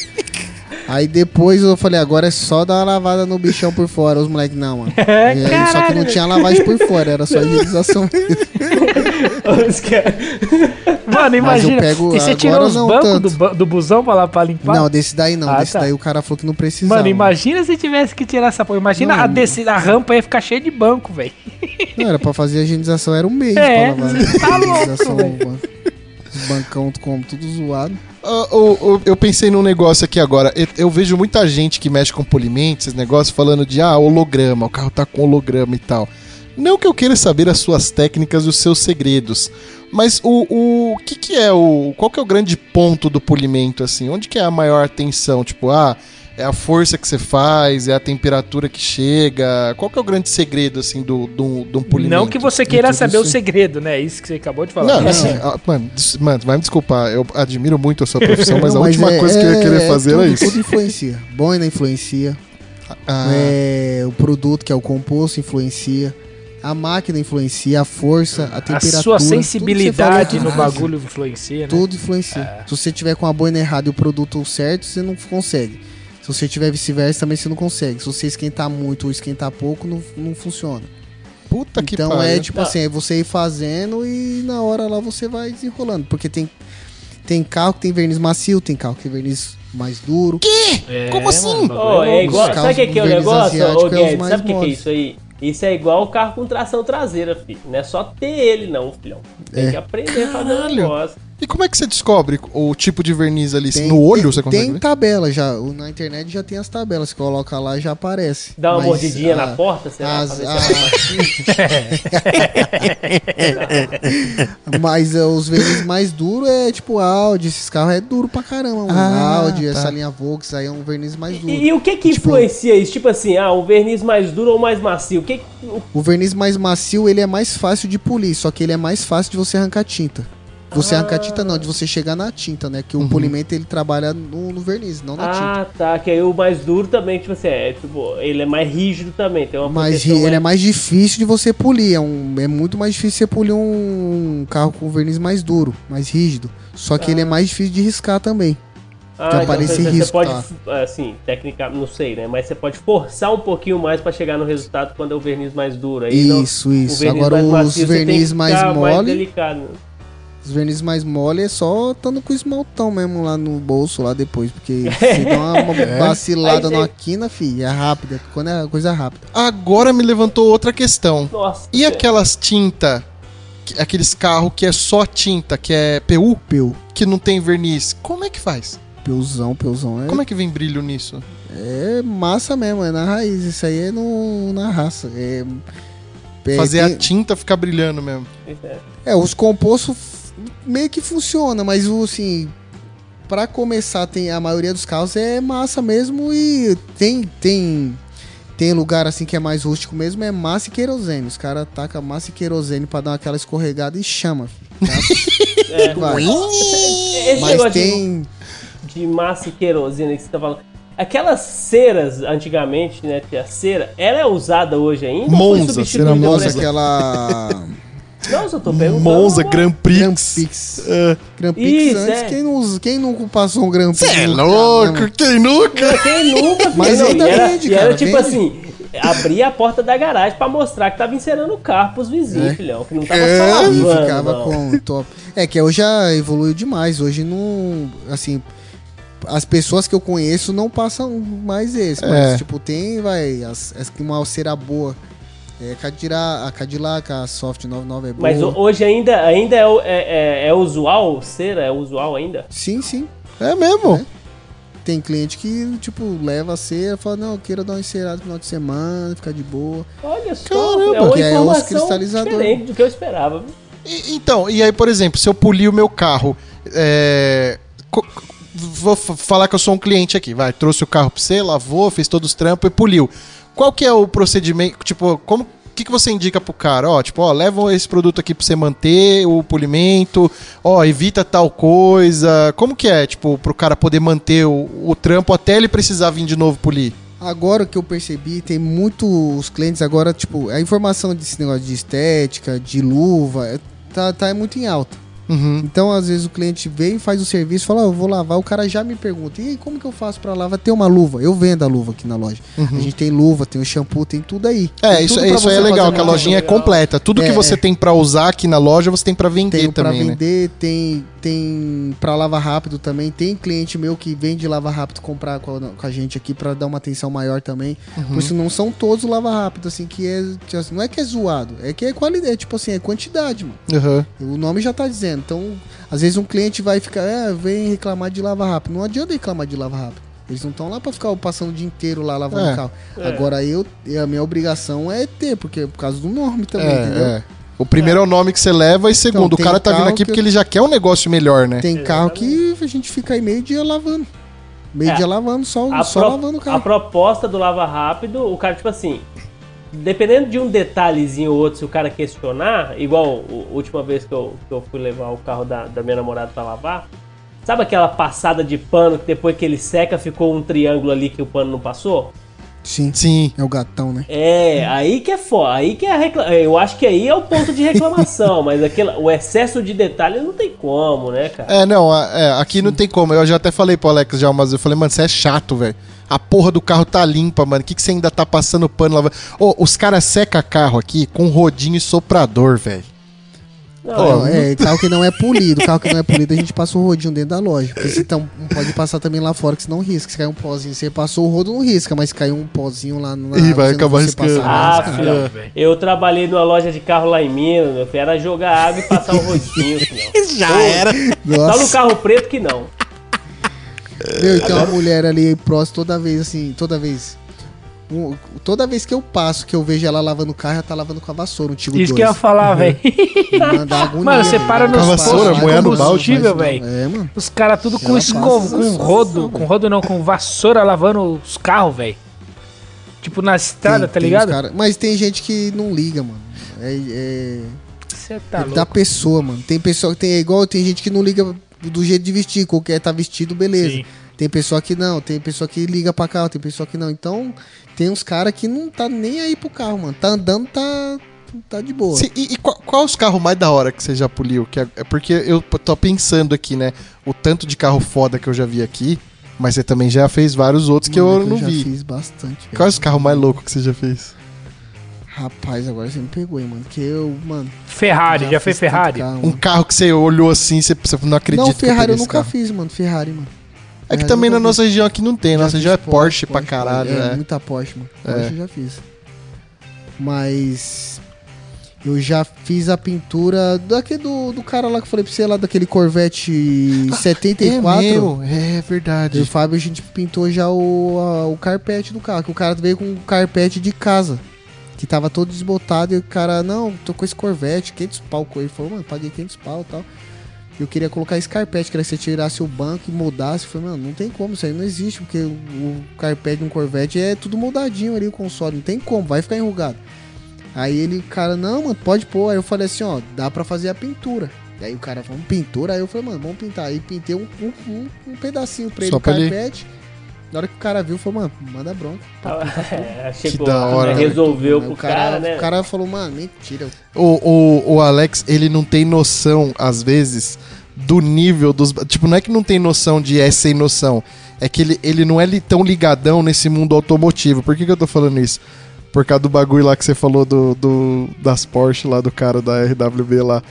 Aí depois eu falei, agora é só dar uma lavada no bichão por fora. Os moleques, não, mano. É, aí, só que não tinha lavagem por fora, era só higienização. Mano, imagina. pego- e você tirou os bancos do, ba- do busão pra, lá, pra limpar? Não, desse daí não. Ah, desse tá. daí o cara falou que não precisava. Mano, imagina se tivesse que tirar essa porra. Imagina Não. a, descida, a rampa ia ficar cheia de banco, velho. Não, era pra fazer a higienização, era um mês É, pra lavar. tá louco, velho. Os bancão como tudo zoado. Ah, o- o- eu pensei num negócio aqui agora. Eu, eu vejo muita gente que mexe com polimento, esses negócios, falando de ah, holograma, o carro tá com holograma e tal. Não que eu queira saber as suas técnicas e os seus segredos, mas o, o, o que, que é o. Qual que é o grande ponto do polimento, assim? Onde que é a maior atenção? Tipo, ah, é a força que você faz, é a temperatura que chega. Qual que é o grande segredo, assim, do, do, do polimento? Não que você queira saber o isso. segredo, né? Isso que você acabou de falar. Não, assim, ah, mano, des- mano, vai me desculpar, eu admiro muito a sua profissão, mas Não, a última é- coisa que eu ia é- querer fazer tudo, era isso. Tudo influencia. Boina influencia. Ah, É, o produto, que é o composto, influencia. A máquina influencia, a força, a a temperatura. sua que você sensibilidade no bagulho influencia, né? Tudo influencia. Se você tiver com a boina errada e o produto certo, você não consegue. Se você tiver vice-versa, também você não consegue. Se você esquentar muito ou esquentar pouco, não, não funciona. puta que então pariu. é tipo assim, é você ir fazendo e na hora lá você vai desenrolando. Porque tem, tem carro que tem verniz macio, tem carro que tem verniz mais duro. É, Como assim? Ó, é louco, igual, sabe o que, que é o negócio, ô é Guedes? mais Sabe o que, que é isso aí? Isso é igual o carro com tração traseira, filho. Não é só ter ele, não, filhão. Tem É. que aprender a fazer o negócio. E como é que você descobre o tipo de verniz ali? Tem- no olho tem, você consegue Tem ver? tabela já. o- Na internet já tem as tabelas. Você coloca lá já aparece. Dá uma Mas, mordidinha ah, na porta, será? as- a- Mas é, os verniz mais duros é tipo Audi. Esses carros é duro pra caramba. mano. Ah, Audi, tá. essa linha Volks aí é um verniz mais duro. E, e o que que Tipo- influencia isso? Tipo assim, ah, um verniz mais duro ou mais macio? O que, que- o- O verniz mais macio, ele é mais fácil de polir, só que ele é mais fácil de você arrancar tinta. Você Ah. arrancar tinta não, de você chegar na tinta, né? Que o polimento ele trabalha no, no verniz, não na tinta. Ah, tá. Que aí o mais duro também, tipo assim, é, tipo, ele é mais rígido também. Tem uma proteção ri- ele é mais difícil de você polir. É, um, é muito mais difícil você polir um carro com verniz mais duro, mais rígido. Só que ele é mais difícil de riscar também. Ah, que aparece você, você risco, pode, tá. assim, técnica, não sei, né? Mas você pode forçar um pouquinho mais pra chegar no resultado quando é o verniz mais duro. Aí não- Isso, isso. o verniz Agora mais os macio, você tem verniz que mais ficar mais mole, delicado. Os verniz mais mole é só estando com o esmaltão mesmo lá no bolso lá depois, porque se dá uma, uma vacilada Aí você- numa quina, fi, é rápida, quando é coisa rápida. Agora me levantou outra questão. Nossa. E aquelas tinta, que- aqueles carros que é só tinta, que é PU, Peu, que não tem verniz, como é que faz? peuzão, peuzão é, Como é que vem brilho nisso? é massa mesmo, é na raiz, isso aí é no, na raça. É, é, Fazer tem- a tinta ficar brilhando mesmo. É, os compostos meio que funciona, mas o assim, para começar, tem a maioria dos carros é massa mesmo e tem tem tem lugar assim que é mais rústico mesmo, é massa e querosene. Os caras tacam massa e querosene pra dar aquela escorregada e chama. tá? É. Vai. Esse Mas negócio de- tem de massa e querosene que você tá falando. Aquelas ceras, antigamente, né? Que a cera, ela é usada hoje ainda? ou foi Monza, cera Monza, aquela Não, só tô perguntando. Monza. Grand Grand Prix. Prix. É. Grand Prix Isso, antes, é. quem, não, quem nunca passou um Grand Prix? Cê é louco, quem nunca? Quem nunca? Mas não, ainda era, vende, e era cara, tipo vende. assim, abria a porta da garagem pra mostrar que tava encerando o carro pros vizinhos, É. filhão. Que não tava É, só E lavando, ficava não. com top. É que hoje já evoluiu demais. Hoje não. Assim. As pessoas que eu conheço não passam mais esse. É. Mas, tipo, tem, vai. As, as que uma cera boa. É, Cadillac, a Cadillac, a Soft 99 é boa. Mas ho- hoje ainda, ainda é, é, é- é usual cera? É usual ainda? Sim, sim. É mesmo. Tem cliente que, tipo, leva a cera e fala, não, eu quero dar uma encerada no final de semana, ficar de boa. Olha só, Caramba, é uma que é os cristalizadores. diferente do que eu esperava. E- então, e aí, por exemplo, se eu polir o meu carro, é, vou falar que eu sou um cliente aqui, vai, trouxe o carro pra você, lavou, fez todos os trampos e poliu. Qual que é o procedimento, tipo, como, que, que você indica pro cara? Ó, tipo, ó, leva esse produto aqui pra você manter o polimento, ó, evita tal coisa. Como que é, tipo, pro cara poder manter o, o trampo até ele precisar vir de novo polir? Agora que eu percebi, tem muitos clientes agora, tipo, a informação desse negócio de estética, de luva, é- tá, tá muito em alta. Uhum. Então, às vezes, o cliente vem, faz o serviço, fala, "Ah, eu vou lavar, o cara já me pergunta, e aí, como que eu faço pra lavar? Tem uma luva, eu vendo a luva aqui na loja. A gente tem luva, tem o shampoo, tem tudo aí. Uhum. É, Tem isso, pra isso aí é legal, que a lojinha é completa. Tudo que É, você é. tem pra usar aqui na loja, você tem pra vender Tem pra também, né? vender, tem, tem pra lavar rápido também. Tem cliente meu que vende lava rápido comprar com a, com a gente aqui pra dar uma atenção maior também. Uhum. Por isso não são todos lava rápido, assim, que é. assim, não é que é zoado, é que é qualidade, é, tipo assim, é quantidade, mano. Aham. O nome já tá dizendo. Então, às vezes um cliente vai ficar, é, vem reclamar de lava rápido. Não adianta reclamar de lava rápido. Eles não estão lá pra ficar passando o dia inteiro lá lavando É. o carro. É. Agora eu, a minha obrigação é ter, porque é por causa do nome também, entendeu? É, é. O primeiro é. o nome que você leva e segundo, o tem cara tá vindo aqui que porque eu- ele já quer um negócio melhor, né? Tem carro que a gente fica aí meio dia lavando. Meio É. dia lavando, só, A, só pro- lavando o a carro. proposta do Lava Rápido, o cara, tipo assim, dependendo de um detalhezinho ou outro, se o cara questionar, igual a última vez que eu, que eu fui levar o carro da, da minha namorada pra lavar, sabe aquela passada de pano que depois que ele seca ficou um triângulo ali que o pano não passou? Sim. Sim. É o gatão, né? É, aí que é foda, aí que é a recla... Eu acho que aí é o ponto de reclamação, mas aquele, o excesso de detalhe não tem como, né, cara? É, não, é, aqui não tem como. Eu já até falei pro Alex já, mas eu falei, mano, você é chato, velho. A porra do carro tá limpa, mano. O que, que você ainda tá passando pano lavando? Ô, os caras secam carro aqui com rodinho e soprador, velho. Não, Não, é, carro que não é polido. Carro que não é polido, a gente passa o rodinho dentro da loja. Porque se então, pode passar também lá fora, que senão risca. Se cair um pozinho, você passou o rodo, não risca. Mas se cair um pozinho lá na Ih, vai acabar riscando. passar, Ah, filho, velho. eu trabalhei numa loja de carro lá em Minas, meu filho, era jogar água e passar o rodinho, filho. Já era. Só no Nossa, carro preto que não. meu, e tem uma mulher ali próxima toda vez, assim, toda vez. Um- toda vez que eu passo, que eu vejo ela lavando o carro, ela tá lavando com a vassoura, um Tigo Isso que eu ia 2. falar, velho. Manda agonia, Mano, você velho. para Dá nos vassoura, moer no não, velho. É, mano. Os caras tudo com passa com rodo, com rodo não, com vassoura lavando os carros, velho. Tipo na estrada, Tem- tá tem ligado? cara- Mas tem gente que não liga, mano. É, é- Você tá é louco. da pessoa, mano. Tem pessoa que tem é igual, tem gente que não liga do jeito de vestir, qualquer tá vestido, beleza. Sim. Tem pessoa que não, tem pessoa que liga pra carro, tem pessoa que não. Então, tem uns caras que não tá nem aí pro carro, mano. Tá andando, tá, tá de boa. Sim, e, e qual, qual os carros mais da hora que você já poliu? Que é, é porque eu tô pensando aqui, né? O tanto de carro foda que eu já vi aqui, mas você também já fez vários outros que Mano, eu não já vi. fiz bastante. velho. Quais os carros mais loucos que você já fez? Rapaz, agora você me pegou, hein, mano. Que eu, mano. Ferrari, já, fez fiz tanto Ferrari? carro, Um mano. carro que você olhou assim, você, você não acredita Não, que Ferrari eu esse nunca carro. fiz, mano. Ferrari, mano. É que Ferrari também na nossa região aqui não tem, nossa região é Porsche, pra caralho, É, né? muita Porsche, mano. É. Porsche eu já fiz. Mas eu já fiz a pintura daquele do, do cara lá que eu falei pra você lá, daquele Corvette 74. É meu, é E o verdade. Fábio, a gente pintou já o, a- o carpete do carro, que o cara veio com um carpete de casa. Que tava todo desbotado e o cara, não, tô com esse Corvette, 500 pau. Ele falou, mano, paguei 500 pau e tal. Eu queria colocar esse carpete, queria que você tirasse o banco e mudasse. Eu falei, mano, não tem como, isso aí não existe, porque o, carpete de um Corvette é tudo moldadinho ali, o console, não tem como, vai ficar enrugado. Aí ele, cara, não, mano, pode pôr. Aí eu falei assim, ó, dá pra fazer a pintura. E aí o cara falou, pintura? Aí eu falei, mano, vamos pintar. Aí pintei um, um, um, pedacinho pra ele, Só o pra ele- carpete. Na hora que o cara viu, falou, mano, manda bronca. É, chegou, da hora, né, resolveu pro o cara, cara, né? O cara falou, mano, mentira. O, o, o Alex, ele não tem noção, às vezes, do nível dos. Tipo, não é que não tem noção de é sem noção. É que ele, ele não é li- tão ligadão nesse mundo automotivo. Por que, que eu tô falando isso? Por causa do bagulho lá que você falou do, do- das Porsche lá, do cara da RWB lá.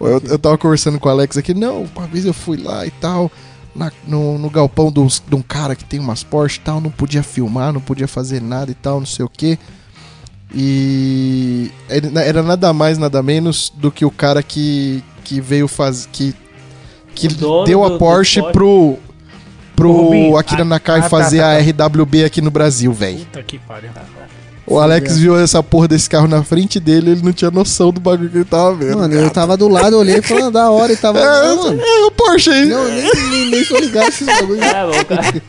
Eu, eu tava conversando com o Alex aqui, não, uma vez eu fui lá e tal, na- no, no galpão dos- de um cara que tem umas Porsche e tal, não podia filmar, não podia fazer nada e tal, não sei o que. E ele- era nada mais, nada menos do que o cara que, que veio fazer. que, que deu do- a do Porsche pro. pro Rubinho. Akira Ah, Nakai ah, tá, fazer tá, a tá. RWB aqui no Brasil, velho. Puta que pariu. O Alex viu essa porra desse carro na frente dele, ele não tinha noção do bagulho que ele tava vendo. Mano, eu tava do lado, olhei e falei, ah, da hora, e tava. é, não, mano. é o Porsche aí. Não, nem, nem, nem sou ligado esses bagulho. É, mano, o cara,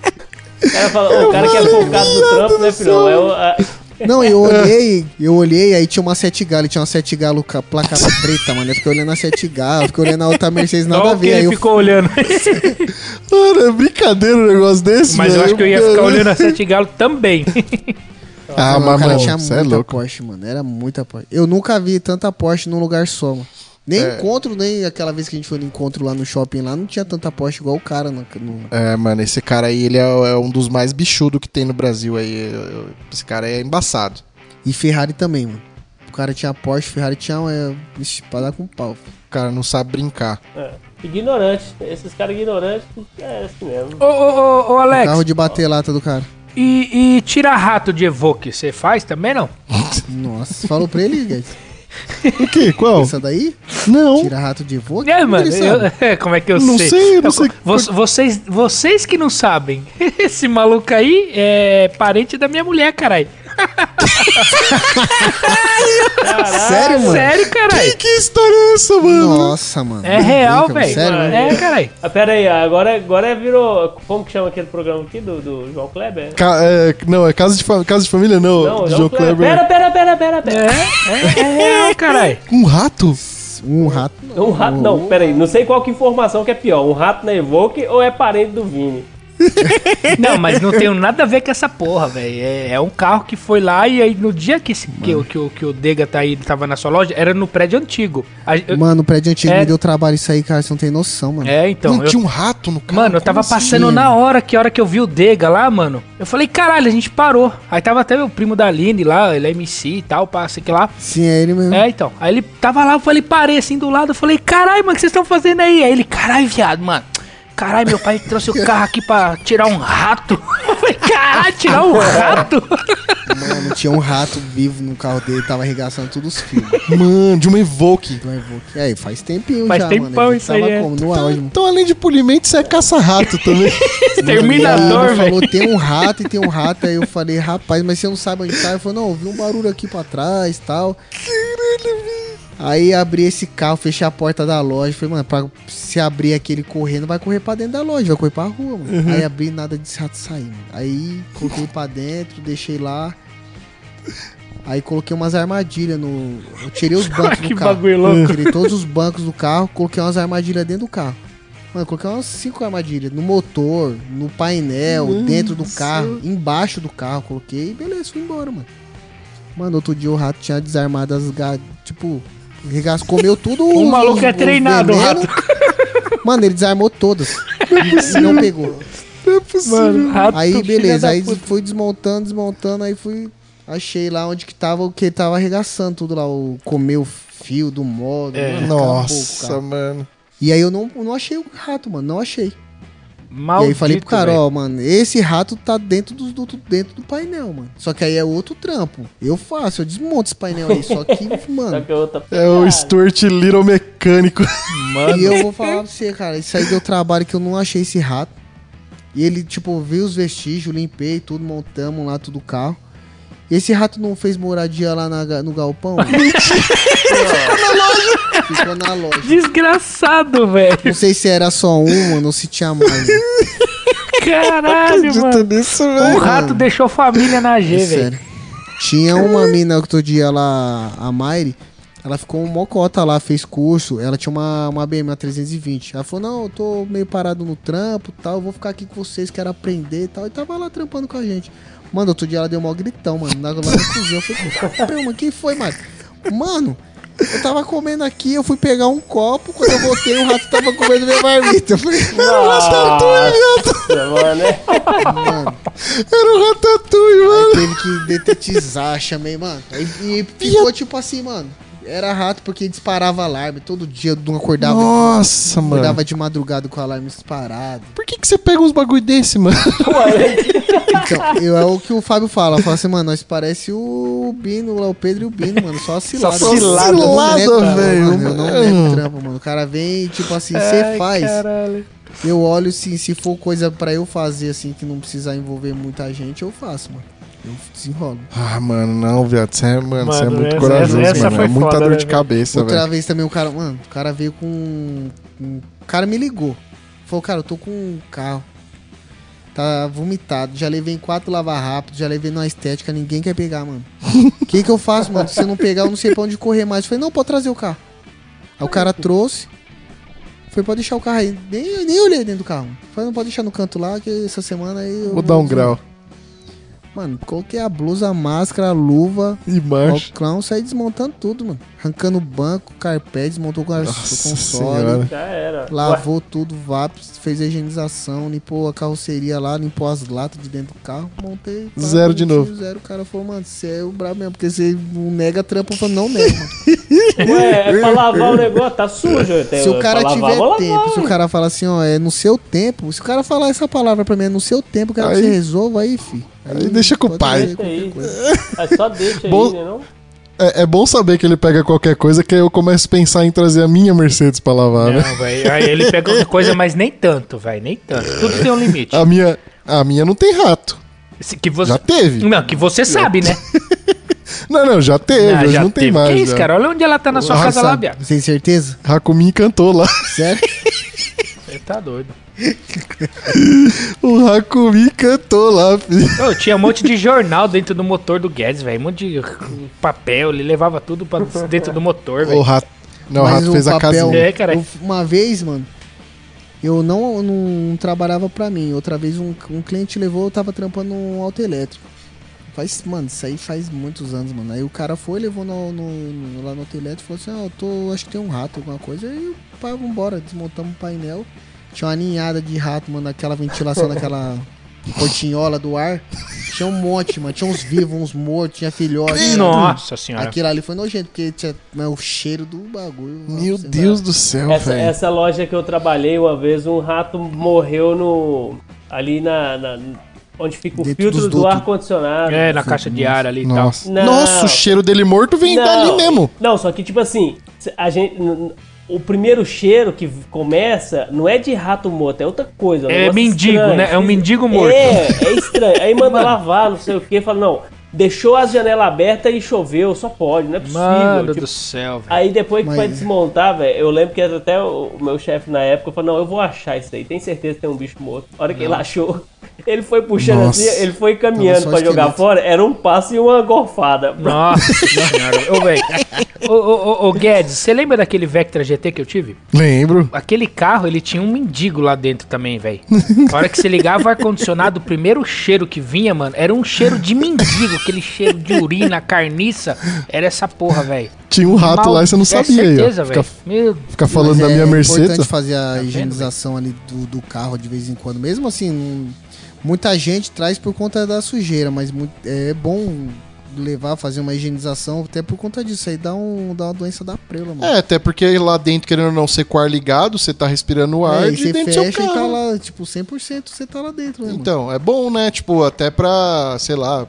o cara, fala, o cara que é focado no trampo, né, filhão? É o, a- Não, eu olhei, eu olhei, aí tinha uma sete galo, e tinha uma sete galo com a placa preta, mano. Eu fiquei olhando a sete galo, fiquei olhando a outra Mercedes, nada Olha a ver. Aí ele eu ficou olhando. Mano, é brincadeira um negócio desse, Mas eu acho que eu ia ficar olhando a Sete Galo também. Ah, Mano, mas, cara, mano, tinha é muita louco. Porsche, mano. Era muita Porsche. Eu nunca vi tanta Porsche num lugar só, mano. Nem É. encontro, nem aquela vez que a gente foi no encontro lá no shopping lá, não tinha tanta Porsche igual o cara no, no- É, mano, esse cara aí, ele é, é um dos mais bichudos que tem no Brasil aí. Esse cara aí é embaçado. E Ferrari também, mano. O cara tinha Porsche, Ferrari tinha. É, vixe, pra dar com pau. O cara não sabe brincar. É. Ignorante. Esses caras ignorantes é assim mesmo. ô, ô, ô, ô, Alex, Carro de bater lata do cara. E, e tirar rato de Evoque, você faz também não? Nossa, falou pra ele, guys. O quê? Qual? Essa daí? Não. Tira rato de voo? É, mano, eu- como é que eu Não sei? sei, eu não Eu- sei. vo- Vocês, vocês que não sabem, esse maluco aí é parente da minha mulher, caralho. Sério, mano? Sério, caralho. Que história é essa, mano? Nossa, mano. É real, velho. Sério, mano? É, caralho. Ah, pera aí, agora, agora virou. Como que chama aquele programa aqui do, do João Kleber? Ca- é, não, é casa de, fa- casa de família, não. Não, João João Kleber. Pera, pera, pera, pera, pera. É, é, é real, caralho. Um rato? Um rato. Um rato, não, pera aí, não sei qual que informação que é pior, um rato na Evoque ou é parente do Vini? Não, mas não tem nada a ver com essa porra, velho. É, é um carro que foi lá e aí no dia que, esse, que, o- que, o- que o Dega tá aí, tava na sua loja, era no prédio antigo. A- eu- Mano, o prédio antigo É. me deu trabalho isso aí, cara. Você não tem noção, mano. é, então. não eu- tinha um rato no carro? Mano, eu tava assim? passando na hora, que hora que eu vi o Dega lá, mano. Eu falei, caralho, a gente parou. Aí tava até meu primo da Aline lá, ele é MC e tal, passa que lá. Sim, é ele mesmo. É, então. Aí ele tava lá, eu falei, parei assim do lado, eu falei, caralho, mano, o que vocês estão fazendo aí? Aí ele, caralho, viado, mano. Caralho, meu pai trouxe o carro aqui pra tirar um rato. Eu falei, caralho, tirar um rato? Mano, tinha um rato vivo no carro dele, tava arregaçando todos os fios. Mano, de uma Evoque. Do Evoque. E aí, faz tempinho Faz já, tempão mano. Isso aí, tava é. como? No auge, mano. Então, além de polimento, você é caça-rato também. Exterminador, Ele velho. falou, tem um rato e tem um rato. Aí eu falei, rapaz, mas você não sabe onde tá? Ele falou, não, eu vi um barulho aqui pra trás e tal. Aí abri esse carro, fechei a porta da loja. Falei, mano, pra, se abrir aquele correndo, vai correr pra dentro da loja, vai correr pra rua, mano. Uhum. Aí abri nada de rato sair, mano. Aí coloquei pra dentro, deixei lá. Aí coloquei umas armadilhas no. Eu tirei os bancos Que do carro. bagulho louco. Tirei todos os bancos do carro, coloquei umas armadilhas dentro do carro. Mano, coloquei umas cinco armadilhas no motor, no painel, dentro do carro, embaixo do carro, coloquei e beleza, fui embora, mano. Mano, outro dia o rato tinha desarmado as ga... tipo, regaço, comeu tudo. O maluco é treinado, o veneno. Mano, ele desarmou todas. e não pegou. Mano, rato, Aí beleza, aí puta. fui desmontando, desmontando, aí fui. Achei lá onde que tava o que tava arregaçando tudo lá, o comeu o fio do modo. É. acabou, Nossa, mano. E aí eu não, não achei o rato, mano, não achei. Maldito, e aí falei pro cara, velho. ó, mano, esse rato tá dentro do, do- dentro do painel, mano. Só que aí é outro trampo. Eu faço, eu desmonto esse painel aí. Só que, Só mano. que a outra É o Stuart Little mecânico. E eu vou falar pra você, cara, isso aí deu trabalho que eu não achei esse rato. E ele, tipo, viu os vestígios, limpei tudo, montamos lá tudo o carro. E esse rato não fez moradia lá na no galpão? Ficou na loja. Ficou na loja. Desgraçado, velho. Não sei se era só um, mano, ou se tinha mais. Caralho, mano. nisso, O rato deixou família na G, É velho. Tinha uma mina outro dia lá, a Maire, ela ficou um mocota lá, fez curso. Ela tinha uma, uma BMW uma 320. Ela falou: Não, eu tô meio parado no trampo e tal. Eu vou ficar aqui com vocês, quero aprender e tal. E tava lá trampando com a gente. Mano, outro dia ela deu mó gritão, mano. Na, lá na cozinha. Eu falei: mano, quem foi, mano? Mano. Eu tava comendo aqui, eu fui pegar um copo, quando eu voltei o rato tava comendo minha marmita. Eu falei, Nossa, mano, é. mano, Era o Ratatouille, mano. Teve que detetizar, chamei, mano. Aí, e ficou tipo assim, mano. Era rato porque disparava alarme. Todo dia eu não acordava. Nossa, mano. acordava de madrugada com o alarme disparado. Por que, que você pega uns bagulho desse, mano? Então, eu, é o que o Fábio fala. Fala assim, mano, nós parece o Bino, lá, o Pedro e o Bino, mano. Só cilada. Só cilada, não cilada, velho. mano, Eu não nego trampo, mano. O cara vem, tipo assim, você faz. Caralho. Eu olho, assim, se for coisa pra eu fazer, assim, que não precisar envolver muita gente, eu faço, mano. Eu desenrolo. Ah, mano, não, viado. Você é, mano, você é Mano, muito essa- corajoso, essa- essa mano. foi É muita foda, dor né, de velho? cabeça, Outra velho. vez também o cara, mano, o cara veio com. O cara me ligou. Falou, cara, eu tô com um carro. Tá vomitado. Já levei em quatro lavar rápido, já levei numa estética, ninguém quer pegar, mano. O que que eu faço, mano? Se eu não pegar, eu não sei pra onde correr mais. Eu falei, não, pode trazer o carro. Aí o cara trouxe. Foi, pode deixar o carro aí. Nem, nem olhei dentro do carro. Falei, não pode deixar no canto lá, que essa semana aí. eu Vou dar um grau. Mano, coloquei a blusa, a máscara, a luva, E marcha. Oclão, saí desmontando tudo, mano. Arrancando o banco, carpete, desmontou o Nossa console. Já era. lavou tudo, VAPS, fez a higienização, limpou a carroceria lá, limpou as latas de dentro do carro, montei. pá, Zero de novo. Zero, o cara falou, mano, você é o brabo mesmo, porque você não nega trampo, eu falei, não nega, mano. Ué, é pra lavar o negócio, tá sujo. Se o cara lavar, tiver lavar, tempo, se o ué. cara falar assim, ó, é no seu tempo, se o cara falar essa palavra pra mim, é no seu tempo, eu quero Aí- que você resolva aí, fi. Aí deixa com o pai. É só deixa Bom- aí, né não? É, é bom saber que ele pega qualquer coisa, que aí eu começo a pensar em trazer a minha Mercedes pra lavar, né? Não, velho. Aí ele pega outra coisa, mas nem tanto, velho. Nem tanto. Tudo tem um limite. A minha, a minha não tem rato. Se- Que você... Já teve. Não, que você sabe, né? Não, não, já teve. Hoje já não tem teve. mais. Que isso, já. cara? Olha onde ela tá na sua Nossa, casa lá, Bia. Tem certeza? Hakumi encantou lá. Sério? Você tá doido. O Hakumi encantou lá, filho. Tinha um monte de jornal dentro do motor do Guedes, velho. Um monte de papel, ele levava tudo pra dentro do motor, O velho. rato. Não, o rato o fez a papel- casinha. É, cara. Uma vez, mano, eu não, não trabalhava pra mim. Outra vez um, um cliente levou, eu tava trampando um auto elétrico. Faz, mano, isso aí faz muitos anos, mano. Aí o cara foi, levou no, no- no- lá no auto elétrico e falou assim, ó, eu tô, acho que tem um rato, alguma coisa. Aí o pai, vambora, desmontamos o painel. Tinha uma ninhada de rato, mano, naquela ventilação, naquela portinhola do ar. Tinha um monte, mano. Tinha uns vivos, uns mortos, tinha filhote. Nossa senhora. Aquilo ali foi nojento, porque tinha né, o cheiro do bagulho. Meu Nossa, Deus do céu, Essa, velho. essa loja que eu trabalhei uma vez, um rato morreu no. ali na. na- onde fica o Dentro filtro do ar-condicionado. É, na caixa de ar ali e tal. Nossa. Não. Nossa, o cheiro dele morto vem dali mesmo. Não, só que tipo assim, a gente. O primeiro cheiro que começa não é de rato morto, é outra coisa. um É mendigo, estranho. né? É um mendigo morto. É, é estranho. Aí manda lavar, não sei o que, fala, não, deixou as janelas abertas e choveu, só pode, não é possível. Mano Tipo, do céu, velho. Aí depois que Mas- foi desmontar, velho, eu lembro que até o meu chefe na época falou, não, eu vou achar isso aí, tem certeza que tem um bicho morto. A hora que ele achou, ele foi puxando Nossa. assim, ele foi caminhando pra jogar fora, era um passo e uma gorfada. Nossa senhora. Ô, velho. Ô, ô, ô, ô, Guedes, você lembra daquele Vectra GT que eu tive? Lembro. Aquele carro, ele tinha um mendigo lá dentro também, velho. A hora que você ligava o ar-condicionado, o primeiro cheiro que vinha, mano, era um cheiro de mendigo, aquele cheiro de urina, carniça. Era essa porra, velho. Tinha um rato Mal- lá e você não é sabia ó. certeza, Fica, velho. Meu fica falando Mas da minha É Mercedes. importante fazer a vendo, higienização ali do, do carro de vez em quando. Mesmo assim, não- muita gente traz por conta da sujeira, mas é bom levar, fazer uma higienização até por conta disso. Aí dá, um, dá uma doença da prela, mano. É, até porque lá dentro, querendo ou não ser com o ar ligado, você tá respirando o ar É, e de você dentro do seu fecha e tá carro. lá, tipo, 100% você tá lá dentro, né, mano? Então, é bom, né? Tipo, até pra, sei lá,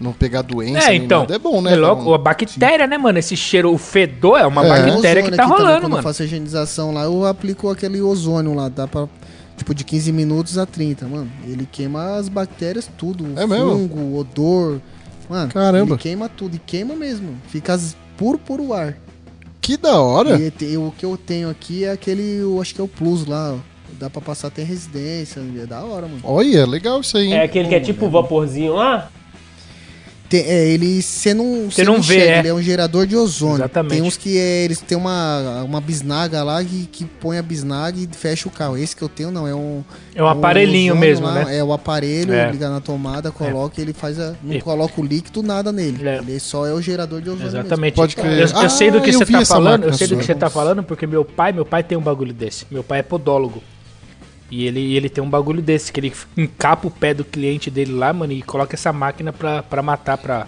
não pegar doença É, nem então. nada. É bom, né? É logo, Então, a bactéria, né, mano? Esse cheiro, o fedor é uma É. bactéria Ozônio que tá aqui também, rolando, quando eu mano. faço a higienização lá, eu aplico aquele ozônio lá, dá pra, tipo, de 15 minutos a 30, mano. Ele queima as bactérias, tudo, o É mesmo? fungo, odor, mano. Caramba. Ele queima tudo, e queima mesmo, fica puro, puro ar. Que da hora. E o que eu tenho aqui é aquele, eu acho que é o Plus lá, ó. Dá pra passar até residência, é da hora, mano. Olha, legal isso aí, hein? É aquele que é tipo o vaporzinho lá? Tem- é, ele você não, Você não vê, enxerga, é. ele é um gerador de ozônio. Exatamente. Tem uns que é, eles têm uma, uma bisnaga lá que, que põe a bisnaga e fecha o carro. Esse que eu tenho não, é um. É um aparelhinho ozônio mesmo, lá, né? É o aparelho, É. liga na tomada, coloca e ele faz a. Não É. coloca o líquido, nada nele. É. Ele só é o gerador de ozônio. Exatamente. Pode crer. Eu, eu Ah, sei do que eu você tá falando, eu sei do que você tá falando, porque meu pai, meu pai tem um bagulho desse. Meu pai é podólogo. E ele, ele tem um bagulho desse, que ele encapa o pé do cliente dele lá, mano, e coloca essa máquina pra, pra matar pra,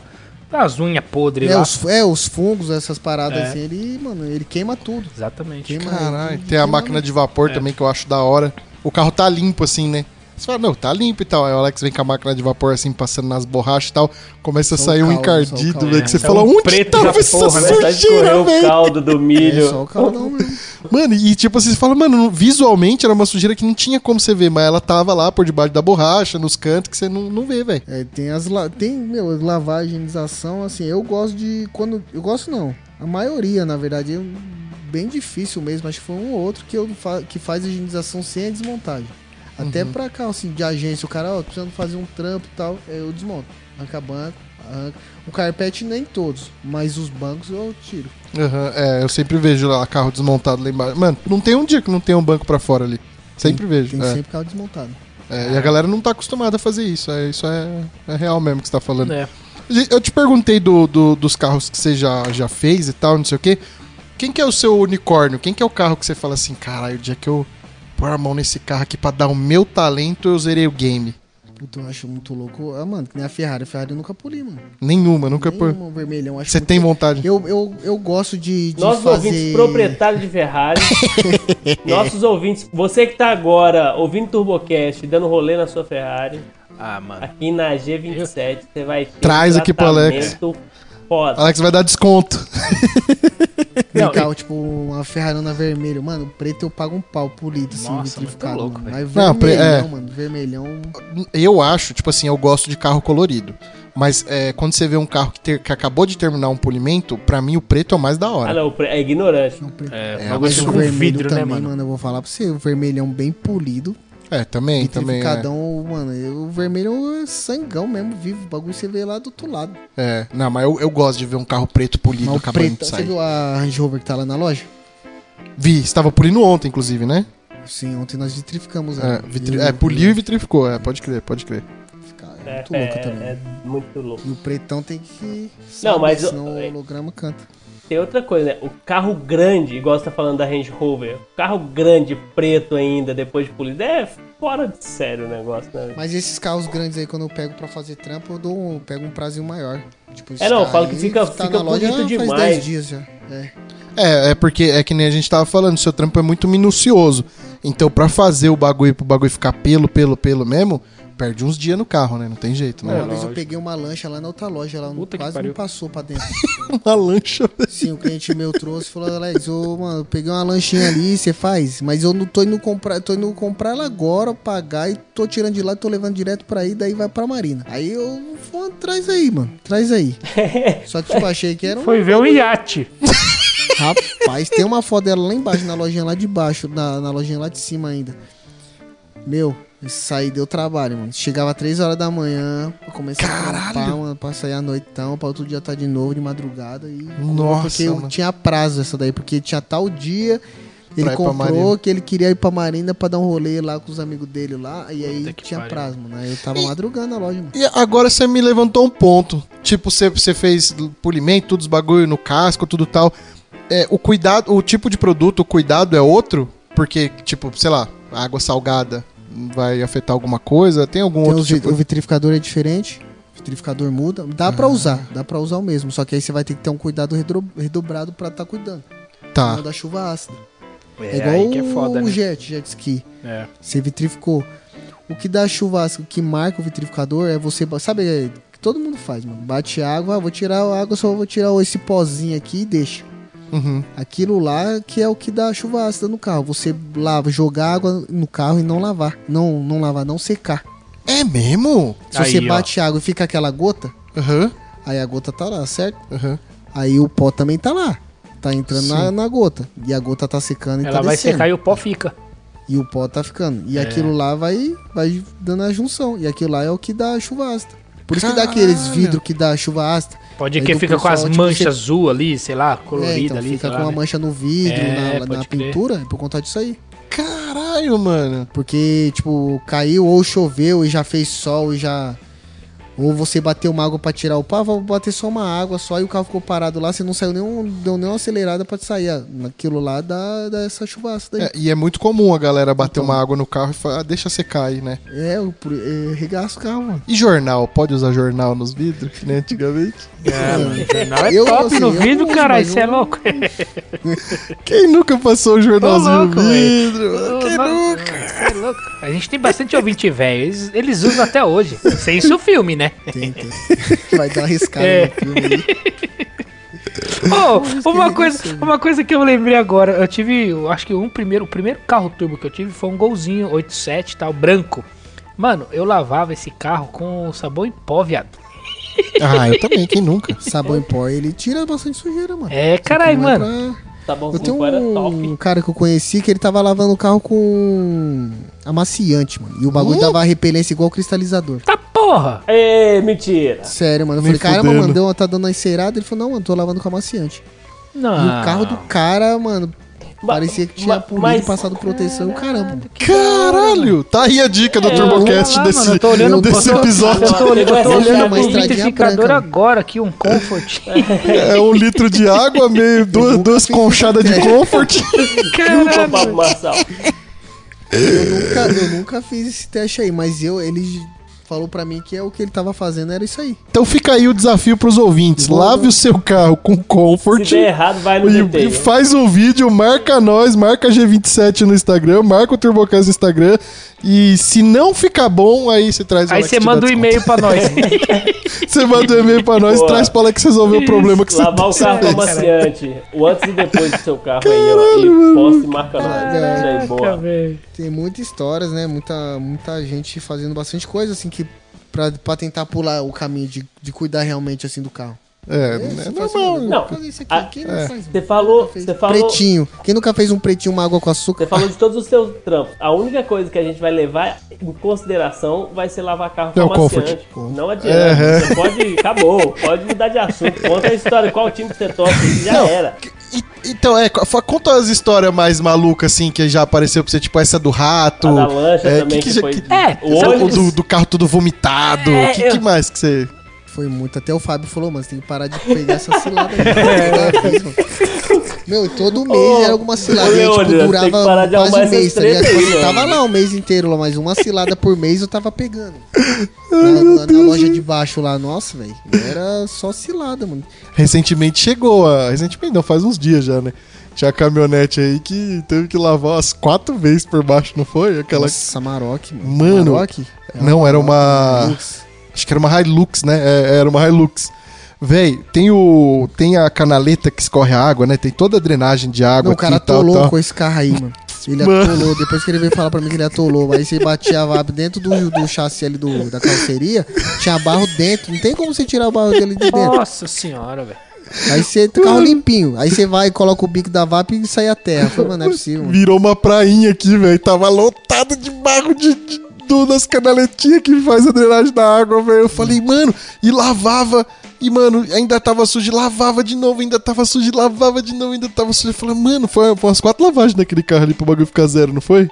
pra as unhas podres É, lá. os, é, os fungos, essas paradas É. assim, ele, mano, ele queima tudo. Exatamente. Queima, Caralho, ele tem a máquina de vapor É. também que eu acho da hora. O carro tá limpo assim, né? Você fala, não, tá limpo e tal. Aí o Alex vem com a máquina de vapor assim, passando nas borrachas e tal. Começa a o sair um o encardido, velho. Que você É, fala, é um onde tava essa porra, né? Tá sujeira, o velho? caldo do É milho. só o caldão mesmo. Mano, e tipo assim, você fala, mano, visualmente era uma sujeira que não tinha como você ver, mas ela tava lá por debaixo da borracha, nos cantos, que você não, não vê, velho. É, tem as la- tem, meu, lavagem, higienização, assim, eu gosto de quando eu gosto não. A maioria, na verdade, é bem difícil mesmo, acho que foi um ou outro que eu fa- que faz a higienização sem a desmontagem. Até Uhum. pra carro assim, de agência, o cara, ó, precisando fazer um trampo e tal, eu desmonto. Arranca banco, arranca. O carpete nem todos, mas os bancos eu tiro. Aham, é, eu sempre vejo lá carro desmontado lá embaixo. Mano, não tem um dia que não tem um banco pra fora ali. Sempre vejo. Tem é. sempre carro desmontado. É, e a galera não tá acostumada a fazer isso. É, isso é, é real mesmo que você tá falando. É. Eu te perguntei do, do- dos carros que você já, já fez e tal, não sei o quê. Quem que é o seu unicórnio? Quem que é o carro que você fala assim, caralho, o dia que eu pôr a mão nesse carro aqui pra dar o meu talento, eu zerei o game? Puta, eu acho muito louco. Ah, mano, que nem a Ferrari. A Ferrari eu nunca poli, mano. Nenhuma, nunca pôr. Nenhuma vermelhão. Acho Você tem vontade? Eu, eu, eu gosto de, de Nossos fazer... ouvintes proprietários de Ferrari. nossos ouvintes. Você que tá agora ouvindo Turbocast, dando rolê na sua Ferrari, Ah, mano. aqui na G27, você vai ter Traz aqui pro Alex. Foda. Alex vai dar desconto. Tem Não, carro, tipo, uma Ferrarona vermelha. Mano, o preto eu pago um pau por litro, assim, Nossa, vitrificado. muito louco, mano. Mas Não, vermelhão, é. mano, vermelhão... Eu acho, tipo assim, eu gosto de carro colorido. Mas é, quando você vê um carro que, ter- que acabou de terminar um polimento, pra mim o preto é o mais da Ah, hora. não, o pre- é ignorante. Não, preto. É, É, Mas o com vermelho vidro, também, né, mano? mano? eu vou falar pra você, o vermelhão bem polido, É, também, também. É. vitrificadão, mano, o vermelho é sangão mesmo, vivo, o bagulho você vê lá do outro lado. É, não, mas eu, eu gosto de ver um carro preto polido Mas acabando preto, de você sair. viu a Range Rover que tá lá na loja? Vi, estava polindo ontem, inclusive, né? Sim, ontem nós vitrificamos É, ela. vitri- é, poliu e vitrificou, é, pode crer, pode crer. Fica- É, É muito é- também. é muito louco. E o pretão tem que. Não, mas eu- Senão o holograma canta. Tem outra coisa, né? O carro grande, igual você tá falando da Range Rover, o carro grande, preto ainda, depois de polido, é fora de sério o negócio, né? Mas esses carros grandes aí, quando eu pego pra fazer trampo, eu dou um, eu pego um prazo maior. Tipo, É, não, eu falo que fica- tá fica na loja bonito faz demais. 10 dias já. É. É, é porque é que nem a gente tava falando, seu trampo é muito minucioso. Então, pra fazer o bagulho, pro bagulho ficar pelo, pelo, pelo mesmo, perde uns dias no carro, né? Não tem jeito, Uma né? vez eu peguei uma lancha lá na outra loja, ela Puta que quase pariu. não passou pra dentro. Uma lancha. Sim, o cliente meu trouxe e falou, Alex, ô, mano, eu peguei uma lanchinha ali, você faz, mas eu não tô indo comprar, tô indo comprar ela agora, pagar e tô tirando de lá tô levando direto pra aí, daí vai pra Marina. Aí eu vou traz aí, mano, traz aí. Só que tipo, achei que era um Foi ver um iate. Rapaz, tem uma foto dela lá embaixo, na lojinha lá de baixo, na, na lojinha lá de cima ainda. Meu, isso aí deu trabalho, mano. Chegava 3 horas da manhã, pra começar a trampar, mano, pra sair à noitão, pra outro dia tá de novo, de madrugada. E Nossa, Porque eu mano. tinha prazo essa daí, porque tinha tal dia, ele comprou que ele queria ir pra Marina pra dar um rolê lá com os amigos dele lá, e aí tinha pariu. prazo, mano. Aí eu tava madrugando na loja, mano. E agora você me levantou um ponto. Tipo, você, você fez polimento, todos os bagulho no casco, tudo tal. É, o cuidado, o tipo de produto, o cuidado é outro? Porque, tipo, sei lá, água salgada vai afetar alguma coisa? Tem algum Tem outro tipo? O vitrificador é diferente. O vitrificador muda. Dá pra usar, dá pra usar o mesmo. Só que aí você vai ter que ter um cuidado redro- redobrado pra estar cuidando. Tá. Não da chuva ácida. É, É, igual aí que é foda, o né? jet, jet ski. É. Você vitrificou. O que dá chuva ácida, o que marca o vitrificador é você. Sabe é, que todo mundo faz, mano? Bate água, ah, vou tirar a água, só vou tirar esse pozinho aqui e deixa. Uhum. Aquilo lá que é o que dá chuva ácida no carro. Você lava, jogar água no carro e não lavar. Não, não lavar, não secar. É mesmo? Se Aí, você ó. bate água e fica aquela gota, Aham, aí a gota tá lá, certo? aham. Aí o pó também tá lá. Tá entrando na, na gota. E a gota tá secando e Ela tá vai descendo. secar e o pó fica. E o pó tá ficando. É. E aquilo lá vai, vai dando a junção. E aquilo lá é o que dá a chuva ácida. Por isso que dá Caralho. aqueles vidros que dá chuva ácida. Pode que fica com as tipo, manchas você- azul ali, sei lá, É, colorida então ali. fica com lá, uma né? mancha no vidro, É, na, na pintura, é por conta disso aí. Caralho, mano. Porque, tipo, caiu ou choveu e já fez sol e já. Ou você bateu uma água pra tirar o pá, vou bater só uma água só e o carro ficou parado lá, você não saiu nenhum, deu nenhuma acelerada pra sair. Ah, Naquilo lá dá, dá essa chuvaça daí. É, e é muito comum a galera bater Então. uma água no carro e falar, ah, deixa secar aí, né? É, eu, é, regaço o carro, mano. E jornal? Pode usar jornal nos vidros, que nem antigamente? É, mano, jornal é Eu, top assim, no eu vidro, uso, caralho, você é eu- louco. Quem nunca passou o jornalzinho louco, no vidro? mano? Quem Nossa, nunca? é louco. A gente tem bastante ouvinte velho, eles, eles usam até hoje. Sem isso o filme, né? Tem, tem. Vai dar uma riscada É. no filme aí. Ô, uma coisa, uma coisa que eu lembrei agora, eu tive, eu acho que um primeiro, o primeiro carro turbo que eu tive foi um golzinho 87 tal, branco. Mano, eu lavava esse carro com sabão em pó, viado. Ah, eu também, quem nunca? Sabão em pó, ele tira bastante sujeira, mano. É, caralho, é mano. pra- Eu tenho um top. cara que eu conheci que ele tava lavando o carro com amaciante, mano. E o bagulho dava repelência igual cristalizador. Tá porra! Ê, mentira. Sério, mano. Eu Nem falei, caramba, fudendo. deu, tá dando uma encerada. Ele falou, não, mano, tô lavando com amaciante. Não. E o carro do cara, mano, Ma- parecia que tinha polido mas- e passado proteção. Caramba. Caralho! Tá aí a dica do É, TurboCast lá, desse, mano, eu tô olhando- desse eu tô- episódio. Eu tô, eu tô Pegou olhando uma o estradinha liquidificador agora aqui, um Comfort. É um litro de água, meio duas, duas conchadas de comfort. Chupa, Pablo Marçal. Eu nunca, eu nunca fiz esse teste aí, mas eu, ele falou pra mim que é o que ele tava fazendo era isso aí. Então fica aí o desafio pros ouvintes. Vou- Lave o seu carro com comfort. Se der errado, vai no E, DT. e faz um vídeo, marca nós, marca a G27 no Instagram, marca o Turbocast no Instagram. E se não ficar bom, aí você traz o Aí você manda um e-mail pra nós. Você manda um e-mail pra nós e traz pra Alex resolver o problema que você Lavar o você carro com. O antes e depois do seu carro aí, ó. E posta e marca nós. Aí, boa. Tem muitas histórias, né? Muita, muita gente fazendo bastante coisa, assim, que pra, pra tentar pular o caminho de, de cuidar realmente, assim, do carro. É, É, né, você é normal. Não. É. Você falou, você falou, Pretinho. Quem nunca fez um pretinho, uma água com açúcar? você falou de todos os seus trampos. A única coisa que a gente vai levar em consideração vai ser lavar carro com É o amaciante. Não adianta. Você pode, acabou. Pode mudar de assunto. Conta a história, qual time que você torce, e já Não. era. Então, é, conta as histórias mais malucas, assim, que já apareceu pra você, tipo essa do rato. A da lancha é, também, que, já- foi... É, o o do, do carro todo vomitado. O É, que, eu- que mais que você. Foi muito. Até o Fábio falou, mano, você tem que parar de pegar essa cilada aí. Meu, todo mês Ô, era alguma cilada. tipo, que durava de quase arrumar um mês, tá ligado? Tipo, aí, assim, tava lá o mês inteiro lá, mas uma cilada por mês eu tava pegando. Na, na- na loja de baixo lá, nossa, velho. Era só cilada, mano. Recentemente chegou a. Recentemente não, faz uns dias já, né? Tinha a caminhonete aí que teve que lavar umas quatro vezes por baixo, não foi? Aquela. Nossa, Maroc, mano. Mano, Maroc? É não, era uma- Lux. Acho que era uma Hilux, né? É, era uma Hilux. Véi, tem o. Tem a canaleta que escorre a água, né? Tem toda a drenagem de água Não, o cara e tal, atolou tal. com esse carro aí, mano. Ele Mano. atolou, depois que ele veio falar pra mim que ele atolou, aí você batia a VAP dentro do, do chassi ali do, da carroceria, tinha barro dentro, não tem como você tirar o barro dele de dentro. Nossa senhora, velho. Aí você tem carro limpinho, aí você vai e coloca o bico da VAP e sai a terra. Eu falei, mano, não é possível. mano. Virou uma prainha aqui, velho. Tava lotado de barro de, de, do- das canaletinhas que faz a drenagem da água, velho. Eu falei, mano, e lavava. E, mano, ainda tava sujo, lavava de novo, ainda tava sujo, lavava de novo, ainda tava sujo. Eu falei, mano, foi, foi umas quatro lavagens naquele carro ali pro bagulho ficar zero, não foi?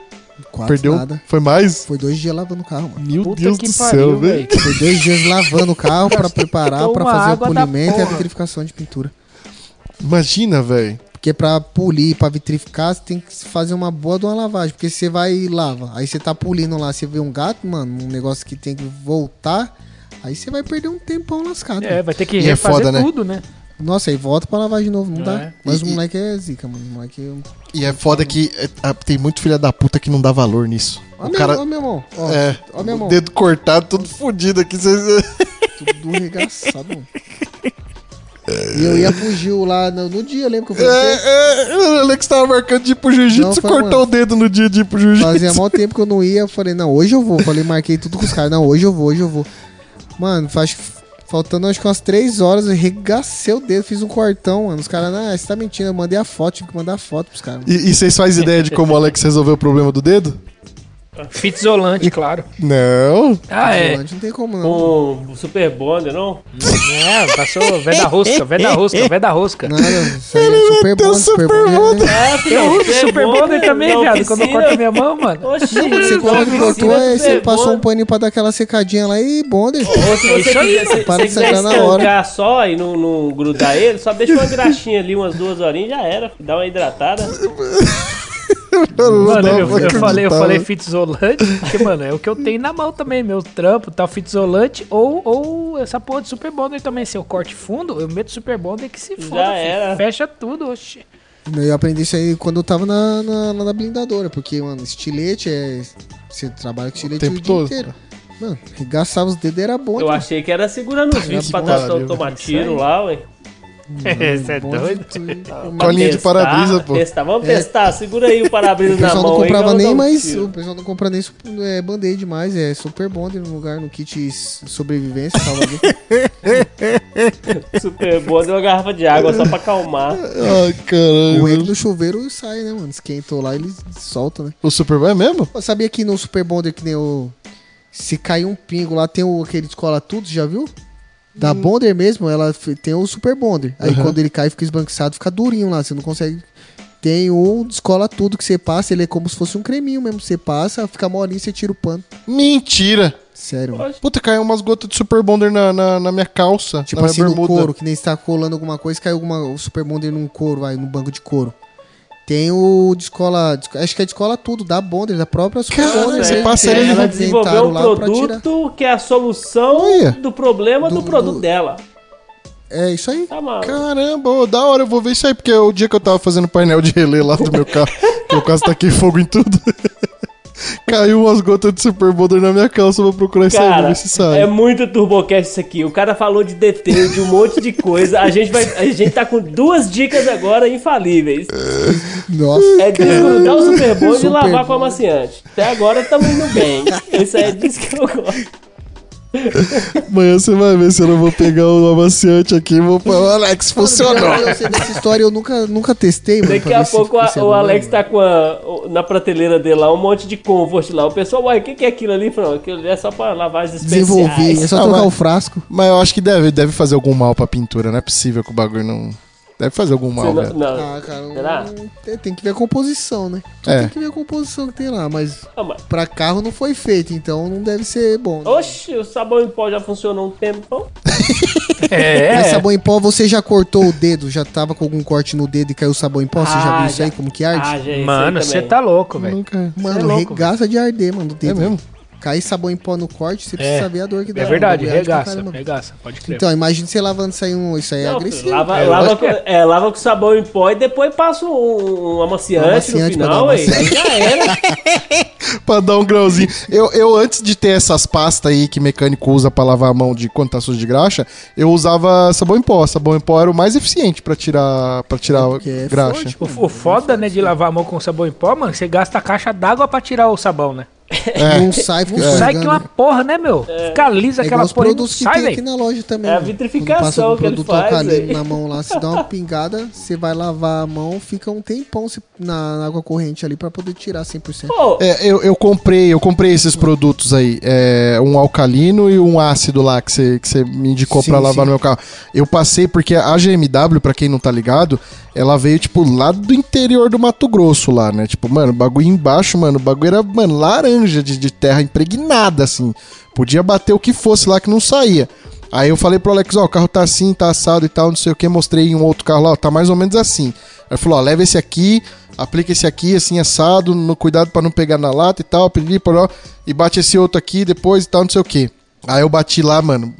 Quase Perdeu? nada. Foi mais? Foi dois dias lavando o carro, mano. Meu Puta Deus que do céu, velho. Foi dois dias lavando o carro pra preparar, pra fazer o polimento e a vitrificação de pintura. Imagina, velho. Porque pra polir, pra vitrificar, você tem que fazer uma boa de uma lavagem. Porque você vai e lava. Aí você tá polindo lá, você vê um gato, mano, um negócio que tem que voltar. Aí você vai perder um tempão lascado. É, vai ter que E é refazer foda, né? tudo, né? Nossa, aí volta pra lavar de novo, não É. dá. Mas E- o moleque é zica, mano. O moleque. E é foda que é, tem muito filha da puta que não dá valor nisso. Ó, o meu, cara. ó, meu irmão. Ó, É, ó, meu irmão. o dedo cortado, todo fudido aqui. cê- Tudo regaçado, mano. E eu ia pro Gil lá no, no dia, lembra que eu fui É, é, o Alex tava marcando de ir pro jiu-jitsu, cortou o dedo no dia de ir pro jiu-jitsu. Fazia mal tempo que eu não ia. Eu falei, não, hoje eu vou. Falei, marquei tudo com os caras. Não, hoje eu vou, hoje eu vou. Mano, faz. Faltando acho que umas 3 horas, eu regacei o dedo, fiz um cortão, mano. Os caras, não, você tá mentindo. Eu mandei a foto, tive que mandar a foto pros caras. E, e vocês fazem ideia de como o Alex resolveu o problema do dedo? Fita isolante, claro. Não. Ah, é. Isolante Não tem como, não. Com o Super Bonder, não? É, passou da rosca, velho da rosca, velho da rosca. Aí é super meteu bom, super. Bonder. É, É, Eu uso Super Bonder também, viado, quando eu corto a minha mão, mano. Oxi, Você quando cortou, aí você passou um paninho pra dar aquela secadinha lá e bonder. Ou se você É quiser, se, para se de quiser secar na hora. só e não, não grudar ele, só deixa uma graxinha ali, umas duas horinhas já era. Dá uma hidratada. Mano, eu, eu falei, eu falei fita isolante, porque, mano, é o que eu tenho na mão também, meu trampo, tá fita isolante ou, ou essa porra de Super Bonder também. Se eu corte fundo, eu meto Super Bonder que se foda, filho. fecha tudo, oxi. Eu aprendi isso aí quando eu tava na, na, na blindadora, porque, mano, estilete é. Você trabalha com estilete O o, tempo dia todo. inteiro. Mano, regaçava os dedos era bom. Eu demais. achei que era segurando os vidros pra dar- tomar tiro lá, ué. Você é de doido? Colinha de para-brisa, pô. Testar. Vamos É. testar. Segura aí o O para-brisa na pessoal mão não aí, comprava que eu nem um mais. O pessoal não compra nem é, band-aid mais. É super bonder no lugar, no kit sobrevivência. Super boa, deu uma garrafa de água só pra acalmar. Ai, o caralho. rei do chuveiro sai, né, mano? Esquentou lá, ele solta, né? O Superman é mesmo? Eu sabia que no Super Bonder, que nem o. Se cair um pingo lá, tem o aquele descola tudo, já viu? Da Bonder mesmo, ela tem o Super Bonder. Aí Uhum. quando ele cai, fica esbanquiçado, fica durinho lá, você não consegue. Tem o descola tudo que você passa, ele é como se fosse um creminho mesmo. Você passa, fica molinho, você tira o pano. Mentira. Sério. mano. Puta, caiu umas gotas de Super Bonder na, na, na minha calça. Tipo na assim, minha no couro, que nem você tá colando alguma coisa, caiu alguma, o Super Bonder num couro, vai, no banco de couro. Tem o de escola, de- acho que é de escola tudo, da Bonder, da própria Bonder. você passa ele, Ela desenvolveu um produto que é a solução Olha. do problema do, Do- produto do- dela. É isso aí. Tá maluco. Caramba, da hora, eu vou ver isso aí, porque o dia que eu tava fazendo painel de relé lá do meu carro, que eu quase taquei fogo em tudo, caiu umas gotas de Super Bonder na minha calça, vou procurar isso aí, ver se sai. é muito turbocast isso aqui. O cara falou de DT, de um monte de coisa. A gente, vai, a gente tá com duas dicas agora infalíveis. Nossa. É desgrudar o Super Bond e lavar com Bond. amaciante. Até agora estamos indo bem. Isso aí é disso que eu gosto. Amanhã você vai ver se eu não vou pegar o amaciante aqui e vou falar, Alex, funcionou. Eu sei dessa história, eu nunca, nunca testei, mano. Daqui a pouco a- é o Alex tá com a, na prateleira dele lá um monte de comfort lá. O pessoal, uai, o que, que é aquilo ali? Falou, aquilo ali é só pra lavagens Desenvolvi, é especiais. só Ah, trocar mas- o frasco. Mas eu acho que deve, deve fazer algum mal pra pintura, não é possível que o bagulho não... Deve fazer algum mal, não- velho. não. Ah, cara, Será? tem, tem que ver a composição, né? Tudo É. Tem que ver a composição que tem lá, mas Ah, mas- pra carro não foi feito, então não deve ser bom. né? Oxe, o sabão em pó já funcionou um tempão. É, Mas sabão em pó, você já cortou o dedo? Já tava com algum corte no dedo e caiu sabão em pó? Você já Ah, viu isso aí? já. Como que arde? Ah, já é Mano, você tá louco, velho. Nunca... Mano, é louco, regaça de arder, mano, do É dedo. mesmo? Cai sabão em pó no corte, você precisa É. saber a dor que dá. É verdade, regaça, regaça, pode crer. Então, imagina você lavando isso aí, um, isso aí é Não, agressivo. Lava, É, lava, com, que é, lava com sabão em pó e depois passa um, um amaciante, Um amaciante no final, aí, aí já era. pra dar um grauzinho. Eu, eu, antes de ter essas pastas aí que mecânico usa pra lavar a mão de quando tá sujo de graxa, eu usava sabão em pó. Sabão em pó era o mais eficiente pra tirar, pra tirar Porque é graxa. forte, O, o foda, né, de lavar a mão com sabão em pó, mano, você gasta a caixa d'água pra tirar o sabão, né? Não sai, fica Sai escorregando. que uma porra, né, meu? Fica lisa É aquela porra não produtos que sai, tem aqui na loja também. É a né? vitrificação um que ele faz, aí. na mão lá, se dá uma pingada, você vai lavar a mão, fica um tempão na água corrente ali pra poder tirar 100%. Pô, É, eu, eu comprei, eu comprei esses produtos aí, é, um alcalino e um ácido lá que você que você me indicou Sim, pra lavar sim. no meu carro. Eu passei porque a GMW, pra quem não tá ligado, ela veio tipo lá do interior do Mato Grosso lá, né? Tipo, mano, o bagulho embaixo, mano, o bagulho era, mano, laranja de, de terra impregnada assim. Podia bater o que fosse lá que não saía. Aí eu falei pro Alex, ó, o carro tá assim, tá assado e tal, não sei o que, mostrei um outro carro lá, ó, tá mais ou menos assim. Aí falou, ó, leva esse aqui, aplica esse aqui, assim, assado, no cuidado pra não pegar na lata e tal, poró, e bate esse outro aqui depois e tal, não sei o que. Aí eu bati lá, mano,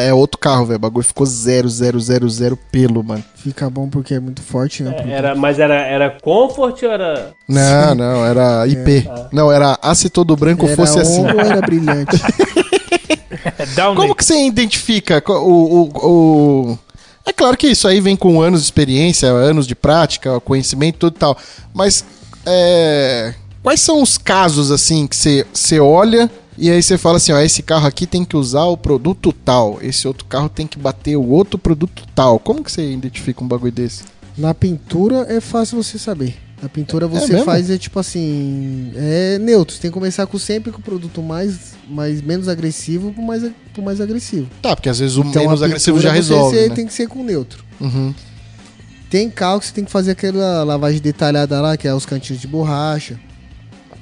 é outro carro, velho, o bagulho ficou zero, zero, zero, zero pelo, mano. Fica bom porque é muito forte, né? produto. era, mas era, era comfort ou era. Não, não, era IP. Não, era aceto branco Era fosse assim. ou era brilhante? É Como que você identifica o, o, o- É claro que isso aí vem com anos de experiência, anos de prática, conhecimento, tudo e tal. Mas é, quais são os casos assim que você, você olha e aí você fala assim, ó, esse carro aqui tem que usar o produto tal, esse outro carro tem que bater o outro produto tal. Como que você identifica um bagulho desse? Na pintura é fácil você saber. Na pintura você mesmo? faz é tipo assim, é neutro. Você tem que começar com sempre com o produto mais, mais menos agressivo pro mais, pro mais agressivo. Tá, porque às vezes o Então, menos agressivo já resolve, Você né? tem que ser com neutro. Uhum. Tem carro que você tem que fazer aquela lavagem detalhada lá, que é os cantinhos de borracha.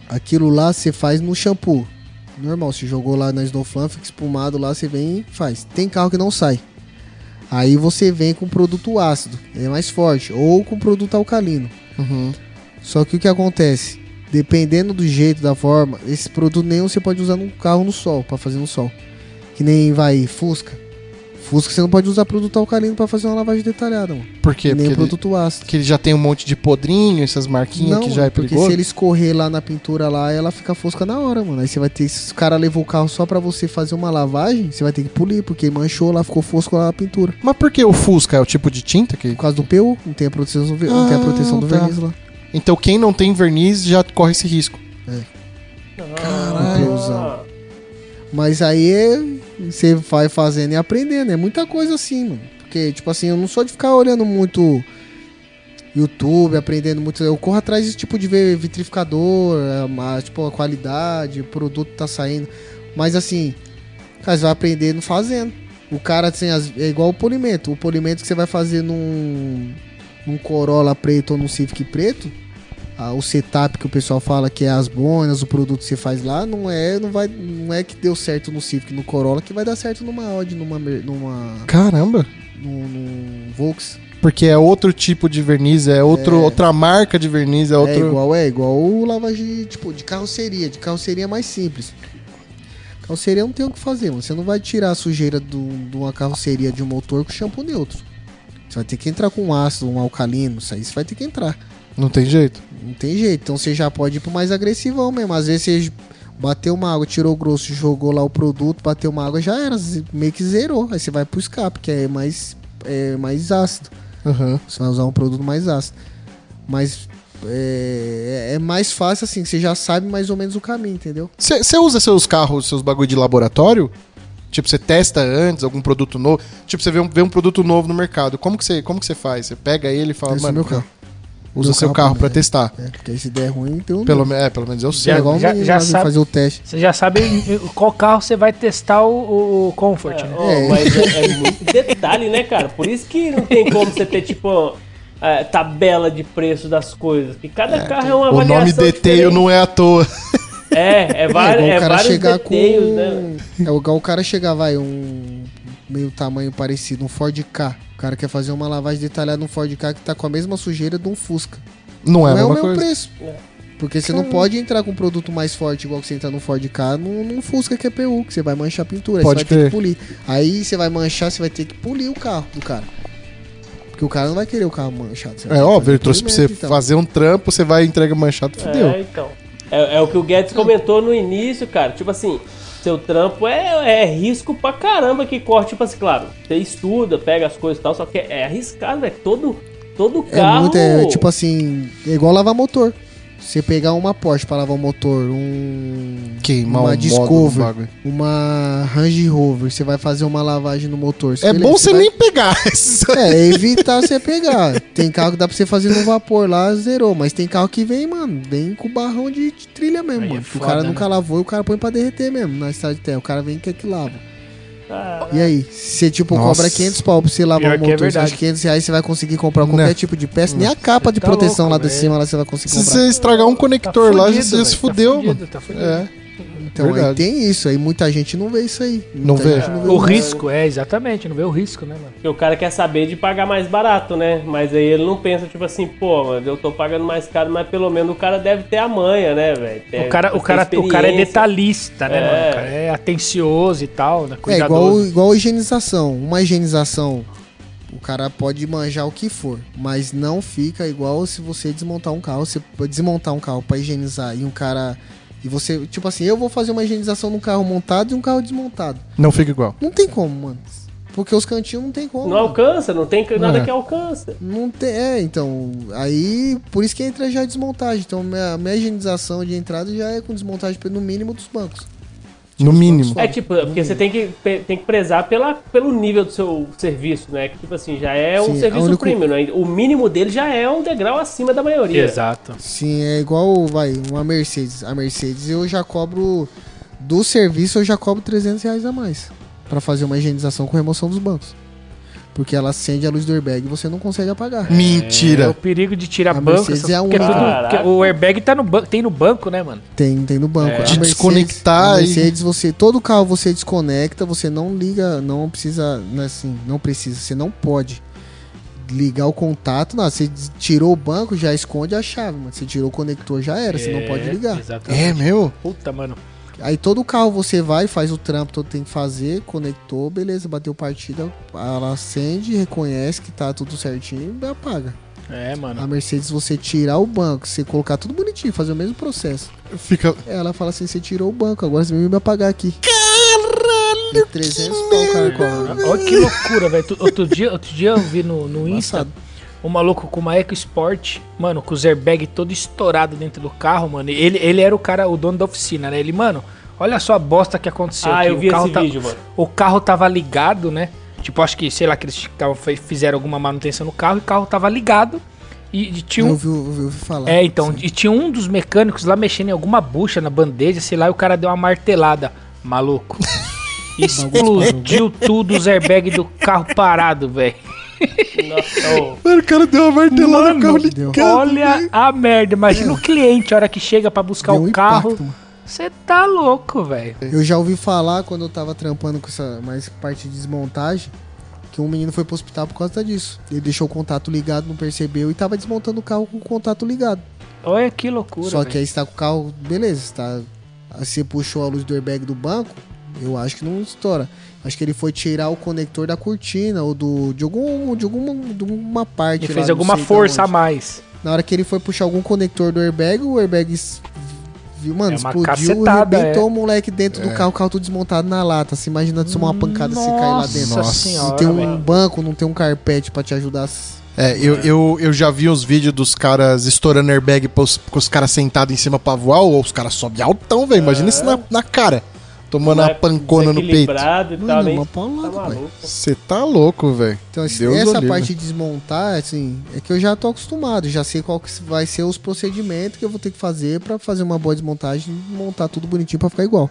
Aquilo lá você faz no shampoo. Normal, você jogou lá na Snowflan, fica espumado lá, você vem e faz. Tem carro que não sai. Aí você vem com produto ácido, é mais forte, ou com produto alcalino. Uhum. Só que o que acontece? Dependendo do jeito, da forma, esse produto nenhum você pode usar num carro no sol, pra fazer no sol. Que nem vai Fusca. Fusca você não pode usar produto alcalino pra fazer uma lavagem detalhada, mano. Por quê? Nem Porque ele, produto ácido. que ele já tem um monte de podrinho, essas marquinhas que já é porque perigoso. se ele escorrer lá na pintura lá, ela fica fosca na hora, mano. Aí você vai ter. Se o cara levou o carro só pra você fazer uma lavagem, você vai ter que polir, porque manchou lá, ficou fosco lá na pintura. Mas por que o Fusca? É o tipo de tinta que... Por causa do PU, não tem a proteção, do ver- não tem a Ah, proteção do tá. verniz lá. Então quem não tem verniz já corre esse risco. Caralho. PUzão. Mas aí é- você vai fazendo e aprendendo. É muita coisa assim, mano. Porque, tipo assim, eu não sou de ficar olhando muito YouTube, aprendendo muito. Eu corro atrás desse tipo de ver vitrificador, é, ma- tipo, a qualidade, o produto tá saindo. Mas assim, cara, você vai aprendendo fazendo. O cara, assim, as- é igual o polimento. O polimento que você vai fazer num, num Corolla preto ou num Civic preto, ah, o setup que o pessoal fala que é as bonas, o produto que você faz lá, não é, não vai, não é que deu certo no Civic, no Corolla, que vai dar certo numa Audi, numa, numa, Caramba. num, num Volks. Porque é outro tipo de verniz, é, outro, outra marca de verniz, é É outro... igual, é igual o lavagem, tipo, de carroceria. De carroceria é mais simples. Carroceria não tem o que fazer, mano. Você não vai tirar a sujeira do- de uma carroceria de um motor com shampoo neutro. Você vai ter que entrar com um ácido, um alcalino, isso aí você vai ter que entrar. Não tem jeito. Não tem jeito. Então você já pode ir pro mais agressivão mesmo. Às vezes você bateu uma água, tirou o grosso, jogou lá o produto, bateu uma água, já era. Meio que zerou. Aí você vai pro escape, que é mais, é mais ácido. Aham. Você vai usar um produto mais ácido. Mas é, é mais fácil assim, você já sabe mais ou menos o caminho, entendeu? Você usa seus carros, seus bagulho de laboratório? Tipo, você testa antes algum produto novo? Tipo, você vê um, vê um produto novo no mercado. Como que você como que você faz? Você pega ele e fala, Esse é mano, meu carro. Usa seu carro primeiro. testar. É, porque se der ruim, então. Pelo, me- é, pelo menos eu sei. é igual Já- o já sabe- fazer o teste. Você já sabe qual carro você vai testar o, o Comfort, né? Ó, É. Mas é, é muito detalhe, né, cara? Por isso que não tem como você ter, tipo, a tabela de preço das coisas. Que cada carro é uma O avaliação nome detail não é à toa. É, é, É vários, igual é o cara vários chegar details, com. né? É igual o cara chegar, vai, um meio tamanho parecido, um Ford K. O cara quer fazer uma lavagem detalhada num Ford K que tá com a mesma sujeira de um Fusca. Não é a não é o mesma mesmo coisa. preço. Porque você não pode entrar com um produto mais forte, igual que você entra no Ford K, num, num Fusca que é PU, que você vai manchar a pintura. Aí Pode você vai ter que polir. Aí você vai manchar, você vai ter que polir o carro do cara. Porque o cara não vai querer o carro manchado. É óbvio, ele trouxe pra você então. fazer um trampo, você vai e entrega manchado, fudeu. É, então. É, é o que o Guedes comentou no início, cara. Tipo assim, seu trampo é, é risco pra caramba que corre. Tipo assim, claro, você estuda, pega as coisas e tal, só que é arriscado, velho. Todo, todo É carro. muito, é, tipo assim, é igual lavar motor. Você pegar uma Porsche pra lavar o motor, um Queimar uma o modo do Discover, bagulho. uma Range Rover, você vai fazer uma lavagem no motor. É beleza, bom você vai- nem pegar. É, evitar você pegar. Tem carro que dá pra você fazer no vapor lá, zerou. Mas tem carro que vem, mano, vem com barrão de, de trilha mesmo, Aí é mano. Que o foda, cara né? nunca lavou e o cara põe pra derreter mesmo na estrada de terra. O cara vem e quer que lava. Ah, E aí, você tipo Nossa. cobra 500 pau pra você lavar Pior o que é motor, você acha verdade. que 500 reais você vai conseguir comprar qualquer Né. tipo de peça, nem a capa de tá proteção louco, lá de cima lá você vai conseguir Se comprar. você estragar um Tá conector lá, fudido, você velho, se tá fudeu, fudido, mano. Tá fudido. É. Então aí tem isso, aí muita gente não vê isso aí. Não vê. gente O isso. risco, é, exatamente, não vê o risco, né, mano? Porque o cara quer saber de pagar mais barato, né? Mas aí ele não pensa, tipo assim, pô, mas eu tô pagando mais caro, mas pelo menos o cara deve ter a manha, né, velho? O cara, o, cara, o cara é detalhista, né, É. mano? O cara é atencioso e tal, né? É Cuidadoso. igual, igual a higienização. Uma higienização, o cara pode manjar o que for, mas não fica igual se você desmontar um carro. Você pode desmontar um carro pra higienizar e um cara. E você, tipo assim, eu vou fazer uma higienização num carro montado e um carro desmontado. Não fica igual. Não tem como, mano. Porque os cantinhos não tem como. Não mano. alcança, não tem nada É. que alcança. Não tem, é, então, aí, por isso que entra já a desmontagem. Então, minha, minha higienização de entrada já é com desmontagem no mínimo dos bancos. No mínimo. É tipo, porque você tem que, tem que prezar pela, pelo nível do seu serviço, né? Que tipo assim, já é um Sim, serviço único- premium, né? O mínimo dele já é um degrau acima da maioria. Exato. Sim, é igual, vai, uma Mercedes. A Mercedes eu já cobro, do serviço eu já cobro 300 reais a mais. Pra fazer uma higienização com remoção dos bancos. Porque ela acende a luz do airbag e você não consegue apagar. É o Mentira. perigo de tirar A banco. Mercedes é a porque única. tudo- Caraca. porque o airbag tá no banco, tem no banco, né, mano? Tem, tem no banco. É. A De Mercedes- desconectar a e- Mercedes, você, todo carro você desconecta, você não liga, não precisa, não é assim, não precisa, você não pode ligar o contato, não, você tirou o banco, já esconde a chave, mano. Você tirou o conector, já era, você não É, pode ligar. Exatamente. É, meu? Puta, mano. Aí todo carro você vai, faz o trampo todo tem que fazer, conectou, beleza, bateu partida, ela acende, reconhece que tá tudo certinho e apaga. É, mano. A Mercedes, você tirar o banco, você colocar tudo bonitinho, fazer o mesmo processo. Fica. Ela fala assim, você tirou o banco, agora você vai me apagar aqui. Caralho! 300 pau, cara. Olha que loucura, velho. Outro dia, outro dia eu vi no, no Insta Passado. Um maluco com uma EcoSport, mano, com os airbag todo estourado dentro do carro, mano. Ele, ele era o cara, o dono da oficina, né? Ele, mano, olha só a bosta que aconteceu Ah, aqui. eu vi o carro esse tá- vídeo, mano. O carro tava ligado, né? Tipo, acho que, sei lá, que eles tavam- fizeram alguma manutenção no carro e o carro tava ligado. E, e tinha um. Eu ouvi, eu ouvi- ouvi falar. É, então, e tinha um dos mecânicos lá mexendo em alguma bucha na bandeja, sei lá, e o cara deu uma martelada. Maluco. Explodiu tudo os airbags do carro parado, velho. Nossa, Mano, o cara deu uma martelada Mano, no carro ligado. Olha a merda. Imagina o cliente, a hora que chega pra buscar Deu um o carro. Você tá louco, velho. Eu já ouvi falar quando eu tava trampando com essa mais parte de desmontagem que um menino foi pro hospital por causa disso. Ele deixou o contato ligado, não percebeu e tava desmontando o carro com o contato ligado. Olha que loucura. Só que velho. aí você tá com o carro, beleza, tá, aí você puxou a luz do airbag do banco, eu acho que não estoura. Acho que ele foi tirar o conector da cortina ou do, de, algum, de, alguma, de alguma parte. Ele lá, fez alguma força a mais. Na hora que ele foi puxar algum conector do airbag, o airbag viu, mano, É explodiu, arrebentou é. o moleque dentro do carro, o carro tudo desmontado na lata. Se imagina se tomar uma pancada se cair lá dentro. Nossa senhora, Não tem um velho. banco, não tem um carpete pra te ajudar. É, eu, eu, eu já vi uns vídeos dos caras estourando airbag pros, com os caras sentados em cima pra voar, ou os caras sobem altão, velho. Imagina isso na, na cara. Tomando uma né, pancona no peito. e Mano, nem- uma Tá velho. maluco. Você tá louco, velho. Então, assim, Deus o essa livre. parte de desmontar, assim, é que eu já tô acostumado, já sei qual que vai ser os procedimentos que eu vou ter que fazer pra fazer uma boa desmontagem e montar tudo bonitinho pra ficar igual.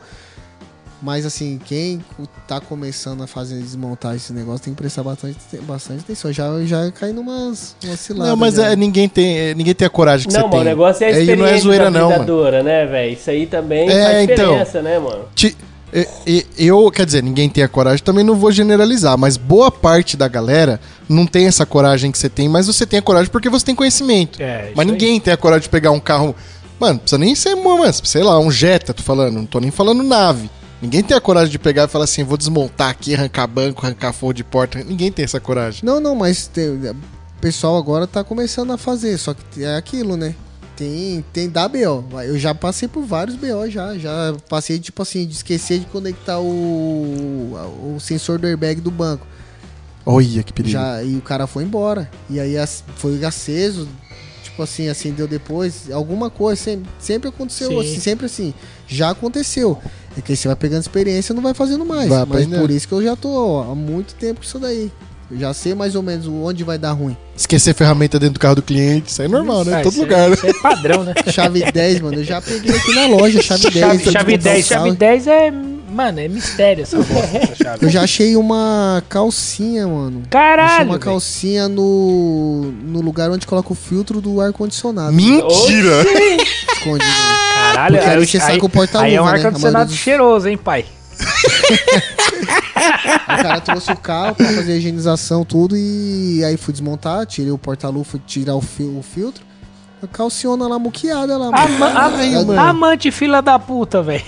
Mas assim, quem tá começando a fazer desmontagem esse negócio tem que prestar bastante, bastante atenção. Já, já caí numas, umas ciladas. Não, mas é, ninguém, tem, é, ninguém tem a coragem que Não, você mano, o tem. negócio é a experiência não é zoeira, da não, né, velho? Isso aí também É, faz então. diferença, né, mano? Ti- Eu, quer dizer, ninguém tem a coragem, também não vou generalizar, mas boa parte da galera não tem essa coragem que você tem, mas você tem a coragem porque você tem conhecimento. É, isso mas aí. ninguém tem a coragem de pegar um carro. Mano, precisa nem ser, mano, sei lá, um Jetta, tô falando, não tô nem falando nave. Ninguém tem a coragem de pegar e falar assim, vou desmontar aqui, arrancar banco, arrancar forro de porta. Ninguém tem essa coragem. Não, não, mas o pessoal agora tá começando a fazer, só que é aquilo, né? Tem, tem da BO. Eu já passei por vários BO já. Já passei, tipo assim, de esquecer de conectar o, o sensor do airbag do banco. Olha que perigo. Já, e o cara foi embora. E aí foi aceso, tipo assim, acendeu depois. Alguma coisa, sempre, sempre aconteceu Sim. assim, sempre assim. Já aconteceu. É que aí você vai pegando experiência e não vai fazendo mais. Vai Mas por isso que eu já tô ó, há muito tempo com isso daí. Eu já sei mais ou menos onde vai dar ruim. Esquecer ferramenta dentro do carro do cliente, isso aí é normal, né? Ah, Em todo isso é- lugar, né? Isso é padrão, né? Chave 10, mano, eu já peguei aqui na loja, chave 10. Chave, chave desmontar o 10, chave carro. 10 é. Mano, é mistério essa bosta, essa chave. Eu já achei uma calcinha, mano. Achei Caralho! uma velho. calcinha no, no lugar onde coloca o filtro do ar-condicionado. Mentira! Escondido. né? Caralho, Porque aí aí, porta-luva, aí é um né? Ar-condicionado cheiroso, hein, pai? O cara trouxe o carro pra fazer a higienização, tudo, e aí fui desmontar, tirei o porta-luva, fui tirar o, fi- o filtro. A calciona lá muqueada lá, mano. Ama- am- mano. amante fila da puta, velho.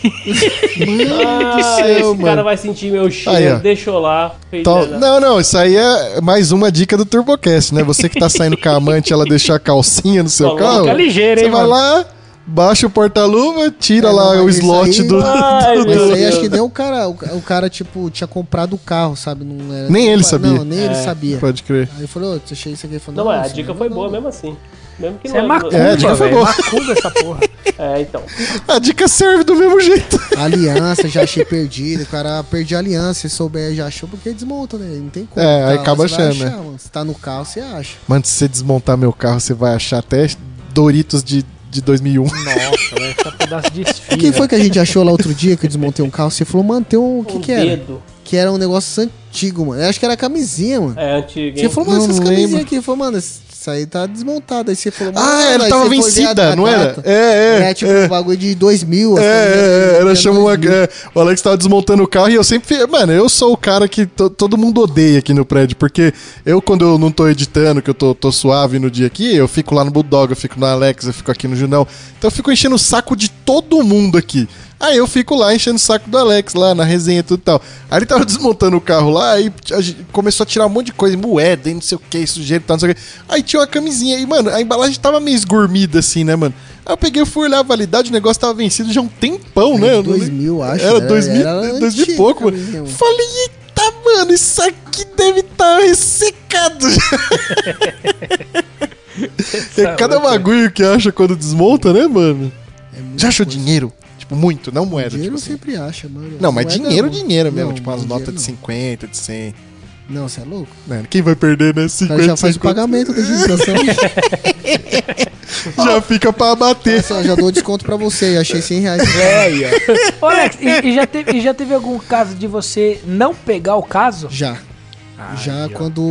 Ah, céu, esse mano. cara vai sentir meu cheiro, Aí, ó. deixou lá. Então, não, não, isso aí é mais uma dica do TurboCast, né? Você que tá saindo com a amante, ela deixou a calcinha no seu Coloca carro. ligeiro, Você hein, vai mano? lá, baixa o porta-luva, tira É, não, lá mas o slot aí- do. Ai, meu isso aí acho que nem o cara, o, o cara, tipo, tinha comprado o carro, sabe? Não era, Nem ele Não, sabia. nem ele sabia. Pode crer. Aí falou, ô, você achei isso aqui. Ele falou, Não, mas a isso dica não foi não, boa não. mesmo assim. Mesmo que Isso é não macumba, É, a dica foi boa. Macumba essa porra. É, então. A dica serve do mesmo jeito. Aliança, já achei perdido. O cara perdi a aliança, se souber, já achou porque desmonta, né? Não tem como. É, aí Tá, acaba você achando, né? achar, mano. Se tá no carro, você acha. Mano, se você desmontar meu carro, você vai achar até Doritos de, de 2001. Nossa, velho, esse é um pedaço de esfirra. O que foi que a gente achou lá outro dia que eu desmontei um carro? Você falou, mano, tem um. O que um que era? dedo. Que era um negócio an- antigo, mano. Eu acho que era camisinha, mano. É antigo, Você falou, mano, essas camisinhas aqui. Falou, mano, isso aí tá desmontado. Aí você falou, Ah, ela tava vencida, não era? É, é. É, tipo um bagulho de 2000. É, é, era chama uma. 2000. é, o Alex tava desmontando o carro e eu sempre. Mano, eu sou o cara que to- todo mundo odeia aqui no prédio. Porque eu, quando eu não tô editando, que eu tô, tô suave no dia aqui, eu fico lá no Bulldog, eu fico no Alex, eu fico aqui no Junão. Então eu fico enchendo o saco de todo mundo aqui. Aí eu fico lá enchendo o saco do Alex, lá na resenha e tudo e tal. Aí ele tava desmontando o carro lá e a gente começou a tirar um monte de coisa, moeda e não sei o que, sujeira e tal, não sei o que. Aí tinha uma camisinha e, mano, a embalagem tava meio esgurmida assim, né, mano? Aí eu peguei, fui olhar a validade, o negócio tava vencido já há um tempão, né? Eu não 2000, acho. Era 2000, 2000 e antiga pouco, a mano. Falei, eita, mano, isso aqui deve estar ressecado. é cada bagulho que acha quando desmonta, né, mano? É Já achou coisa. dinheiro? Tipo, muito, não moeda. Dinheiro tipo assim. sempre acha, mano. Não, mas Moeda dinheiro, não. dinheiro mesmo. Não, tipo, umas notas de não. 50, de 100. Não, você é louco? Né? Quem vai perder, né? O 50, cara já faz o 50, pagamento da registração. Já fica pra bater. Assim, ó, já dou desconto pra você. Achei 100 reais. Ô, Alex, e, e já teve, e já teve algum caso de você não pegar o caso? Já. Já Aí, quando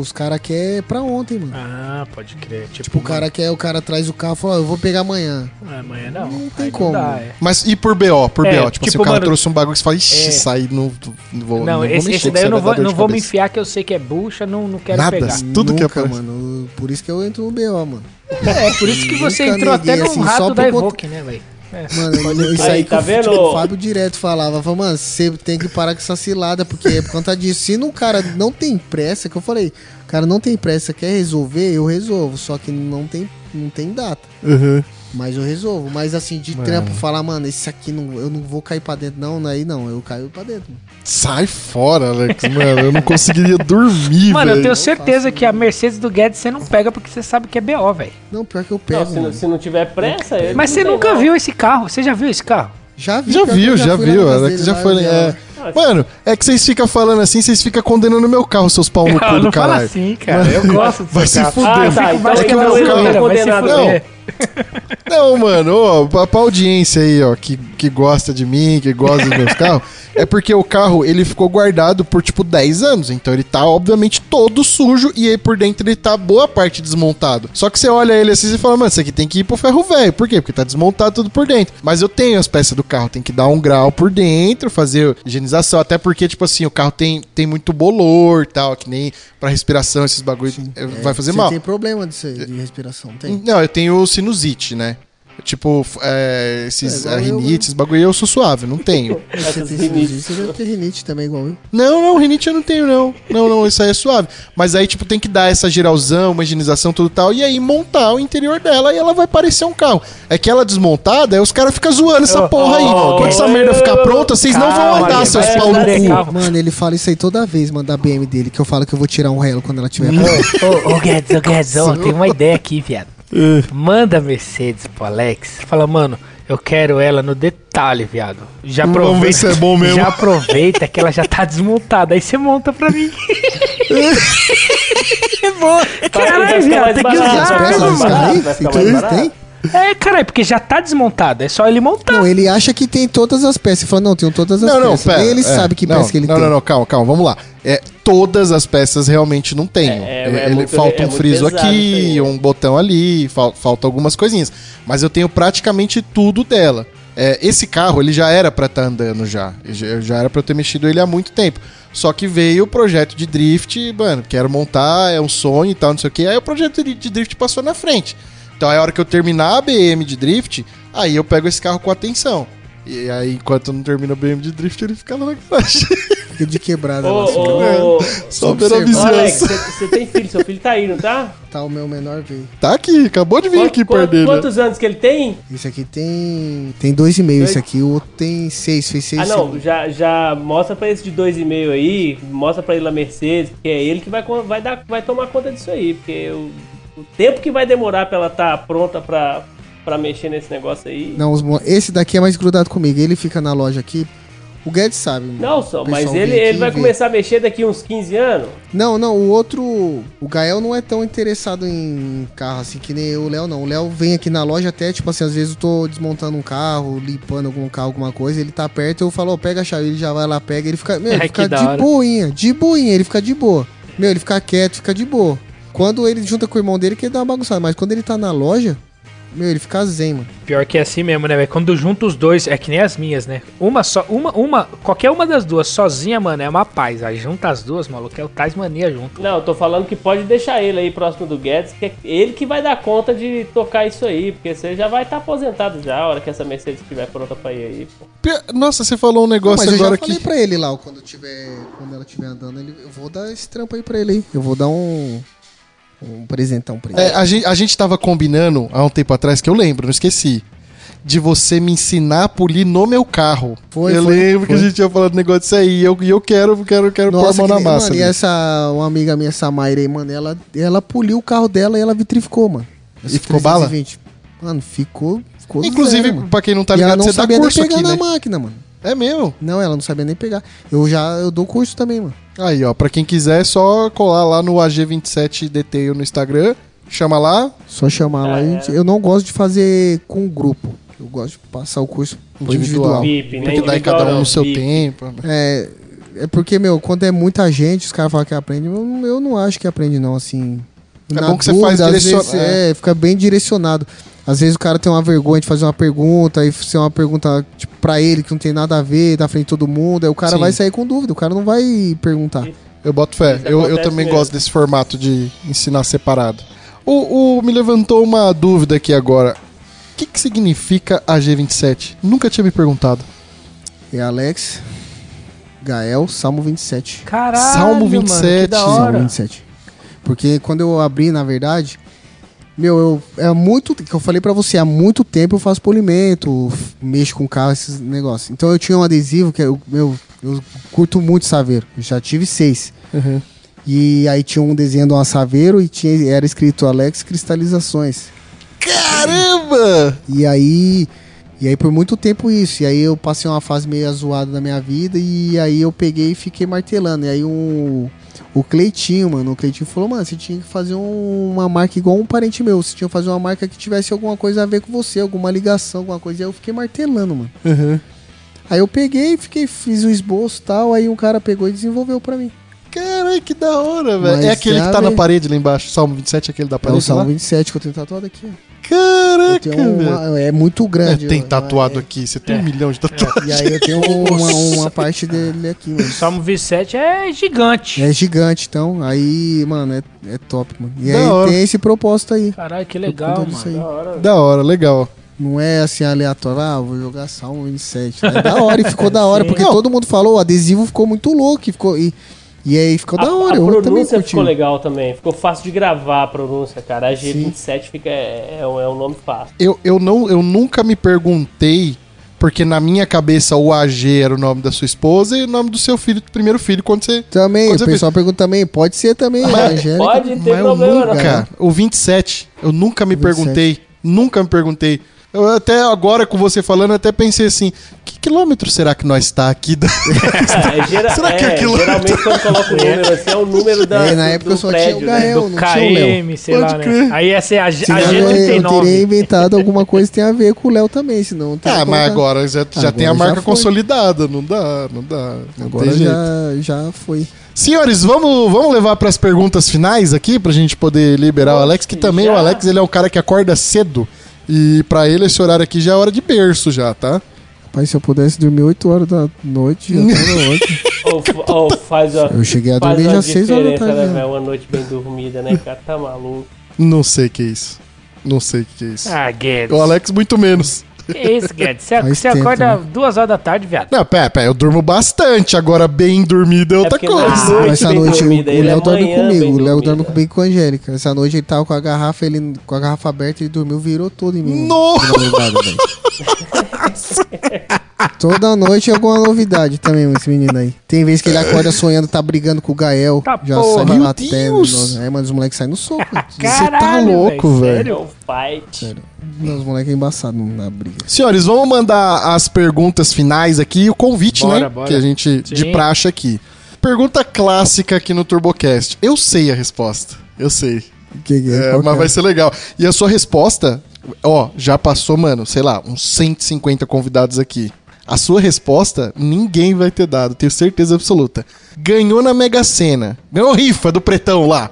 os caras querem pra ontem, mano. Ah, pode crer. Tipo, Tipo, o cara quer, o cara traz o carro e fala, ó, eu vou pegar amanhã. Ah, amanhã não. Não tem Aí como. dá, é. Mas e por BO? Por É, BO. Tipo, assim, tipo, o cara mano, trouxe um bagulho que você fala, ixi, é. isso aí não, não vou Não, vou esse, mexer, esse que daí eu não vou, não vou me enfiar que eu sei que é bucha, não, não quero Nada. pegar. Tudo que Nunca, aparece. mano. Por isso que eu entro no BO, mano. É, por isso que você Nunca entrou até num assim, rato da Evoque, né, velho? É. Mano, isso Aí, aí, tá que o, vendo? tipo, o Fábio direto falava, falava, mano, você tem que parar com essa cilada, porque é por conta disso. Se no cara não tem pressa, que eu falei, o cara não tem pressa, quer resolver, eu resolvo, só que não tem, não tem data. Uhum. Mas eu resolvo. Mas assim, de Mano. trampo, falar, mano, esse aqui não, eu não vou cair pra dentro, não, aí não, eu caio pra dentro. mano. Sai fora, Alex, mano. Eu não conseguiria dormir, Mano, eu velho. tenho certeza que a Mercedes do Guedes você não pega porque você sabe que é BO, velho. Não, pior que eu Não, pego. se, não- se não tiver pressa, ele Mas não você nunca não. viu esse carro? Você já viu esse carro? Já vi, Já viu, eu já na viu. Alex dele já foi. eu é. Mano, é que vocês ficam falando assim, vocês ficam condenando meu carro, seus pau no cu não do fala caralho. assim, cara. Eu gosto do Vai se carro. fuder. Ah, tá, então, É que meu carro- não é. Não, mano, ó, pra, pra audiência aí, ó, que, que gosta de mim, que gosta dos meus carros, é porque o carro, ele ficou guardado por, tipo, 10 anos. Então ele tá, obviamente, todo sujo e aí por dentro ele tá boa parte desmontado. Só que você olha ele assim e fala, mano, isso aqui tem que ir pro ferro velho. Por quê? Porque tá desmontado tudo por dentro. Mas eu tenho as peças do carro, tem que dar um grau por dentro, fazer higienização, até porque, tipo assim, o carro tem, tem muito bolor e tal, que nem pra respiração, esses bagulhos vai fazer Você mal. tem problema disso aí, de respiração, tem? Não, eu tenho sinusite, né? Tipo, é, esses É, é, igual eu, rinite, esses bagulho eu sou suave, não tenho. Você tem rinites. você ter rinite também, igual eu. não, não, rinite eu não tenho, não. Não, não, isso aí é suave. Mas aí, tipo, tem que dar essa geralzão, uma higienização, tudo tal, e aí montar o interior dela e ela vai parecer um carro. É que ela desmontada, aí os caras ficam zoando essa porra aí. ô, Quando essa merda ficar pronta, vocês não vão andar, seus pau no cu. Mano, ele fala isso aí toda vez, mano, da BM dele, que eu falo que eu vou tirar um relo quando ela tiver Ô, ô, Guedes, ô, Guedes, ó, tem uma ideia aqui, viado. Manda a Mercedes pro Alex. Fala, mano, eu quero ela no detalhe, viado. Já Vamos aproveita. ver se é bom mesmo. Já aproveita que ela já tá desmontada. Aí você monta pra mim. é bom. Caralho, viado, tem que usar. vai peças cara aí? tem? É, caralho, porque já tá desmontada. É só ele montar. Não, ele acha que tem todas as peças. Ele fala, não, tenho todas as Não, não, peças. pera. Nem ele é, sabe que não, peça que ele não, tem. Não, não, calma, calma, vamos lá. É, todas as peças realmente não tenho. É, é, Ele- é muito- falta é um friso aqui, um botão ali, fal- falta algumas coisinhas. Mas eu tenho praticamente tudo dela. É, esse carro, ele já era pra estar andando já. já. Já era pra eu ter mexido ele há muito tempo. Só que veio o projeto de drift, mano, quero montar, é um sonho e tal, não sei o que. Aí o projeto de de drift passou na frente. Então aí a hora que eu terminar a BM de drift, aí eu pego esse carro com atenção. E aí, enquanto eu não termino a BM de drift, ele fica lá na garagem. Fica de quebrada Ô, lá. assim, ô, ô, Só observar. pela ô, Alex, vizinhança. você tem filho, seu filho tá aí, não tá? Tá o meu menor veio. Tá aqui, acabou de vir Quanto- aqui perto dele. Quantos anos que ele tem? Esse aqui tem. Tem dois e meio, Dois? esse aqui. O outro tem seis, fez seis. Ah, não, já, já mostra pra esse de 2,5 aí, mostra pra ele na Mercedes, porque é ele que vai, vai, dar, vai tomar conta disso aí, porque o, o tempo que vai demorar pra ela estar pronta pra, pra mexer nesse negócio aí. Não, os esse daqui é mais grudado comigo. Ele fica na loja aqui. O Guedes sabe. Não, só, mas ele, ele vai vê. começar a mexer daqui uns 15 anos. Não, não, o outro. O Gael não é tão interessado em carro assim que nem o Léo, não. O Léo vem aqui na loja até, tipo assim, às vezes eu tô desmontando um carro, limpando algum carro, alguma coisa, ele tá perto, eu falo, ó, pega a chave, ele já vai lá, pega, ele fica, meu, ele fica de boinha, de boinha, ele fica de boa. Meu, ele fica quieto, fica de boa. Quando ele junta com o irmão dele, que ele dá uma bagunçada, mas quando ele tá na loja, meu, ele fica zen, mano. Pior que é assim mesmo, né, velho? Quando junta os dois, é que nem as minhas, né? Uma só, uma, uma, qualquer uma das duas sozinha, mano, é uma paz. Aí junta as duas, maluco, é o Tais Mania junto. Não, eu tô falando que pode deixar ele aí próximo do Guedes, que é ele que vai dar conta de tocar isso aí, porque você já vai estar aposentado já, a hora que essa Mercedes estiver pronta pra ir aí, pô. Nossa, você falou um Não, negócio mas eu já agora falei que. pra ele lá, quando, tiver, quando ela estiver andando, ele, eu vou dar esse trampo aí pra ele aí. Eu vou dar um. Um presentão pra ele. É, a, gente, a gente tava combinando há um tempo atrás, que eu lembro, não esqueci. De você me ensinar a polir no meu carro. Foi, eu foi, lembro que foi. a gente tinha falado do negócio disso aí. E eu, eu quero, quero, quero pôr a mão que na nem- massa. Mano, e ali. essa, uma amiga minha, Samaira aí, mano, ela, ela poliu o carro dela e ela vitrificou, mano. Essa E ficou bala? 320. Mano, ficou. ficou Inclusive, zero, mano. pra quem não tá e ela ligado, não você dá sabia nem curso pegar aqui, na né? máquina, mano. É mesmo? Não, ela não sabia nem pegar. Eu já eu dou curso também, mano. Aí, ó, pra quem quiser, é só colar lá no AG27 Detail no Instagram. Chama lá, Só chamar lá. É. Eu não gosto de fazer com grupo. Eu gosto de passar o curso Individual. individual. VIP, né? porque daí cada um Individual no seu VIP. tempo. né? É, é porque, meu, quando é muita gente, os caras falam que aprende. Eu, não- eu não acho que aprende, não, assim. É Na bom que você faz às direcion- vezes, É, fica bem direcionado. Às vezes o cara tem uma vergonha de fazer uma pergunta, e ser uma pergunta tipo, pra ele que não tem nada a ver, tá frente de todo mundo, aí o cara Sim. vai sair com dúvida, o cara não vai perguntar. Eu boto fé. Eu, eu também mesmo. gosto desse formato de ensinar separado. O, o- me levantou uma dúvida aqui agora. O que, que significa AG27? Nunca tinha me perguntado. É Alex, Gael, Salmo 27. Caralho, Salmo mano, que 27. da Salmo hora. 27. Porque quando eu abri, na verdade, meu, eu, é muito. que eu falei pra você, há muito tempo eu faço polimento, mexo com carro, esses negócios. Então eu tinha um adesivo que eu, meu, eu curto muito saveiro. Eu já tive seis. E aí tinha um desenho de uma saveiro e tinha, era escrito Alex Cristalizações. Caramba! E aí. E aí por muito tempo isso. E aí eu passei uma fase meio zoada da minha vida. E aí eu peguei e fiquei martelando. E aí um. O Cleitinho, mano, o Cleitinho falou, mano, você tinha que fazer um- uma marca igual um parente meu. Você tinha que fazer uma marca que tivesse alguma coisa a ver com você, alguma ligação, alguma coisa. E aí eu fiquei martelando, mano. Aí eu peguei, fiquei, fiz o esboço e tal. Aí um cara pegou e desenvolveu pra mim. Caralho, que da hora, velho. É aquele que tá na parede lá embaixo. Salmo 27 é aquele da É o parede Salmo lá? 27 que eu tenho tatuado aqui. ó. Eu Caraca, uma- é muito É, grande. tem ó, tatuado é- aqui. Você tem um milhão de tatuagens. E aí eu tenho uma, uma parte dele aqui, mano. Salmo 27 é gigante. É gigante, então. Aí, mano, é, é top, mano. E Da aí hora. tem esse propósito aí. Caralho, que legal, mano. Da hora. Da hora, legal. Não é assim aleatório, ah, vou jogar Salmo 27. É da hora e ficou da hora, Sim. porque Não. todo mundo falou, o adesivo ficou muito louco. E, ficou, e, e aí ficou A, da hora. a eu também pronúncia curti. ficou legal também. Ficou fácil de gravar a pronúncia, cara. A G27 fica, é, é um, é um nome fácil. Eu, eu, não, eu nunca me perguntei, porque na minha cabeça o AG era o nome da sua esposa e o nome do seu filho, do primeiro filho, quando você. Também, Quando o você pessoal pergunta também, pode ser também, Mas- Angélica, pode ter mas eu problema, nunca- não. Cara, o 27, eu nunca me 27. perguntei. Nunca me perguntei. Eu até agora com você falando, eu até pensei assim: que quilômetro será que nós está aqui? Da... É, gera- Será que é, aquilo- Geralmente quando coloca o número assim, é o número da, É, na do- época do eu só tinha o né? Gael. Do não tinha o Léo. KM, sei Pode lá, crer. né? Aí ia ser a, Senão a eu, eu teria G39. inventado alguma coisa que tem a ver com o Léo também, senão ah, mas agora já, já Agora tem a já marca consolidada. Não dá, não dá. Não Agora tem jeito. já, já foi. Senhores, vamos, vamos levar para as perguntas finais aqui pra gente poder liberar o Alex, que também já? o Alex ele é um cara que acorda cedo. E pra ele esse horário aqui já é hora de berço já, tá? Pai, se eu pudesse dormir 8 horas da noite, já tava ótimo. Ou, fa- ou faz a. Eu cheguei a dormir já 6 horas da tarde. né? Uma noite bem dormida, né, cara? Tá maluco. Não sei o que é isso. Não sei o que é isso. Ah, Guedes. O Alex muito menos. Que isso, Guedes? Você, você tempo, acorda né? duas horas da tarde, viado. Não, pera, pera, eu durmo bastante. Agora, bem dormido é outra porque coisa. na noite essa bem noite o, dormida, o ele Léo é dorme comigo. O Léo dorme bem com a Angélica. Essa noite ele tava com a garrafa, ele com a garrafa aberta, ele dormiu, virou todo em mim. Nossa! Toda noite é alguma novidade também, esse menino aí. Tem vezes que ele acorda sonhando, tá brigando com o Gael. Tá já porra. sai batendo. Deus! Aí, mano, os moleques saem no soco. Você tá louco, velho, sério? É fight. Sério. Os moleques é embaçado na briga. Senhores, vamos mandar as perguntas finais aqui e o convite, Bora, né? bora. Que a gente de Sim. praxe aqui. Pergunta clássica aqui no TurboCast. Eu sei a resposta. Eu sei. O que, que é? É, mas é? vai ser legal. E a sua resposta, ó, já passou, mano, sei lá, uns 150 convidados aqui. A sua resposta, ninguém vai ter dado, tenho certeza absoluta. Ganhou na Mega Sena. Ganhou rifa do pretão lá.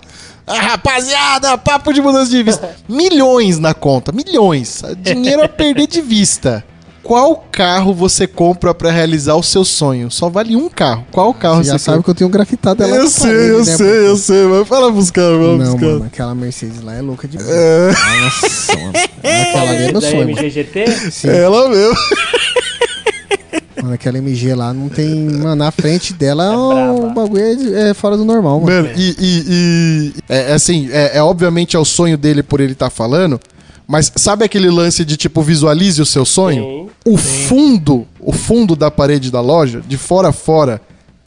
Ah, rapaziada, papo de mudança de vista. Milhões na conta, milhões. Dinheiro a perder de vista. Qual carro você compra pra realizar o seu sonho? Só vale um carro. Qual carro Você você, já sabe que eu tenho grafitado ela Eu na sei, parede, eu né, sei, eu sei. Mas fala pros caras, vamos Não, caras. mano, aquela Mercedes lá é louca de É. Nossa, mano. Aquela ali é meu da sonho, mano. MGGT? Sim. Ela mesmo. Mano, aquela MG lá não tem. Mano, na frente dela É o braba. bagulho é, é fora do normal, mano. Mano, e, e- e- é, é assim, é, é obviamente é o sonho dele por ele estar falando, mas sabe aquele lance de tipo visualize o seu sonho? Sim. O fundo, o fundo da parede da loja, de fora a fora,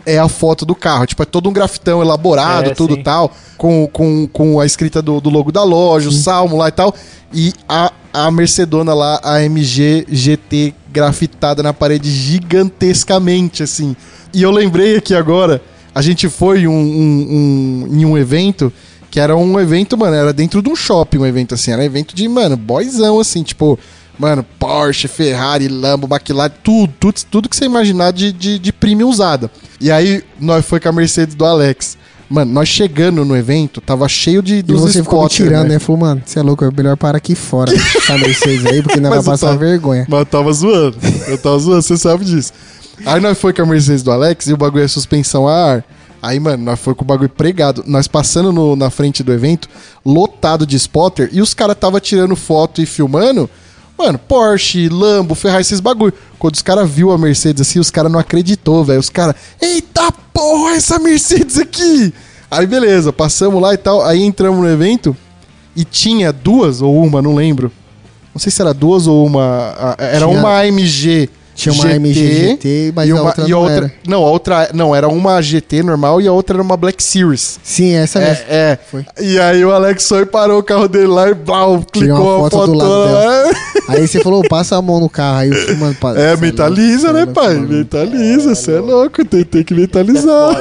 é a foto do carro. Tipo, é todo um grafitão elaborado, É, tudo sim. tal, com, com, com a escrita do, do logo da loja, o salmo lá e tal. E a, a Mercedona lá, a MG GT grafitada na parede gigantescamente, assim. E eu lembrei aqui agora, a gente foi um, um- um- em um evento que era um evento, mano, era dentro de um shopping, um evento assim, era evento de, mano, boyzão, assim, tipo, mano, Porsche, Ferrari, Lambo, McLaren, tudo, tudo, tudo que você imaginar de, de, de premium usada. E aí, nós foi com a Mercedes do Alex. Mano, nós chegando no evento, tava cheio de E dos você ficou me tirando, né? Falou, mano, você é louco, é melhor parar aqui fora. Essa Mercedes aí, porque não vai passar tava- vergonha. Mas eu tava zoando. Eu tava zoando, você sabe disso. Aí nós foi com a Mercedes do Alex e o bagulho é suspensão a ar. Aí, mano, nós foi com o bagulho pregado. Nós passando no- na frente do evento, lotado de spotter, e os caras tava tirando foto e filmando. Mano, Porsche, Lambo, Ferrari, esses bagulho. Quando os caras viu a Mercedes assim, os caras não acreditou, velho. Os caras, eita porra, essa Mercedes aqui! Aí beleza, passamos lá e tal. Aí entramos no evento e tinha duas ou uma, não lembro. Não sei se era duas ou uma. a- Era Tinha- uma AMG. Tinha uma AMG GT, mas e a uma- outra e a não outra, era. Não, a outra. Não, era uma GT normal e a outra era uma Black Series. Sim, essa mesmo. É, é. Foi. E aí o Alex foi e parou o carro dele lá e blau, clicou uma a foto do lado lá. Aí você falou, passa a mão no carro. Aí eu, mano, pa- É, cê mentaliza, louco, né, é pai? mano. Mentaliza, você é louco, tem, tem que mentalizar.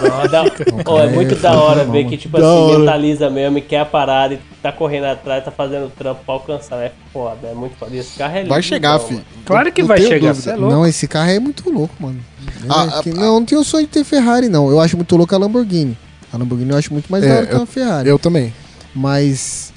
É muito da hora ver que, tipo Da assim, hora. mentaliza mesmo e quer a parada e tá correndo atrás, tá fazendo trampo pra alcançar. É foda, é muito foda. E Esse carro é lindo. Vai chegar, então, filho. mano. Claro que Não vai chegar, dúvida. você é louco. Não, esse carro é muito louco, mano. É, Ah, que- ah, não, não tenho o sonho de ter Ferrari, não. Eu acho muito louco a Lamborghini. A Lamborghini eu acho muito mais É, da hora que a Ferrari. Eu também. Mas,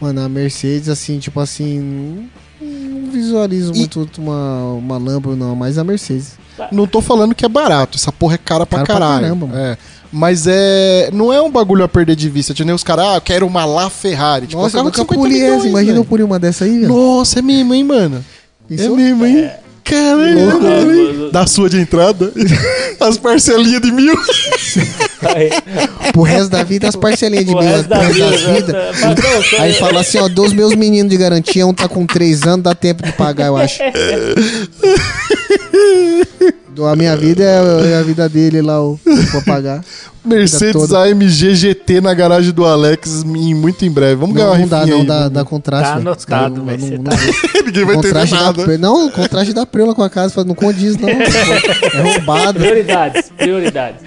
mano, a Mercedes, assim, tipo assim, não, visualizo E- muito uma, uma Lambo, não. Mas a Mercedes. Não tô falando que é barato, essa porra é cara pra Cara pra caralho. caramba, mano. é. Mas é. Não é um bagulho a perder de vista. Tinha os caras, ah, eu quero uma lá Ferrari. Tipo, Nossa, eu nunca 50 pulei essa. Imagina eu pulei uma dessa aí, velho. Nossa, é mesmo, hein, mano? Isso é mesmo, hein? É né? Da sua de entrada. As parcelinhas de mil. Pro resto da vida, as parcelinhas de mil, resto da vida. da vida. né? Aí fala assim, ó, dos meus meninos de garantia, um tá com 3 anos, dá tempo de pagar, eu acho. A minha vida é a vida dele lá, o pra pagar. Mercedes. AMG GT na garagem do Alex em, muito em breve. Vamos ganhar Não, uma não dá, não, aí, dá, dá contraste. Tá anotado, Não- velho, não- não- tá- Ninguém vai contraste da nada. Pre- Não, o contraste da Preula com a casa, não condiz, não. É roubado. Prioridades, prioridades.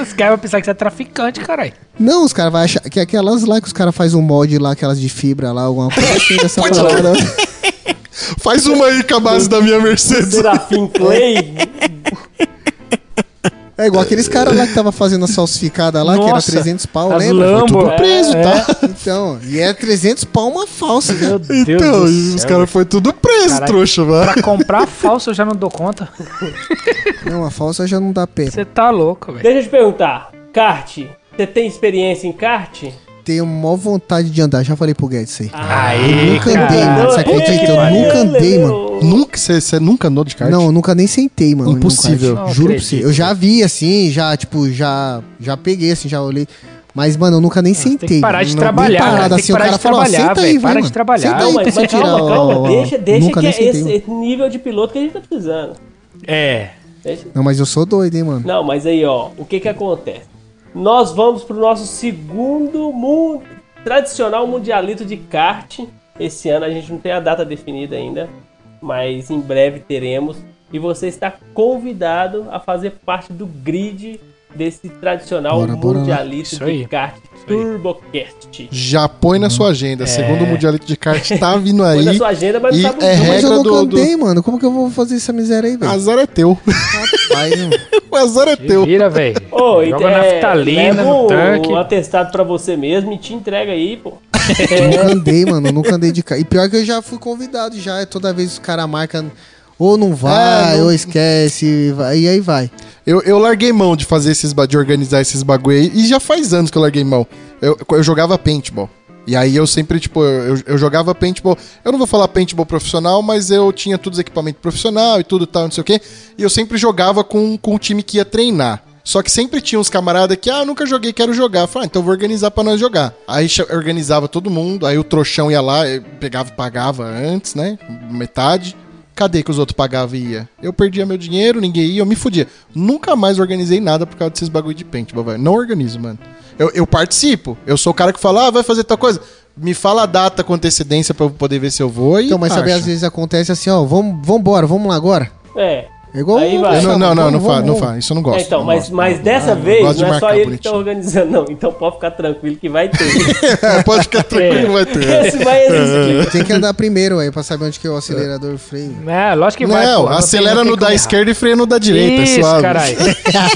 Os caras vão pensar que você é traficante, caralho. Não, os caras vão achar que aquelas lá que os caras fazem um molde lá, aquelas de fibra lá, alguma coisa assim dessa parada. Faz uma aí com a base da minha Mercedes. Serafim Clay. É igual aqueles caras lá que tava fazendo a falsificada lá, que era Nossa, 300 pau, as lembra? Lambo. Tudo preso, É, tá? Então, e é 300 pau uma falsa. Deus Então, do os caras foi tudo preso, Caralho. trouxa, mano. Pra comprar falso eu já não dou conta. Não, a falsa já não dá pé. Você tá louco, velho. Deixa eu te perguntar, kart, você tem experiência em kart? Tenho maior vontade de andar, já falei pro Guedes aí. Aí, nunca andei, mano. Você acredita? Eu nunca andei, mano. Nunca, você nunca andou de kart? Não, eu nunca nem sentei, mano. Impossível. Não Juro pra você. Eu já vi assim, já, tipo, já, já peguei assim, já olhei. Mas, mano, eu nunca nem sentei. Tem que parar de Não, trabalhar, cara. Tem que assim, o parar cara de falou, trabalhar, senta aí, velho. vai, Para de trabalhar. Senta Não, aí mas, pra você mas tirar calma, calma, deixa, deixa que é sentei. esse, nível de piloto que a gente tá precisando. É. Deixa- Não, mas eu sou doido, hein, mano. Não, mas aí, ó, o que que acontece? Nós vamos pro nosso segundo tradicional mundialito de kart esse ano. A gente não tem a data definida ainda, mas em breve teremos. E você está convidado a fazer parte do grid desse tradicional Bora, bora aí. de kart TurboCast. Já põe na sua agenda. Segundo o Mundialito de Kart tá vindo Põe na aí. sua agenda, mas e não sabe é o dia. Mas eu regra não do- do- cantei, mano. Como que eu vou fazer essa miséria aí, velho? Azar é teu. Rapaz. O azar é teu. Vira, velho. Ô, Joga então, é, naftalina no tanque. um atestado pra você mesmo e te entrega aí, pô. Eu nunca andei, mano. eu Nunca andei de carro. E pior que eu já fui convidado já. é Toda vez os caras marcam ou não vai, É, não- ou esquece, vai, e aí vai. Eu, eu larguei mão de fazer esses, de organizar esses bagulho aí. E já faz anos que eu larguei mão. Eu, eu jogava paintball. E aí eu sempre, tipo, eu, eu jogava paintball. Eu não vou falar paintball profissional, mas eu tinha todos os equipamentos profissional e tudo tal, não sei o quê. E eu sempre jogava com, com o time que ia treinar. Só que sempre tinha uns camaradas que, ah, nunca joguei, quero jogar. Eu Falei, ah, então eu vou organizar pra nós jogar. Aí organizava todo mundo, aí o trouxão ia lá, eu pegava e pagava antes, né? Metade. Cadê que os outros pagavam e ia? Eu perdia meu dinheiro, ninguém ia, eu me fudia. Nunca mais organizei nada por causa desses bagulho de paintball, velho. Não organizo, mano. Eu, eu participo. Eu sou o cara que fala, ah, vai fazer tal coisa. Me fala a data com antecedência pra eu poder ver se eu vou e Então, mas sabe, às vezes acontece assim, ó, vamos, vambora, vamos lá agora. É. É igual Aí vai. Não, não, não, não, Vamos, fa, não vamos. fa, isso eu não gosto. É, então, não mas, gosto. mas dessa vez não é só ele que tá organizando, não. Então pode ficar tranquilo que vai ter. É, pode ficar tranquilo, vai ter. Esse vai existir. Tem que andar primeiro aí pra saber onde que é o acelerador, freio. É, lógico que vai. Não, acelera no da esquerda e freia no da direita, Isso, é suave. caralho.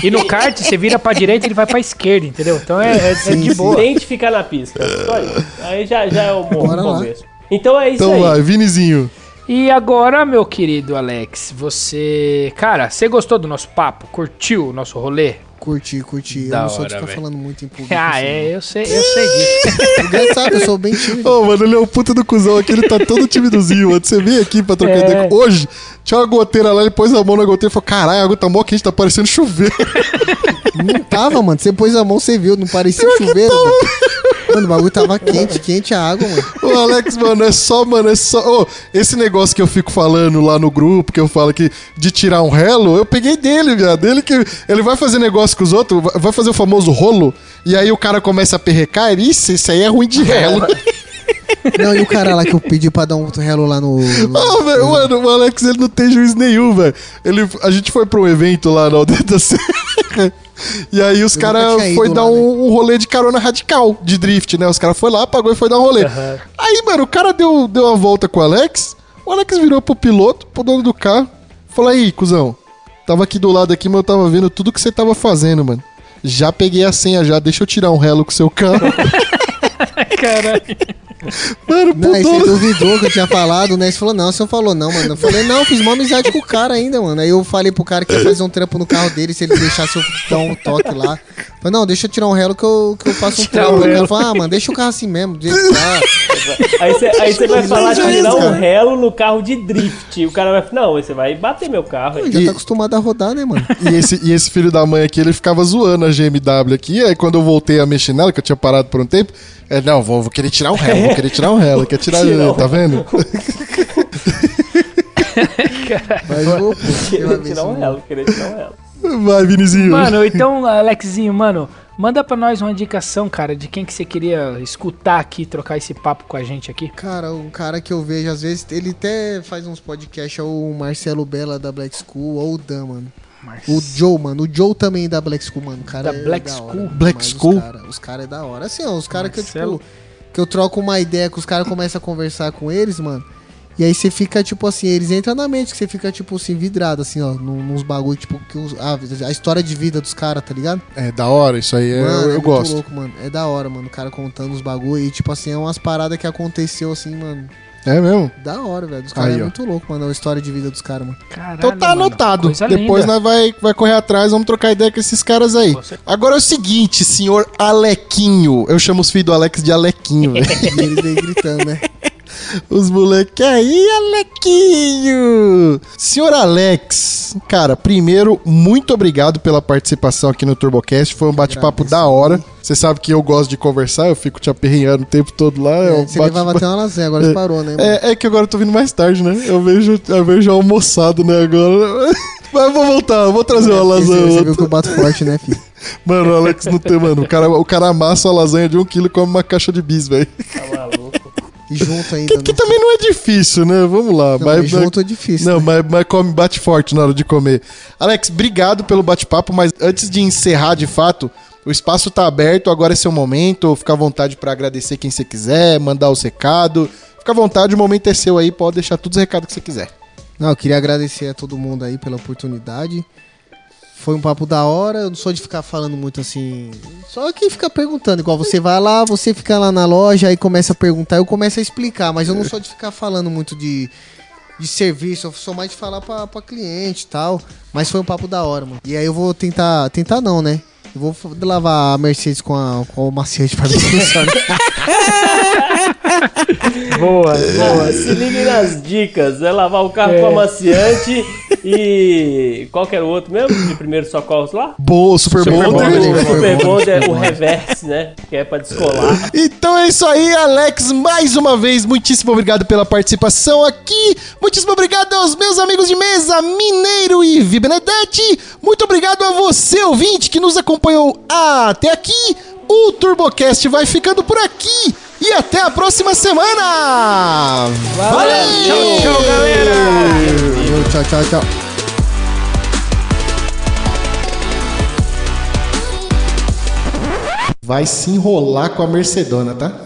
E no kart, você vira pra direita ele vai pra esquerda, entendeu? Então é, é- é de sim. boa. Tente ficar na pista. Só isso. Aí já, já é o bom lá. começo. Então é isso Então aí. vai, Vinizinho. E agora, meu querido Alex, você. Cara, você gostou do nosso papo? Curtiu o nosso rolê? Curti, curti. Da eu não sou de hora, ficar velho. falando muito em público. Ah, assim, é, eu sei, eu sei disso. não. O Guedes sabe, eu sou bem tímido. Ô, mano, ele é o puta do cuzão aqui, ele tá todo timidozinho, mano. Você vem aqui pra trocar É. ideia. Hoje, tinha uma goteira lá, ele pôs a mão na goteira e falou: caralho, a água tá mó quente, tá parecendo chover. Não tava, mano. Você pôs a mão, você viu. Não parecia um chuveiro, mano. O bagulho tava quente, quente a água, mano. O Alex, mano, é só, mano, é só. Ô, esse negócio que eu fico falando lá no grupo, que eu falo que de tirar um relo, eu peguei dele, viado. Ele que. Ele vai fazer negócio com os outros, vai- fazer o famoso rolo, e aí o cara começa a perrecar, isso, isso aí é ruim de relo. Não, e o cara lá que eu pedi pra dar um relo lá no. no- Ah, velho, mano, o Alex ele não tem juiz nenhum, velho. Ele, a gente foi pra um evento lá na Aldeia da Serra. E aí os caras foi lá, dar né? um, um rolê de carona radical, de drift, né? Os caras foi lá, pagou e foi dar um rolê. Aí, mano, o cara deu, deu uma volta com o Alex. O Alex virou pro piloto, pro dono do carro. Falou aí, cuzão. Tava aqui do lado aqui, mas eu tava vendo tudo que você tava fazendo, mano. Já peguei a senha já, deixa eu tirar um relo com o seu carro. Caralho. Mano, Não, aí você duvidou que eu tinha falado, né? Você falou, não, você não falou não, mano. Eu falei, não, eu fiz uma amizade com o cara ainda, mano. Aí eu falei pro cara que ia fazer um trampo no carro dele, se ele deixasse eu dar um toque lá. Falei, não, deixa eu tirar um relo que eu, que eu faço um trampo. um O cara falou, ah, mano, deixa o carro assim mesmo, do jeito que tá. Aí você aí você vai falar de tirar um relo no carro de drift. O cara vai falar, não, você vai bater meu carro. aí. Já tá acostumado a rodar, né, mano? E esse, e esse filho da mãe aqui, ele ficava zoando a GMW aqui. Aí quando eu voltei a mexer nela, que eu tinha parado por um tempo, é, não, vou, vou querer tirar um relo, vou querer tirar um relo. Quer tirar, Tirar um tá vendo? Mas eu vou, Querer tirar um assim, relo, querer tirar um relo. Vai, Vinizinho. Mano, então, Alexinho, mano, manda pra nós uma indicação, cara, de quem que você queria escutar aqui, trocar esse papo com a gente aqui. Cara, um cara que eu vejo, às vezes, ele até faz uns podcasts, é o Marcelo Bella da Black School, ou o Dan, mano. O Joe, mano. O Joe também da Black School, mano. O cara Da é Black da School? hora. Black Mas School? Os caras cara é da hora. Assim, ó, os caras que tipo, que eu troco uma ideia, que os caras começam a conversar com eles, mano. E aí você fica, tipo assim, eles entram na mente, que você fica, tipo assim, vidrado, assim, ó, nos bagulho, tipo, que os- a, a história de vida dos caras, tá ligado? É da hora, isso aí é- Mano, eu, é eu muito gosto. louco, mano. É da hora, mano, o cara contando os bagulho. E, tipo assim, é umas paradas que aconteceu, assim, mano. É mesmo? Da hora, velho. Dos caras é ó. muito louco, mano. A história de vida dos caras, mano. Caralho, Então tá mano, anotado. coisa Depois linda. nós vai, vai correr atrás, vamos trocar ideia com esses caras aí. Agora é o seguinte, senhor Alequinho. Eu chamo os filhos do Alex de Alequinho, velho. E eles aí gritando, né? Os moleques aí, Alequinho! Senhor Alex, cara, primeiro, muito obrigado pela participação aqui no TurboCast. Foi um bate-papo da hora. Você sabe que eu gosto de conversar, eu fico te aperreando o tempo todo lá. é É, você bate- levava até uma lasanha, agora você parou, né, mano? É, é que agora eu tô vindo mais tarde, né? Eu vejo, eu vejo almoçado, né, agora. Mas eu vou voltar, eu vou trazer uma Porque lasanha. Você, você viu que eu bato forte, né, filho? Mano, o Alex não tem, mano. O cara, o cara amassa uma lasanha de um quilo e come uma caixa de bis, velho. Tá maluco. E junto ainda. Que, que né? também não é difícil, né? Vamos lá. Não, mas junto é difícil. Não, né? mas, mas come, bate forte na hora de comer. Alex, obrigado pelo bate-papo, mas antes de encerrar de fato, o espaço tá aberto, agora é seu momento. Fica à vontade pra agradecer quem você quiser, mandar os recados. Fica à vontade, o momento é seu aí, pode deixar todos os recados que você quiser. Não, eu queria agradecer a todo mundo aí pela oportunidade. Foi um papo da hora, eu não sou de ficar falando muito assim. Só que fica perguntando. Igual você vai lá, você fica lá na loja, aí começa a perguntar, eu começo a explicar, mas eu não sou de ficar falando muito de, de serviço, eu sou mais de falar pra, pra cliente e tal. Mas foi um papo da hora, mano. E aí eu vou tentar. Tentar não, né? Eu vou lavar a Mercedes com, a, com o maciante pra ver se funciona. Boa, Boa, se liguem nas dicas. É lavar o carro É. com amaciante e. Qual que era o outro mesmo? De primeiro socorros lá? Boa, super, Super bom. Bonder. O Super Bonder, é o reverse, né? Que é pra descolar. Então é isso aí, Alex. Mais uma vez, muitíssimo obrigado pela participação aqui. Muitíssimo obrigado aos meus amigos de mesa, Mineiro e Vi Benedetti. Muito obrigado a você, ouvinte, que nos acompanhou até aqui. O TurboCast vai ficando por aqui. E até a próxima semana! Valeu! Tchau, tchau, galera! tchau, tchau, tchau. Vai se enrolar com a Mercedona, tá?